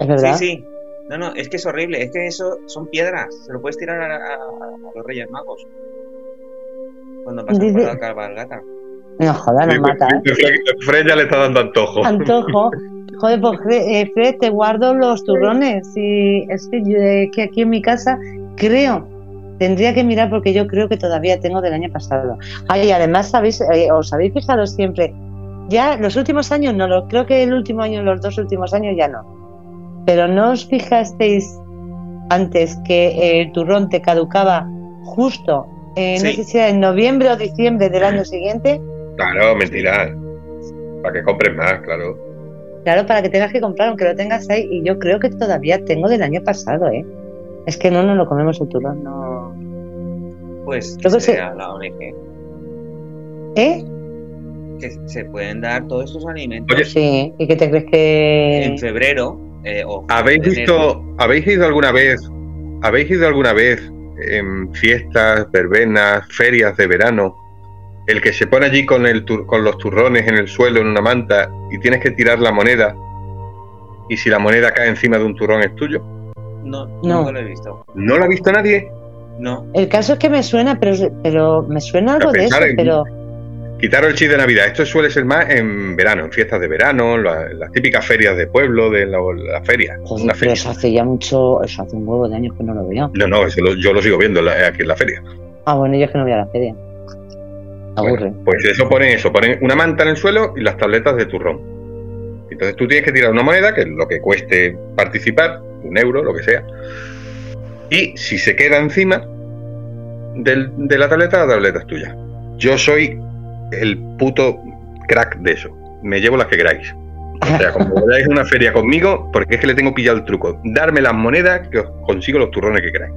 Es verdad. Sí, sí. No, no, es que es horrible. Es que eso son piedras. Se lo puedes tirar a, a- a los Reyes Magos. Cuando pasan por la cabalgata. No joda, nos mata, ¿eh? Fred ya le está dando antojo. Antojo. (laughs) Joder, pues eh, Fred, te guardo los turrones. Y es que, yo, eh, que aquí en mi casa creo, tendría que mirar porque yo creo que todavía tengo del año pasado. Ay, y además, ¿sabéis, eh, os habéis fijado siempre, ya los últimos años no, lo, creo que el último año, los dos últimos años ya no. Pero no os fijasteis antes que el turrón te caducaba justo, eh, no Sí. sé si era en noviembre o diciembre del año siguiente. Claro, mentira. Para que compres más, claro. Claro, para que tengas que comprar, aunque lo tengas ahí. Y yo creo que todavía tengo del año pasado, ¿eh? Es que no nos lo comemos el turrón, no. Pues Yo que sea la ONG. ¿Eh? Que se pueden dar todos estos alimentos Oye, Sí. ¿Y qué te crees que.? en febrero eh, o ¿Habéis visto, habéis ido alguna vez, habéis ido alguna vez en fiestas, verbenas, ferias de verano, el que se pone allí con, el tur- con los turrones en el suelo en una manta y tienes que tirar la moneda y si la moneda cae encima de un turrón es tuyo? No, No. lo he visto. ¿No lo ha visto nadie? No. El caso es que me suena, pero, pero me suena algo de eso, en- pero. Quitaros el chip de Navidad. Esto suele ser más en verano, en fiestas de verano, la- las típicas ferias de pueblo, de la, la feria. Joder, una pero feria. eso hace ya mucho. Eso hace un huevo de años que no lo veo. No, no, eso lo- yo lo sigo viendo la- aquí en la feria. Ah, bueno, yo es que no voy a la feria. Aburre. Bueno, pues eso ponen eso, ponen una manta en el suelo y las tabletas de turrón. Entonces tú tienes que tirar una moneda, que es lo que cueste participar, un euro, lo que sea. Y si se queda encima del- de la tableta, la tableta es tuya. Yo soy el puto crack de eso. Me llevo las que queráis. O sea, como (laughs) vayáis a una feria conmigo, porque es que le tengo pillado el truco. Darme las monedas que os consigo los turrones que queráis.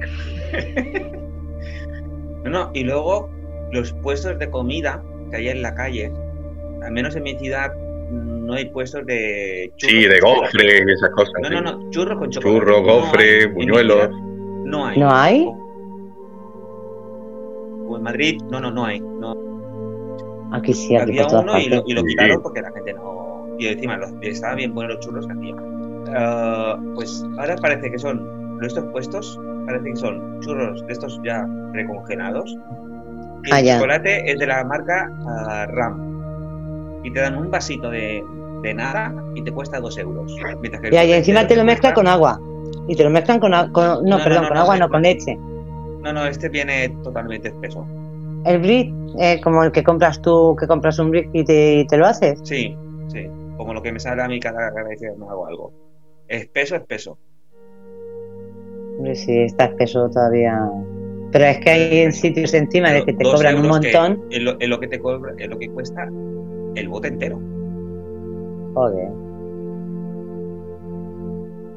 (laughs) No, no, y luego los puestos de comida que hay en la calle, al menos en mi ciudad no hay puestos de churros Sí, de gofres y esas cosas. No, sí. no, no, churros con chocolate. Churros, No. En mi buñuelos. No hay. ¿No hay? O en Madrid, no, no, no hay. No. Aquí sí, aquí Había uno y lo, y lo Sí. quitaron porque la gente no. Y encima los, estaban bien buenos los churros que hacían. Ah, pues ahora parece que son estos puestos, parece que son churros de estos ya precongelados. Ah, el ya. chocolate es de la marca ah, Ram. Y te dan un vasito de, de nada y te cuesta dos euros. Mientras que Ya, y encima te lo mezclan con agua. Y te lo mezclan con, no, perdón, no, con agua, no, con leche. No, no, este viene totalmente espeso. El brick, eh, como el que compras tú, que compras un brick y te, y te lo haces. Sí, sí. Como lo que me sale a mí cada vez que me hago algo. Espeso, espeso. Sí, está espeso todavía. Pero es que hay en sitios encima de que te cobran un euros que montón. es, lo, que te cobra, es lo que cuesta el bote entero. Joder.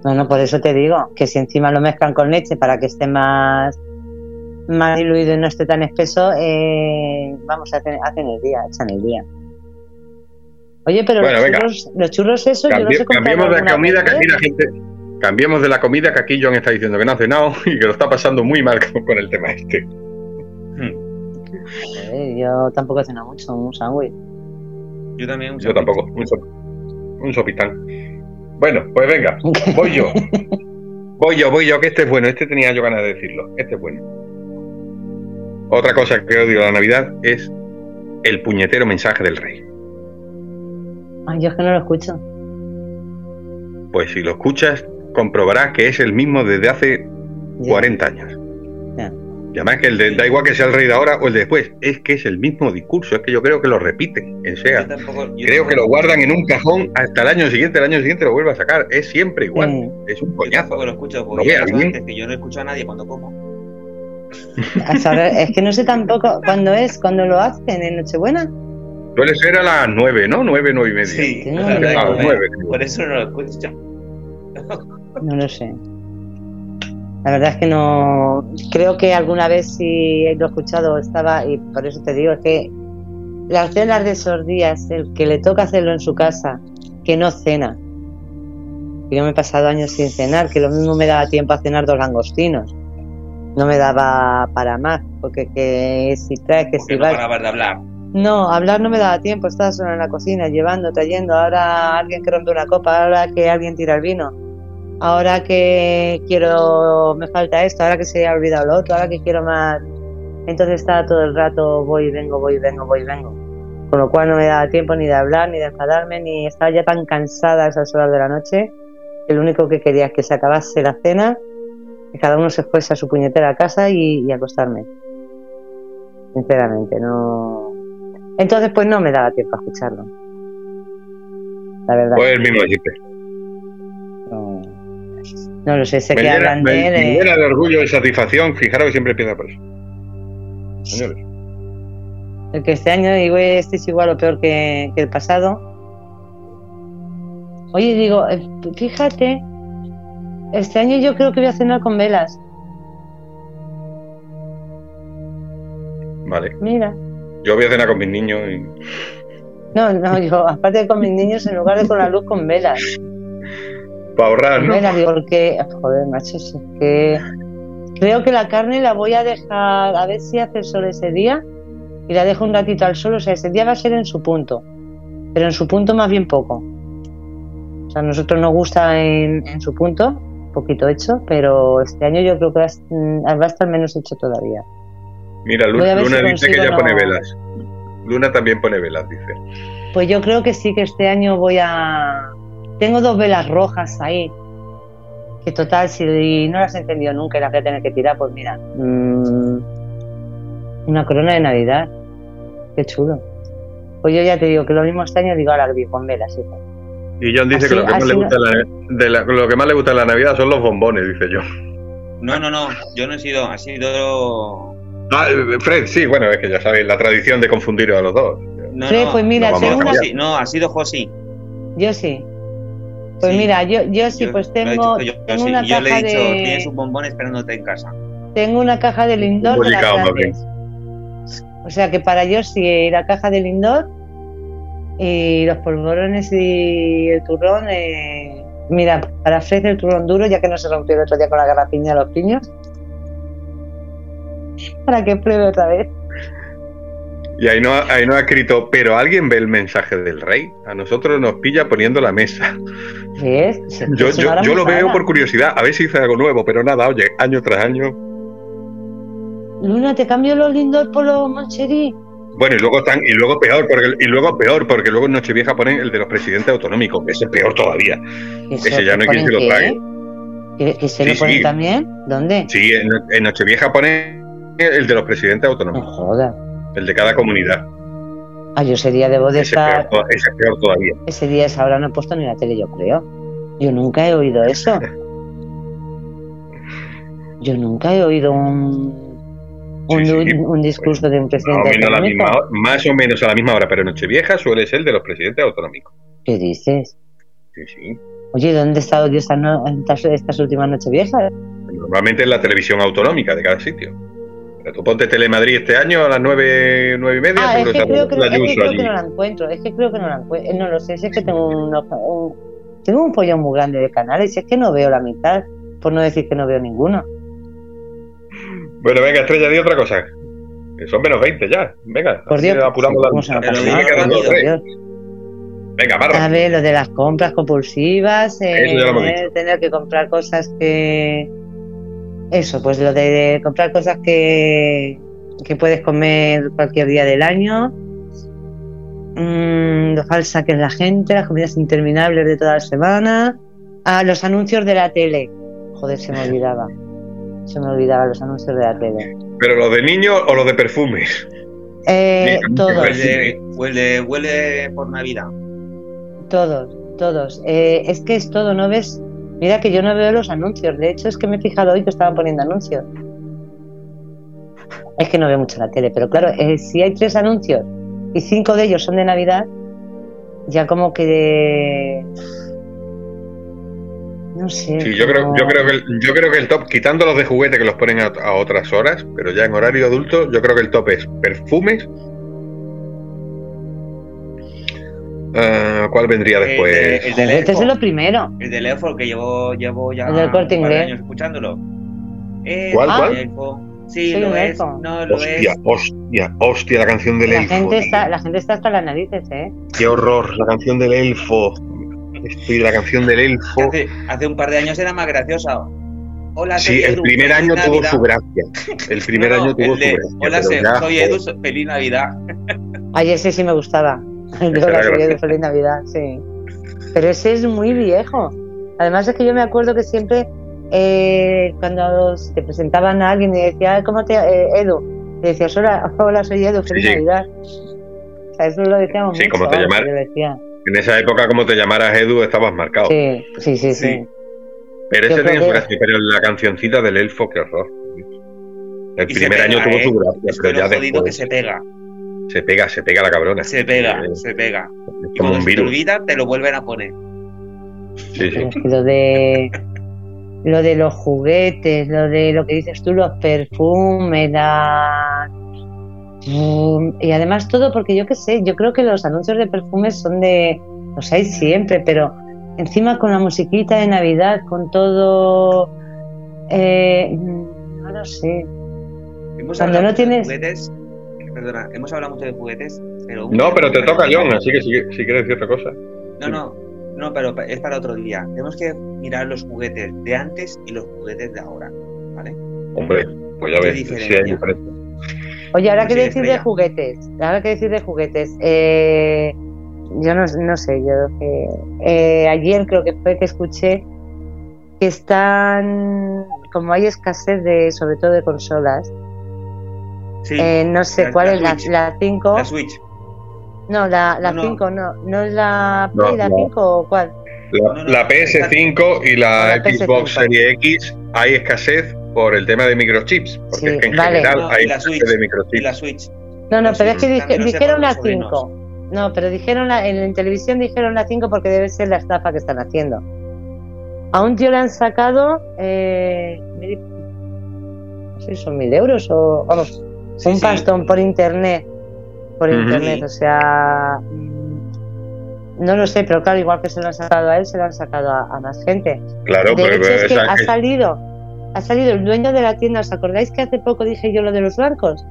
No, no, por eso te digo que si encima lo mezclan con leche para que esté más, más diluido y no esté tan espeso, eh, vamos, hacen, hacen el día, echan el día. Oye, pero Bueno, los, churros, los churros esos, yo los he comprado cambiemos de comida, que vez. aquí la gente. Cambiemos de la comida que aquí John está diciendo que no ha cenado (laughs) y que lo está pasando muy mal con, el tema este. Joder, yo tampoco he cenado mucho, un sándwich. Yo también. un Yo tampoco, un, sop- un sopitán. Bueno, pues venga, (laughs) voy yo. Voy yo, voy yo, que este es bueno. Este tenía yo ganas de decirlo. Este es bueno. Otra cosa que odio de la Navidad es el puñetero mensaje del rey. Ay, yo es que no lo escucho. Pues si lo escuchas, comprobarás que es el mismo desde hace Ya. 40 años. Y además que el de- da igual que sea el rey de ahora o el de después, es que es el mismo discurso, es que yo creo que lo repiten. Sea, Yo tampoco- yo creo que lo guardan en un cajón hasta el año siguiente, el año siguiente lo vuelve a sacar. Es siempre igual. Sí. Es un Yo coñazo. tampoco lo escucho, ¿Lo porque antes que yo no escucho a nadie cuando como. A saber, es que no sé tampoco cuándo es, cuándo lo hacen, en Nochebuena. Suele ser a las 9, ¿no? 9, 9 y media. Sí, Tengo o ni sea, idea. a las por- 9. por eso no lo escucho. No lo sé. La verdad es que no. Creo que alguna vez sí lo he escuchado, estaba, y por eso te digo, es que las cenas de esos días, el que le toca hacerlo en su casa, que no cena. Yo me he pasado años sin cenar, que lo mismo me daba tiempo a cenar dos langostinos. No me daba para más, porque que si traes, que Porque si no vas. parabas de hablar. No, hablar no me daba tiempo, estaba solo en la cocina, llevando, trayendo, ahora alguien que rompe una copa, ahora que alguien tira el vino, ahora que quiero, me falta esto, ahora que se ha olvidado lo otro, ahora que quiero más. Entonces estaba todo el rato, voy vengo, voy vengo, voy vengo. Con lo cual no me daba tiempo ni de hablar, ni de enfadarme, ni estaba ya tan cansada a esas horas de la noche lo único que quería es que se acabase la cena, que cada uno se fuese a su puñetera casa y, acostarme. Sinceramente, no. Entonces, pues no me daba tiempo a escucharlo. La verdad. Pues el mismo no lo sé, sé Me que llena, hablan me- de él. me eh, llena de orgullo y satisfacción. Fijaros que siempre empieza por eso. Señores. El que este año digo, este es igual o peor que, que el pasado. Oye, digo, eh, fíjate, este año yo creo que voy a cenar con velas. Vale. Mira. Yo voy a cenar con mis niños y No, no, yo, aparte de con mis niños, en lugar de con la luz, con velas. Para ahorrar, ¿no? porque, joder, macho, es que creo que la carne la voy a dejar, a ver si hace el sol ese día y la dejo un ratito al sol. O sea, ese día va a ser en su punto, pero en su punto más bien poco. O sea, a nosotros nos gusta en, en su punto, poquito hecho, pero este año yo creo que va a, mm, estar menos hecho todavía. Mira, Luna si dice que ya no- pone velas. Luna también pone velas, dice. Pues yo creo que sí que este año voy a... Tengo dos velas rojas ahí. Que total, si no las he encendido nunca y las voy a tener que tirar, pues mira. mm, una corona de Navidad. Qué chulo. Pues yo ya te digo que lo mismo este año digo ahora que con velas. hijo. Y John dice Así- que lo que, más le no- gusta la- de la- lo que más le gusta de la Navidad son los bombones, dice yo. No, no, no. Yo no he sido. Ha sido. Ah, Fred, sí, bueno, es que ya sabéis la tradición de confundir a los dos. No, Fred, no, pues mira, no, vamos a tengo una- cambiar. Josi, no, ha sido Josi. Yo sí. Pues Sí. mira, yo, yo sí, Yo- pues tengo, yo, yo tengo sí. una yo le caja he dicho, tienes de... un bombón esperándote en casa. Tengo una caja de Lindor de las grandes. O sea que para yo sí la caja de Lindor y los polvorones y el turrón. eh, mira, para Fred el turrón duro, ya que no se rompió el otro día con la garrapiña de los piños. Para que pruebe otra vez. Y ahí no, ahí no ha escrito, pero alguien ve el mensaje del rey. A nosotros nos pilla poniendo la mesa. ¿Ves? Yo, yo, lo veo por curiosidad, a ver si hice algo nuevo, pero nada, oye, año tras año. Luna, te cambio los Lindor por los Moncherí. Bueno, y luego están, y luego peor, porque y luego peor, porque luego en Nochevieja ponen el de los presidentes autonómicos, que ese es peor todavía. Ese ya no hay quien se lo ¿ponen trague. ¿Que, que se Sí, lo ponen sí. también? ¿Dónde? Sí, en, en Nochevieja ponen el de los presidentes No autonómicos, jodas. El de cada comunidad. Ah, yo ese día debo de Ese es, peor, estar. to- ese es peor todavía. Ese día, esa hora no he puesto ni la tele, yo creo. Yo nunca he oído eso. (laughs) Yo nunca he oído un, un, Sí, sí. un- un discurso de un Más o, presidente menos a la misma hora, más o menos a la misma hora, pero Nochevieja suele ser el de los presidentes autonómicos. ¿Qué dices? Sí, sí. Oye, ¿dónde he estado yo estas, no- estas, estas últimas noches viejas? Normalmente es la televisión autonómica de cada sitio. Tú ponte Telemadrid este año a las nueve, nueve y media, Ah, es que creo que, la es que, Ayuso creo allí. que no la encuentro. Es que creo que no la encuentro. No lo sé, si es que tengo un, un- tengo un follón muy grande de canales. Si es que no veo la mitad, por no decir que no veo ninguno. Bueno, venga, Estrella, di otra cosa. Que son menos 20 ya. Venga, Por Dios, apuramos ¿cómo la me quedan dos, Dios. Venga, A barra. ver, lo de las compras compulsivas, eh, tener que comprar cosas que... Eso, pues lo de comprar cosas que, que puedes comer cualquier día del año. Mm, lo falsa que es la gente, las comidas interminables de toda la semana. Ah, los anuncios de la tele. Joder, se me (laughs) olvidaba. Se me olvidaba los anuncios de la tele. Pero los de niños o los de perfumes. Eh, Mira, todos. Huele, huele, huele por Navidad. Todos, todos. Eh, es que es todo, ¿no ves? Mira que yo no veo los anuncios. De hecho, es que me he fijado hoy que estaban poniendo anuncios. Es que no veo mucho la tele, pero claro, eh, si hay tres anuncios y cinco de ellos son de Navidad, ya como que... No sé. Sí, yo creo, yo creo que el, yo creo que el top, quitando los de juguete que los ponen a, a otras horas, pero ya en horario adulto, yo creo que el top es perfumes. Ah, ¿Cuál vendría El de- después? Este es lo primero. El del Elfo, que llevo, llevo ya El del Corte Inglés. años escuchándolo. Eh, ¿Cuál, el cuál? Elfo. Sí, Soy lo un es. elfo. No, lo Hostia, es. hostia, hostia, la canción del La elfo. gente, está, la gente está hasta las narices, ¿eh? Qué horror, la canción del elfo. Estoy la canción del elfo. Hace, hace un par de años era más graciosa. Hola, Sí, soy el Edu, primer año tuvo su gracia. El primer No, año tuvo el su gracia. Hola, soy Edu, feliz Navidad. Ay, ese sí me gustaba. (laughs) De era soy Edu, gracioso. feliz Navidad, sí. Pero ese es muy viejo. Además es que yo me acuerdo que siempre eh, cuando te presentaban a alguien y decía, "Ay, ¿cómo te eh, Edu? Y decías, hola, hola, soy Edu, feliz sí. Navidad. O sea, eso lo decíamos Sí, mucho. ¿cómo te vamos, llamar? yo decía. En esa época, como te llamaras Edu, estabas marcado. Sí, sí, sí, sí. Sí. Pero Yo ese tenía su que- gracia, pero la cancioncita del elfo, qué horror. El Y primer año tuvo ¿eh? su gracia, que pero lo ya jodido que después se pega. Se pega, se pega la cabrona. Se pega, Eh, se pega. es Y como un se te virus. olvida, te lo vuelven a poner. Sí, sí. Pero es que lo de lo de los juguetes, lo de lo que dices tú, los perfumes, la Mm, y además todo porque yo qué sé, yo creo que los anuncios de perfumes son de los hay siempre, pero encima con la musiquita de Navidad, con todo eh, mm, no lo sé. Hemos Cuando no tienes- juguetes. Perdona, hemos hablado mucho de juguetes, pero. un No, pero te toca, John, así que si, si quieres decir otra cosa. No, no, no, pero es para otro día. Tenemos que mirar los juguetes de antes y los juguetes de ahora, ¿vale? Hombre, pues ya ¿Qué ves, sí diferencia? hay diferencia. Oye, ahora No que sé, decir de juguetes, ahora que decir de juguetes, eh, yo no, no sé, yo que eh, ayer creo que fue que escuché que están, como hay escasez de, sobre todo de consolas, Sí, eh, no sé la- cuál la es la, Switch. la 5, la Switch. no, la, la No, no. 5 no, no es la No, Play, la no. 5 o cuál. La, No, no, la PS5 y la, La PS5. Xbox Series X hay escasez por el tema de microchips, porque Sí, es que en vale. general No, hay la escasez Switch, de Y microchips. la Switch. No, no, La pero es que dije- dijeron la mis sobrinos. 5. No, pero dijeron la, en, en televisión dijeron la 5 porque debe ser la estafa que están haciendo. A un tío le han sacado, eh, no sé si son mil euros o vamos, un sí. pastón por internet. Por internet, o sea, mm, no lo sé, pero claro, igual que se lo han sacado a él, se lo han sacado a, a más gente. Claro, De pero hecho, es que ha salido, ha salido el dueño de la tienda. ¿Os acordáis que hace poco dije yo lo de los bancos?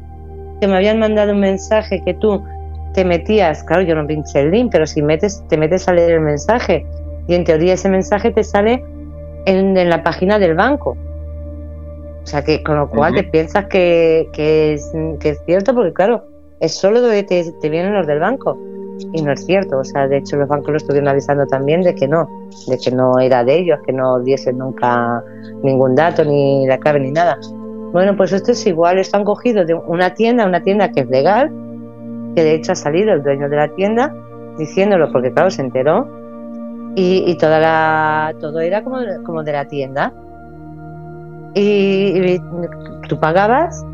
Que me habían mandado un mensaje que tú te metías, claro, yo no pinché el link, pero si metes, te metes a leer el mensaje y en teoría ese mensaje te sale en, en la página del banco. O sea que con lo cual te piensas que, que es, que es cierto, porque claro, es solo donde te, te vienen los del banco. Y no es cierto, o sea, de hecho los bancos lo estuvieron avisando también de que no, de que no era de ellos, que no diesen nunca ningún dato, ni la clave, ni nada. Bueno, pues esto es igual, esto han cogido de una tienda, una tienda que es legal, que de hecho ha salido el dueño de la tienda diciéndolo, porque claro, se enteró, y, y toda la, todo era como, como de la tienda. Y, y tú pagabas,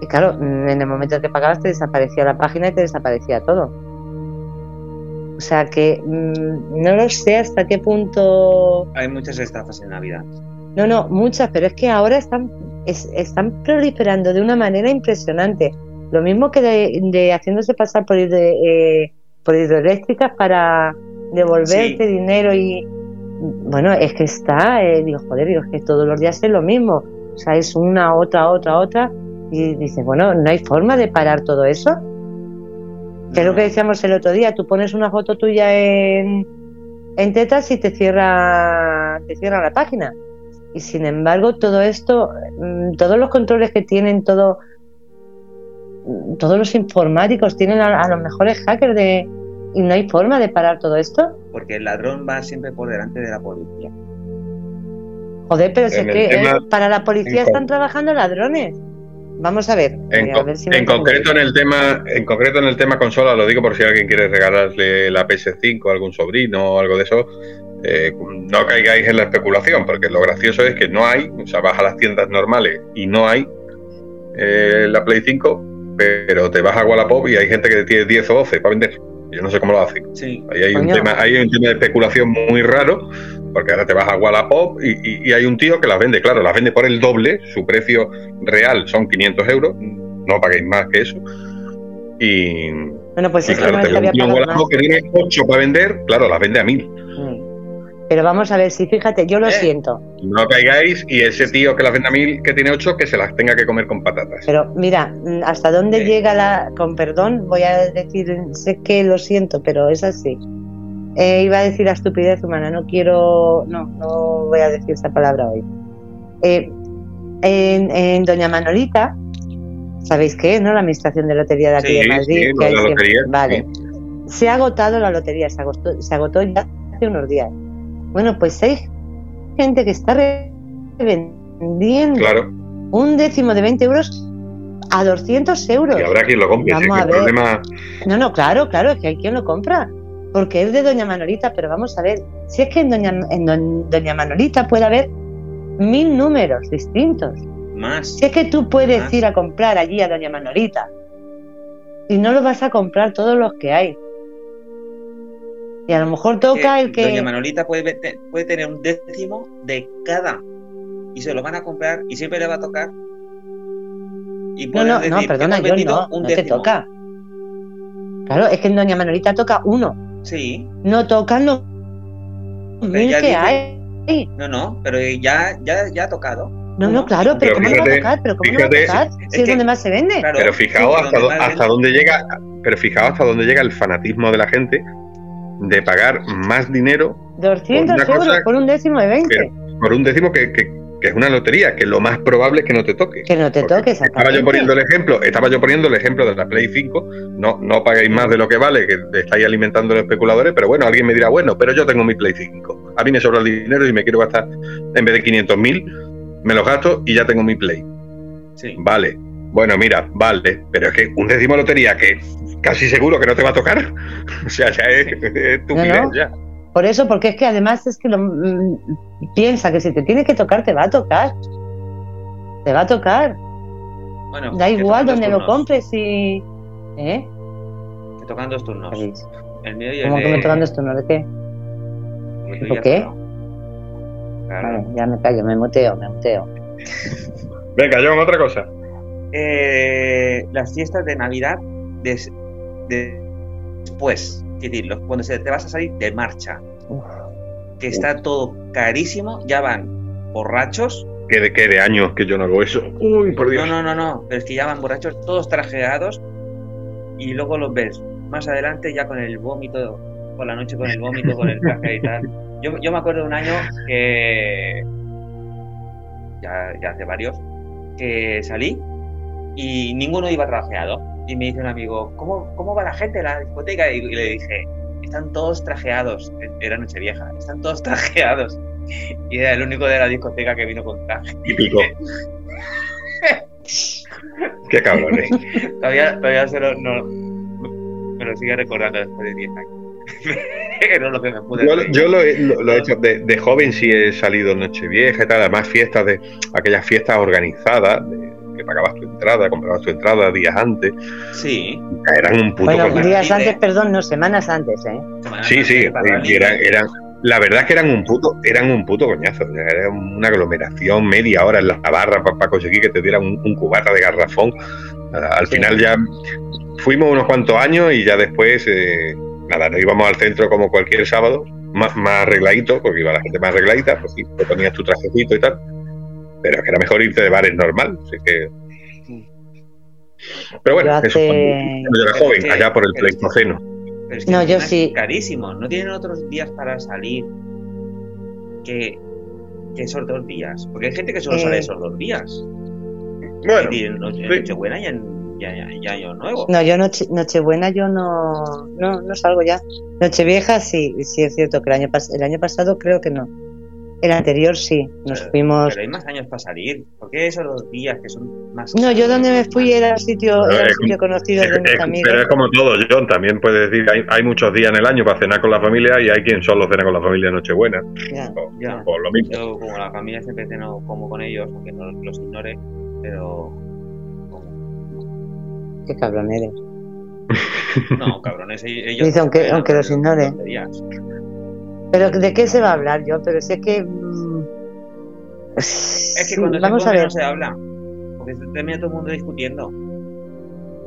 y claro, en el momento en que pagabas te desaparecía la página y te desaparecía todo. O sea que mm, no lo sé hasta qué punto Hay muchas estafas en Navidad. no, no, muchas, pero es que ahora están, es- están proliferando de una manera impresionante. Lo mismo que de, de haciéndose pasar por, hidro- eh, por hidroeléctricas para devolverte Sí. dinero y... Bueno, es que está, eh, digo, joder, digo, es que todos los días es lo mismo. O sea, es una, otra, otra, otra. Y dices, bueno, no hay forma de parar todo eso. Que es lo que decíamos el otro día, tú pones una foto tuya en, en tetas y te cierra, te cierra la página. Y sin embargo, todo esto, mm, todos los controles que tienen, todo, mm, todos los informáticos tienen a, a los mejores hackers de, y no hay forma de parar todo esto. Porque el ladrón va siempre por delante de la policía. Joder, pero que tema- eh, para la policía están trabajando ladrones. Vamos a ver. En, eh, co- a ver si me en entiendes. concreto en el tema en concreto en el tema consola lo digo por si alguien quiere regalarle la PS5 a algún sobrino o algo de eso eh, no caigáis en la especulación porque lo gracioso es que no hay o sea vas a las tiendas normales y no hay eh, la Play 5 pero te vas a Wallapop y hay gente que tiene 10 o 12 para vender yo no sé cómo lo hacen Sí. Ahí hay un, tema, ahí hay un tema de especulación muy raro, porque ahora te vas a Wallapop y, y- y hay un tío que las vende, claro, las vende por el doble, su precio real son 500 euros, no paguéis más que eso. Y, Bueno, pues y es que claro, no te que ve un tío en. Wallapop que tiene 8 para vender, claro, las vende a 1000. Mm. Pero vamos a ver, si fíjate, yo lo Eh. siento. No caigáis y ese tío que las vende a 1000 que tiene 8 que se las tenga que comer con patatas. Pero mira, mm, hasta dónde Sí. llega la. Con perdón, voy a decir, sé que lo siento, pero es así. Eh, iba a decir la estupidez humana, no quiero. No, no voy a decir esa palabra hoy. Eh, en, en Doña Manolita ¿Sabéis qué? ¿No? La administración de lotería de aquí Sí, de Madrid. sí, que la lotería, Vale. Se ha agotado la lotería, se agotó, se agotó ya hace unos días. Bueno, pues hay gente que está revendiendo Claro, un décimo de 20 euros a 200 euros. y habrá quien lo compre. Vamos a que ver. problema, No, no, claro, claro, es que hay quien lo compra. Porque es de Doña Manolita, pero vamos a ver, si es que en Doña, en Don- Doña Manolita puede haber mil números distintos. Más. Si es que tú puedes ir a comprar allí a Doña Manolita y no lo vas a comprar todos los que hay. Y a lo mejor toca el que... Doña Manolita puede, tener un décimo de cada. Y se lo van a comprar y siempre le va a tocar. Y No, no, decir, no, perdona, "Hemos yo no, un no te décimo". toca. Claro, es que en Doña Manolita toca uno, Sí, no tocan los mil que dice- hay. no, no, pero ya, ya, ya ha tocado. No, no, claro, pero, Pero ¿cómo no va a fíjate, tocar? ¿Pero cómo no va a fíjate, tocar? es Si es que- donde más se vende. Claro, pero fijaos sí, hasta, más hasta dónde llega, pero fijaos hasta dónde llega el fanatismo de la gente de pagar más dinero 200 una cosa euros por un décimo de 20. Pero- por un décimo que, que- que es una lotería, que lo más probable es que no te toque. que no te toque, Estaba exactamente. yo poniendo el ejemplo, estaba yo poniendo el ejemplo de la Play 5, no, no pagáis más de lo que vale, que estáis alimentando a los especuladores, pero bueno, alguien me dirá, bueno, pero yo tengo mi Play 5, a mí me sobra el dinero y me quiero gastar, en vez de 500 mil, me los gasto y ya tengo mi Play. Sí. Vale, bueno, mira, vale, pero es que un décimo de lotería que casi seguro que no te va a tocar, (laughs) o sea, ya es, es estupidez, No, no. ya. Por eso, porque es que además es que lo, mm, piensa que si te tiene que tocar, te va a tocar. Te va a tocar. Bueno, Da igual tocan dos donde lo turnos, compres y. ¿Eh? Que tocan dos turnos. ¿Cómo El mío y el que me de- tocando esto? ¿No de qué? el tuyo ¿Por ya qué? Claro. Vale, ya me callo, me muteo, me muteo. Venga, John, otra cosa. Eh, las fiestas de Navidad de- después, es decir, los- cuando se te vas a salir de marcha, Uf. que está todo carísimo, ya van borrachos. Que de, que de años que yo no hago eso. Uy, por Dios. No, no, no, no, pero es que ya van borrachos, todos trajeados, y luego los ves más adelante ya con el vómito, por la noche con el vómito, con el traje y tal. Yo, yo me acuerdo de un año que. Ya, ya hace varios, que salí y ninguno iba trajeado. Y me dice un amigo, ¿cómo, cómo va la gente en la discoteca? Y, y le dije, están todos trajeados. Era Nochevieja, están todos (laughs) trajeados. Y era el único de la discoteca que vino con traje. Típico. (laughs) Qué cabrones. Todavía, todavía se lo, no, me lo sigue recordando después de 10 años. (laughs) Era lo que me pude Yo, lo, he, lo- lo he hecho de, de joven, sí he salido en Nochevieja y tal, además fiestas de aquellas fiestas organizadas, de- pagabas tu entrada, comprabas tu entrada días antes, Sí. eran un puto Bueno, días antes, perdón, no, semanas antes, ¿eh? Semana Sí, sí, eran, eran- la verdad es que eran un puto, eran un puto coñazo, era una aglomeración media hora en la barra para conseguir que te dieran un, un cubata de garrafón. Nada, Al Sí. final ya fuimos unos cuantos años y ya después, eh, nada, nos íbamos al centro como cualquier sábado, más, más arregladito, porque iba la gente más arregladita, pues sí, te ponías tu trajecito y tal, pero es que era mejor irte de bares normal, así que... Pero bueno, Yo eso hace- cuando yo era joven, que- allá por el Pleistoceno. Pero es que No, yo sí. carísimo. No tienen otros días para salir que, que esos dos días. Porque hay gente que solo Eh, sale esos dos días. Bueno, en sí. Nochebuena y en y, y- y Año Nuevo. No, yo noche, Nochebuena yo no, no, no salgo ya. Nochevieja sí, sí es cierto que el año, pas- el año pasado creo que no. El anterior sí, nos Pero- fuimos... Pero hay más años para salir. ¿Por qué esos dos días que son más No, yo donde me fui era sitio, era es- sitio conocido Es- de mis es- amigos. pero es como todo, John. También puedes decir, hay, hay muchos días en el año para cenar con la familia y hay quien solo cena con la familia en Nochebuena. Ya. O, Ya. o lo mismo. Yo, como la familia siempre ceno como con ellos, aunque no los ignore, pero. como- Qué cabrón eres. No, cabrones, ellos. Dice, aunque- aunque los ignore. Pero ¿de qué se va a hablar yo? Pero si es que... mm, Es que cuando vamos se a ver. no se habla. Porque se termina todo el mundo discutiendo.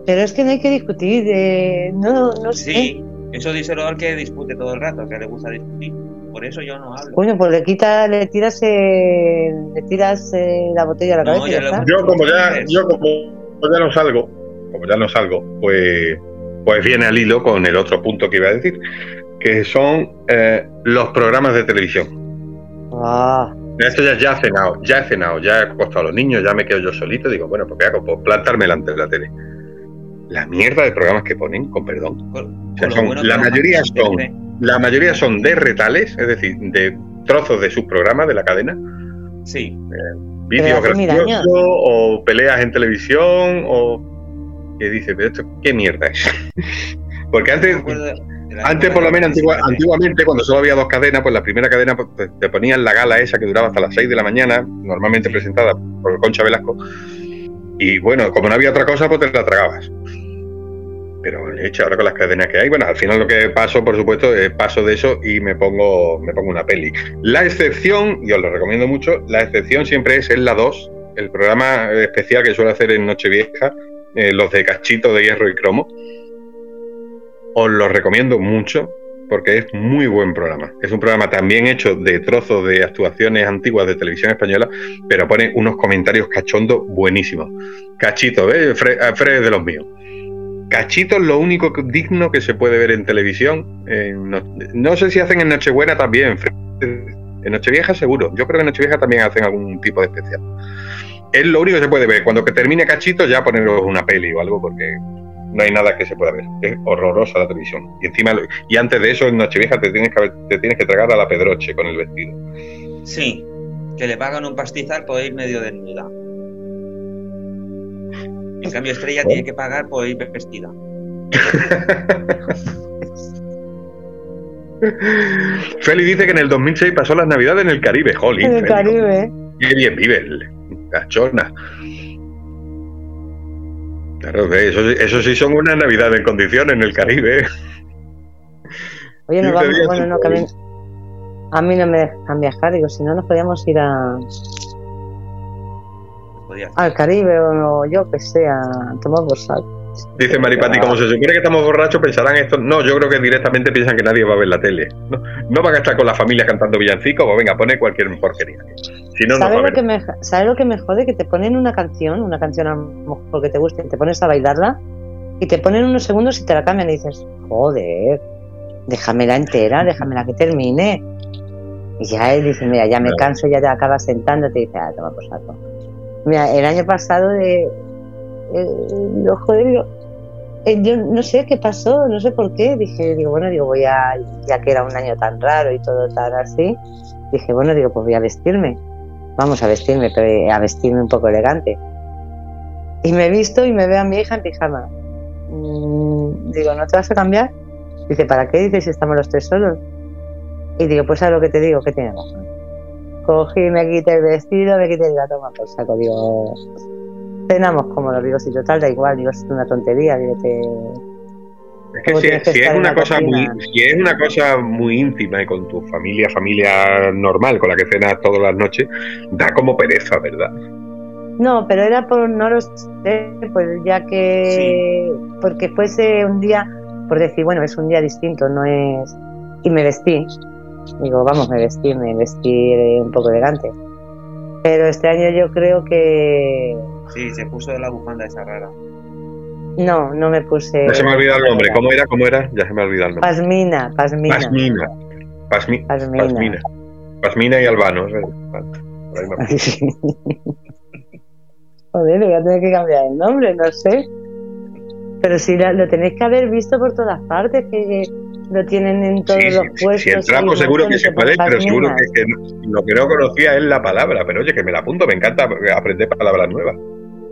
Pero es que no hay que discutir. eh, no, no sé. Sí, eso díselo al que discute todo el rato, que le gusta discutir. Por eso yo no hablo. Bueno, pues le quita, le tiras, eh, le tiras eh, la botella a la No, cabeza ya. Yo como ya, yo como ya no salgo, como ya no salgo, pues, pues viene al hilo con el otro punto que iba a decir, que son eh, los programas de televisión. Ah, Esto ya, ya he cenado, ya he cenado, ya he acostado a los niños, ya me quedo yo solito. Digo, bueno, pues ¿qué hago? Pues plantarme delante de la tele. La mierda de programas que ponen, con perdón. Con- O sea, con lo son- bueno la mayoría son- La mayoría son de retales, es decir, de trozos de sus programas de la cadena. Sí, vídeos hace mil graciosos o peleas en televisión o que dice, pero esto qué mierda es. (laughs) Porque antes, antes por lo menos antigua- antiguamente cuando solo había dos cadenas, pues la primera cadena pues, te- ponían la gala esa que duraba hasta las 6 de la mañana, normalmente presentada por Concha Velasco. Y bueno, como no había otra cosa, pues te la tragabas. Pero leche, ahora con las cadenas que hay, bueno, al final lo que paso, por supuesto, es paso de eso y me pongo, me pongo una peli. La excepción, y os lo recomiendo mucho, la excepción siempre es en la 2, el programa especial que suele hacer en Nochevieja, eh, los de Cachito de Hierro y Cromo. Os lo recomiendo mucho porque es muy buen programa. Es un programa también hecho de trozos de actuaciones antiguas de televisión española, pero pone unos comentarios cachondos buenísimos. Cachito, ¿ves? Fred, es de los míos. Cachito es lo único digno que se puede ver en televisión. Eh, no, sé si hacen en Nochebuena también. En Nochevieja seguro. Yo creo que en Nochevieja también hacen algún tipo de especial. Es lo único que se puede ver. Cuando que termine Cachito ya poneros una peli o algo porque no hay nada que se pueda ver. Es horrorosa la televisión. Y encima, y antes de eso, en Nochevieja te tienes que, te tienes que tragar a la Pedroche con el vestido. Sí, que le pagan un pastizal por ir medio desnuda. En cambio, Estrella tiene que pagar por ir vestida. (laughs) Feli dice que en el 2006 pasó las navidades en el Caribe. Jolín, En el Feli, Caribe. Qué bien vive el cachona. Claro, ve, eso, sí- eso sí son unas navidades en condiciones en el Caribe. Oye, no Quince (laughs) vamos, bueno, no, que a mí, a mí no me dejan viajar, digo, si no nos podíamos ir a, Podía al Caribe o yo que sé, a tomar por saco. Dice Maripati, como se supone que estamos borrachos, pensarán esto. No, yo creo que directamente piensan que nadie va a ver la tele. No, no van a estar con la familia cantando villancicos, o venga, pone cualquier porquería. Si no, ¿Sabes lo, que me, ¿Sabes lo que me jode? Que te ponen una canción, una canción a lo mejor que te guste, y te pones a bailarla y te ponen unos segundos y te la cambian y dices, joder, déjamela entera, déjamela que termine. Y ya él dice, mira, ya me canso, ya te acabas sentándote y dice, ah, toma por saco. Mira, el año pasado de... eh, digo, joder, eh, yo no sé qué pasó, no sé por qué. Dije, digo, bueno, digo, voy a, ya que era un año tan raro y todo tan así, dije, bueno, digo, pues voy a vestirme. Vamos a vestirme, pero a vestirme un poco elegante. Y me he visto y me veo a mi hija en pijama. Mm, digo, ¿no te vas a cambiar? Dice, ¿para qué? Dice, si estamos los tres solos. Y digo, pues a lo que te digo, que tiene razón. Cogí, me quité el vestido, me quité la toma por saco. Digo, cenamos como los digo, si total da igual, digo, es una tontería, digo, Es que si, tienes que si es una cosa muy, si es una cosa muy íntima y con tu familia, familia normal, con la que cenas todas las noches, da como pereza, ¿verdad? No, pero era por, no lo sé, pues ya que, porque fuese un día, por decir, bueno, es un día distinto, no es, y me vestí, digo, vamos, me vestí, me vestí un poco elegante. Pero este año yo creo que, Sí, se puso de la bufanda esa rara. No, no me puse. Ya se me ha olvidado el nombre. ¿Cómo era? ¿Cómo era? Ya se me ha olvidado el nombre. Pasmina, pasmina, Pasmina. Pasmi- pasmina. Pasmina. Pasmina y Albano. es verdad. Acuerdo. Joder, le voy a tener que cambiar el nombre, no sé. Pero si la- lo tenéis que haber visto por todas partes, que lo tienen en todos Sí, los sí, puestos. si el trapo y seguro que se de puede, pero seguro que no- lo que no conocía es la palabra. Pero oye, que me la apunto, me encanta aprender palabras nuevas.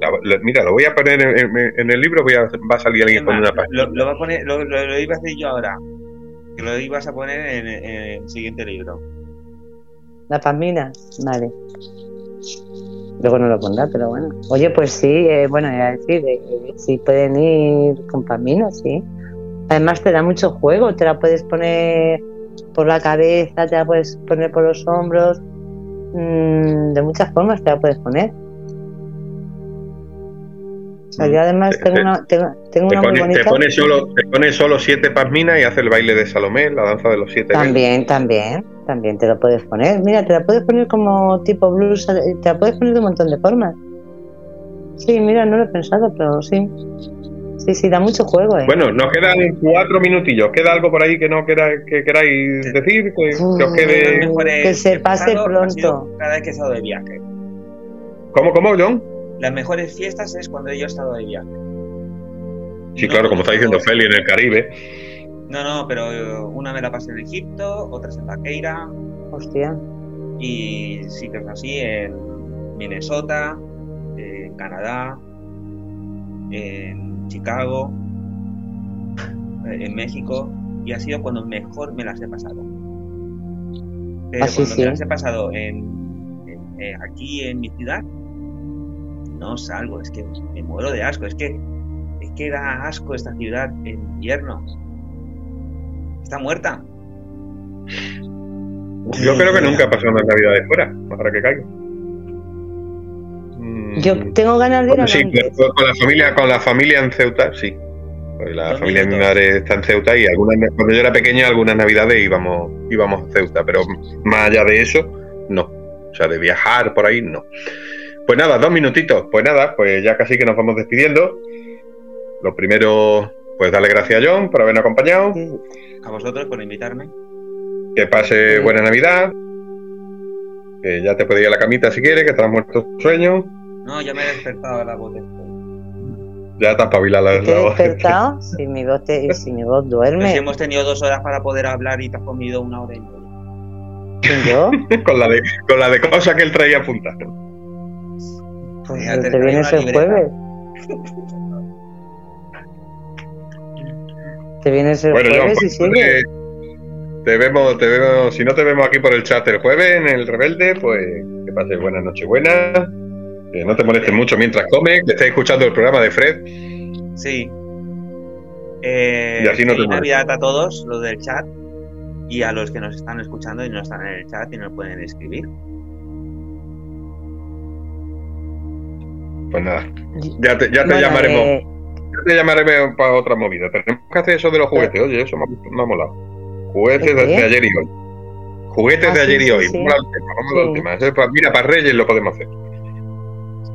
La- mira, lo voy a poner en, en- en el libro, voy a, va a salir alguien con una página. Lo, lo va a poner, lo, lo- lo iba a hacer yo ahora. Que lo ibas a poner en, en el siguiente libro. La pasmina, vale. Luego no lo pondrá, pero bueno. Oye, pues sí, eh, bueno, iba a decir, eh, sí pueden ir con pasmina, sí. Además te da mucho juego, te la puedes poner por la cabeza, te la puedes poner por los hombros, mm, de muchas formas te la puedes poner. O sea, yo además Te- tengo te- una, tengo, tengo Te una muy pone, te bonita. pone solo, te pone solo siete pasminas y hace el baile de Salomé, la danza de los siete bailes. También, también, también te lo puedes poner. Mira, te la puedes poner como tipo blusa, te la puedes poner de un montón de formas. Sí, mira, no lo he pensado, pero sí. Sí, sí, da mucho juego, ¿eh? Bueno, nos quedan cuatro minutillos. ¿Queda algo por ahí que no quera- que queráis decir? Que, que os quede. Que se pase pronto. Cada vez que he estado de viaje. ¿Cómo, cómo, John? Las mejores fiestas es cuando yo he estado de viaje. Sí, claro, como está diciendo Feli en el Caribe. No, no, pero eh, una me la pasé en Egipto, otras en Vaqueira Hostia. y sitios así en Minnesota, en Canadá, en Chicago, eh, en México y ha sido cuando mejor me las he pasado. Pero Ah, sí, cuando sí. me las he pasado en, en- eh, aquí en mi ciudad, no salgo, es que me muero de asco, es que es que da asco esta ciudad en invierno. Está muerta. Yo creo que nunca he pasado unas navidades fuera, para que caiga. Mm, Yo tengo ganas de ir a sí, con la familia, con la familia en Ceuta, sí. Pues la familia de mi madre está en Ceuta y algunas, cuando yo era pequeño, algunas navidades íbamos, íbamos a Ceuta, pero más allá de eso, no. O sea, de viajar por ahí, no. Pues nada, dos minutitos. Pues nada, pues ya casi que nos vamos despidiendo. Lo primero, pues darle gracias a John por habernos acompañado. A vosotros por invitarme. Que pase Sí. buena Navidad. Que ya te puedes ir a la camita si quieres, que te has muerto sueño. No, ya me he despertado a la voz de Ya te has la, ¿Te he la voz. despertado? (laughs) Si mi voz, te- si mi voz Pero si duerme. hemos tenido dos horas para poder hablar y te has comido una hora y media. ¿Quién, yo? (laughs) con, la de, con la de cosas que él traía apuntadas. Pues te vienes el libreta. jueves. Te vienes el Bueno, jueves y pues, sigues. te, vemos, te vemos, si no te vemos aquí por el chat el jueves en el Rebelde, pues que pases buena noche buena. Que no te molestes mucho mientras comes, que estés escuchando el programa de Fred. Sí. Eh, Y así no te feliz. Navidad a todos, los del chat, y a los que nos están escuchando y no están en el chat y nos pueden escribir. Pues nada, ya te, ya te Bueno, llamaremos. eh, Ya te llamaremos para otra movida. Tenemos que hacer eso de los juguetes. Oye, eso me ha, me ha molado. Juguetes de, ayer y hoy. Juguetes Ah, de sí, ayer y hoy. sí. Vamos al tema, vamos al Sí. tema. Mira, para Reyes lo podemos hacer.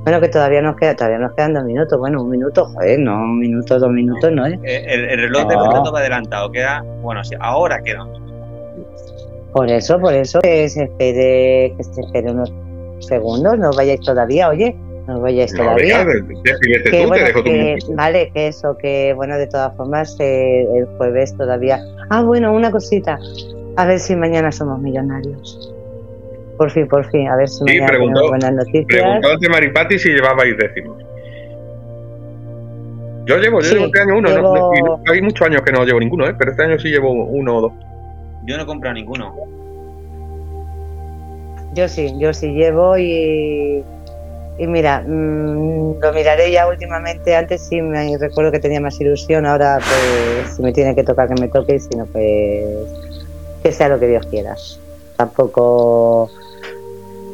bueno, que todavía nos queda, todavía nos quedan dos minutos. Bueno, un minuto, joder, no, un minuto, dos minutos, no es. Eh, el, el reloj de contrato va adelantado, queda, bueno, sí, ahora queda. Por eso, por eso que se espere, que se espere unos segundos, no vayáis todavía, oye, no vayáis No, todavía. venga, despídete Que, tú, bueno, te dejo que- vale, que eso, que bueno, de todas formas, eh, el jueves todavía. Ah, bueno, una cosita. A ver si mañana somos millonarios. Por fin, por fin, a ver si Sí, mañana preguntó- tenemos buenas noticias. Preguntó Maripati si llevabais décimos. Yo llevo, yo Sí, llevo este año uno. no- llevo- no- y no- hay muchos años que no llevo ninguno, ¿eh? pero este año sí llevo uno o dos. Yo no he comprado ninguno. Yo sí, yo sí llevo y. Y mira, mm, lo miraré ya últimamente. Antes sí me recuerdo que tenía más ilusión. Ahora, pues, si me tiene que tocar, que me toque. Y si no, pues. Que sea lo que Dios quiera. Tampoco.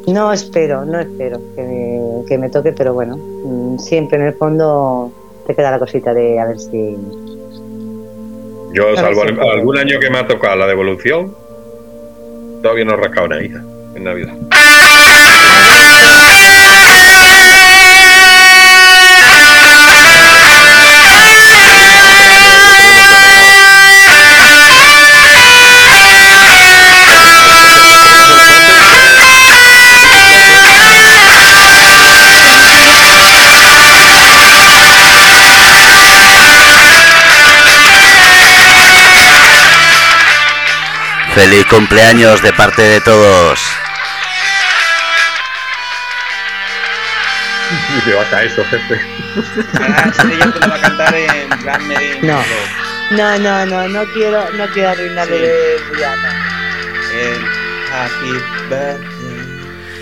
No espero, no espero que me, que me toque, pero bueno, mm, siempre en el fondo te queda la cosita de a ver si. Yo, salvo si algún año que me ha tocado la devolución, todavía no he rascado una hija en Navidad. Feliz cumpleaños de parte de todos. Y te va a caer eso, jefe. Ahora Estrella te lo va a cantar en plan medio. No. No, no, no, no quiero, no quiero arruinarle Sí. El Happy Birthday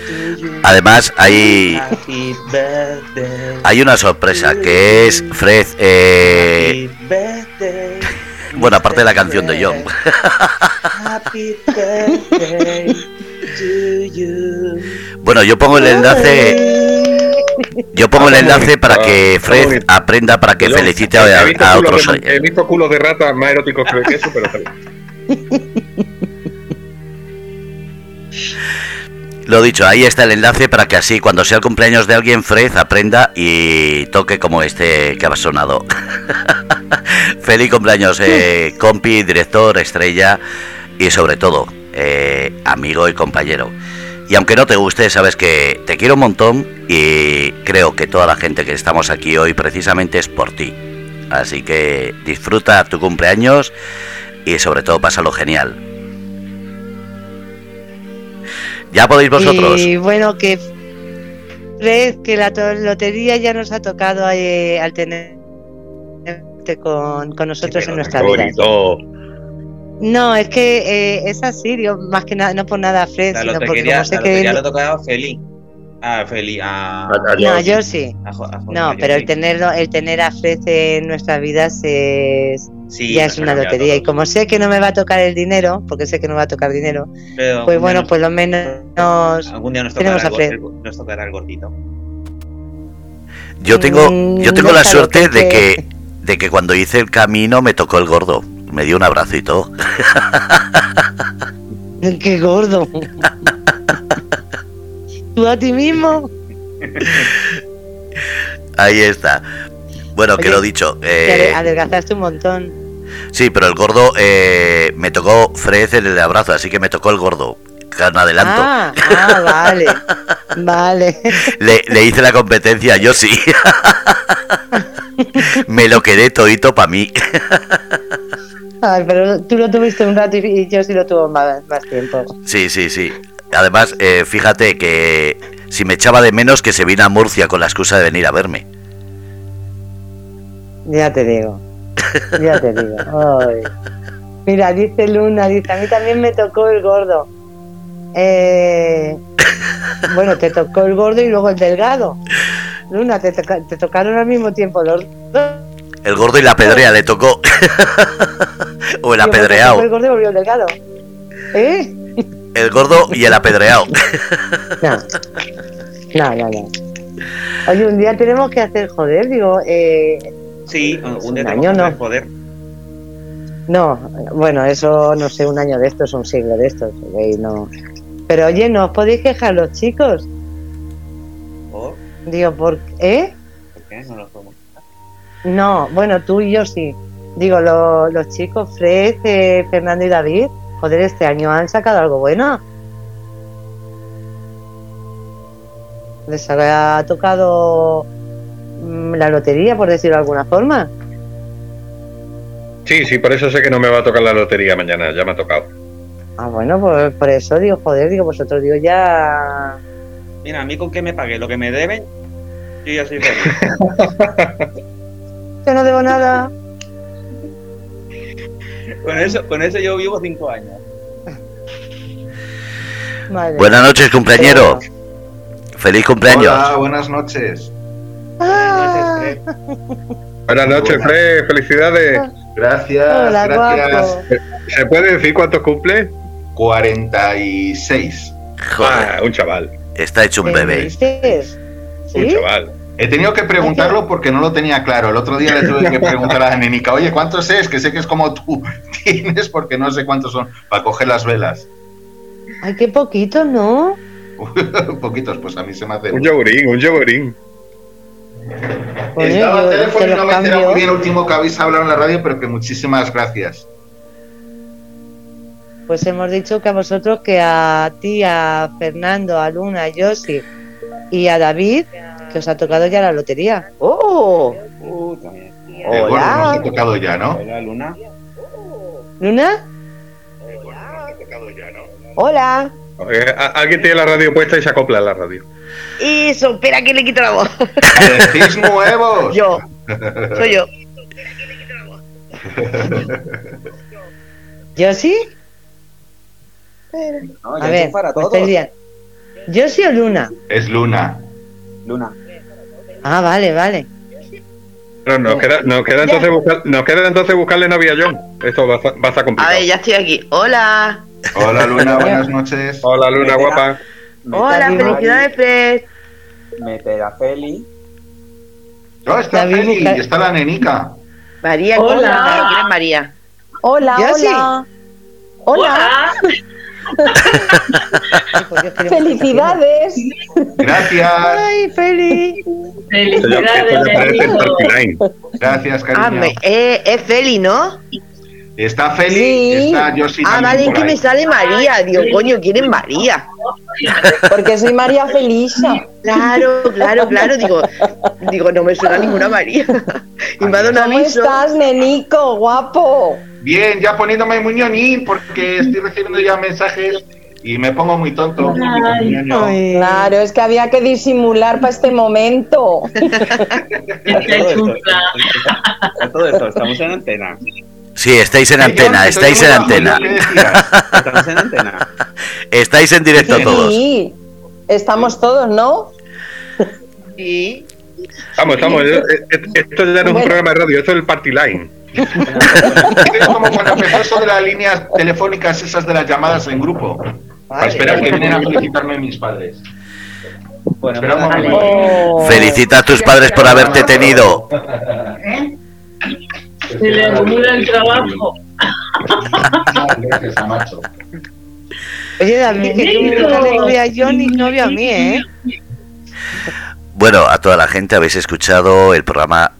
to you. Además, hay, Happy Birthday. hay una sorpresa que es Fred. eh, Happy Birthday. (laughs) bueno, aparte de la canción de John. (laughs) Happy Birthday to you. Bueno, yo pongo el enlace. Yo pongo el enlace para que Fred aprenda para que felicite a, otros. de- He visto culos de rata más eróticos que queso, pero está. Lo dicho, ahí está el enlace para que así cuando sea el cumpleaños de alguien, Fred aprenda y toque como este que ha sonado. (laughs) Feliz cumpleaños, eh, compi, director, estrella y sobre todo, eh, amigo y compañero. Y aunque no te guste, sabes que te quiero un montón y creo que toda la gente que estamos aquí hoy precisamente es por ti. Así que disfruta tu cumpleaños y sobre todo pásalo genial. Ya podéis vosotros. Y bueno, que Fred, que la lotería ya nos ha tocado eh, al tenerte con, con nosotros en nuestra vida. bonito. No, es que eh, es así, digo, más que nada, no por nada a Fred, La sino porque como sé la que lo tocaba Feli. Ah, Feli. A, A- a- No, yo sí. a No, Mario, pero el sí. tenerlo, el tener a Fred en nuestras vidas es, Sí, ya nos es una lotería. Y como sé que no me va a tocar el dinero, porque sé que no me va a tocar dinero, Pero pues bueno, día pues lo menos nos- algún día nos tenemos tocará, a el, Fred. go- el- nos tocará el gordito. Yo tengo, Mm, yo tengo la déjalo, suerte de que, de que cuando hice el camino me tocó el gordo. Me dio un abrazo y todo. qué gordo. Tú a ti mismo. Ahí está. Bueno, que lo dicho. Te eh, ade- adelgazaste un montón. sí, pero el gordo eh, me tocó Fred en el abrazo, así que me tocó el gordo. Con adelanto. Ah, ah, vale. Vale. Le, le hice la competencia, yo sí. (laughs) me lo quedé todito para mí. Ay, pero tú lo tuviste un rato y yo sí lo tuve más, más tiempo. Sí, sí, sí. Además, eh, fíjate que si me echaba de menos que se vino a Murcia con la excusa de venir a verme. Ya te digo. Ya te digo. Ay. Mira, dice Luna, dice, a mí también me tocó el gordo. Eh, bueno, te tocó el gordo y luego el delgado. Luna, te, toca- te tocaron al mismo tiempo los dos. El gordo y la pedrea le tocó. (laughs) o el apedreado. El gordo y volvió el delgado. ¿Eh? El gordo y el apedreado. (laughs) No. No, no, no. Oye, un día tenemos que hacer, joder, digo, eh, Sí, algún día Un tenemos año que no. hacer poder. No, bueno, eso no sé, un año de estos, un siglo de estos. ¿veis? No. Pero oye, ¿no os podéis quejar los chicos? ¿Por? Digo, ¿por ¿Eh? ¿Por qué? No lo podemos. No, bueno, tú y yo sí. Digo, lo- los chicos, Fred, eh, Fernando y David, joder, este año han sacado algo bueno. Les ha tocado mm, la lotería, por decirlo de alguna forma. Sí, sí, por eso sé que no me va a tocar la lotería mañana, ya me ha tocado. Ah, bueno, pues por eso digo, joder, digo, vosotros digo ya. Mira, a mí con que me pague lo que me deben, yo ya soy feliz. (laughs) Yo no debo nada. con, eso, con eso yo vivo cinco años. Madre. Buenas noches, cumpleañero. Feliz cumpleaños. Hola, buenas noches. Ah, Buenas noches, Fred, felicidades. Gracias, hola, gracias. guapo. ¿Se puede decir cuántos cumple? 46. Joder, Ah, un chaval, está hecho un ¿Qué bebé. dices? un ¿Sí? chaval. He tenido que preguntarlo porque no lo tenía claro. El otro día le tuve que preguntar a la nenica, oye, ¿cuántos es? Que sé que es como tú (laughs) tienes porque no sé cuántos son para coger las velas. Ay, qué poquito, ¿no? (laughs) Poquitos, pues a mí se me hace. Un yogurín, un yogurín. Estaba al teléfono te y no me cambio. muy bien el último que habéis hablado en la radio, pero que muchísimas gracias. Pues hemos dicho que a vosotros, que a ti, a Fernando, a Luna, a Josi y a David, que os ha tocado ya la lotería. ¡Oh! Uh, también. El gordo nos ha ¡Hola! tocado ya, ¿no? Hola, Luna. ¿Luna? ¡Hola! Eh, a- Alguien tiene la radio puesta y se acopla a la radio. Eso, espera que le quito la voz. ¡Decís nuevos! (laughs) Yo, soy yo. ¿Josi? No, A yo ver, para me todos. liando. ¿Josi o Luna? Es Luna. Luna. Ah, vale, vale. No, nos queda, nos queda entonces buscar, nos queda entonces buscarle novia a John. Esto va a, va a estar A complicado. ver, ya estoy aquí. Hola. Hola Luna, (laughs) buenas noches. Hola Luna Me guapa. Hola, felicidades, Fred. Me pega Feli. Oh, está David, Feli, está la nenica. María, Hola. hola. ¿Quién es María? Hola, sí. hola. Hola. Queremos ¡Felicidades! Gracias. Ay, Feli. Felicidades. Gracias, Ah, cariño. me- eh, es Feli, ¿no? Está Feli, Sí. está Ah, vale, que ahí. me sale María. Digo, coño, ¿quién es María? Porque soy María Felisa. Claro, claro, claro. Digo, digo no me suena ninguna María. Y me ha dado un ¿Cómo estás, nenico, guapo? Bien, ya poniéndome muñonín porque estoy recibiendo ya mensajes y me pongo muy tonto. Ay. Claro, es que había que disimular para este momento. (laughs) A todo, esto, a todo esto, estamos en antena. Sí, estáis en Yo antena, te estáis en antena. ¿qué decías? Estamos en antena. (laughs) Estáis en directo todos. Sí, estamos todos, ¿no? (laughs) Sí. Vamos, estamos. eh, eh, Esto ya no es un Bueno. programa de radio, esto es el party line. Es como cuando empezó eso de las líneas telefónicas esas de las llamadas en grupo. Para esperar que vienen a felicitarme mis padres. Bueno, vale. Oh. Felicita a tus padres por haberte tenido. Se le acumula el trabajo. Gracias, macho. Oye, David, que tú Benito. buscas novia a John y novia a mí, ¿eh? Bueno, a toda la gente habéis escuchado el programa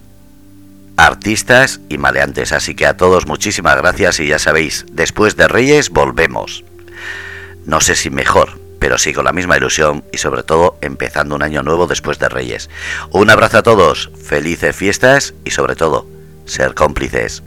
Artistas y Maleantes, así que a todos muchísimas gracias y ya sabéis, después de Reyes volvemos. No sé si mejor, pero sí con la misma ilusión y sobre todo empezando un año nuevo después de Reyes. Un abrazo a todos, felices fiestas y sobre todo, ser cómplices.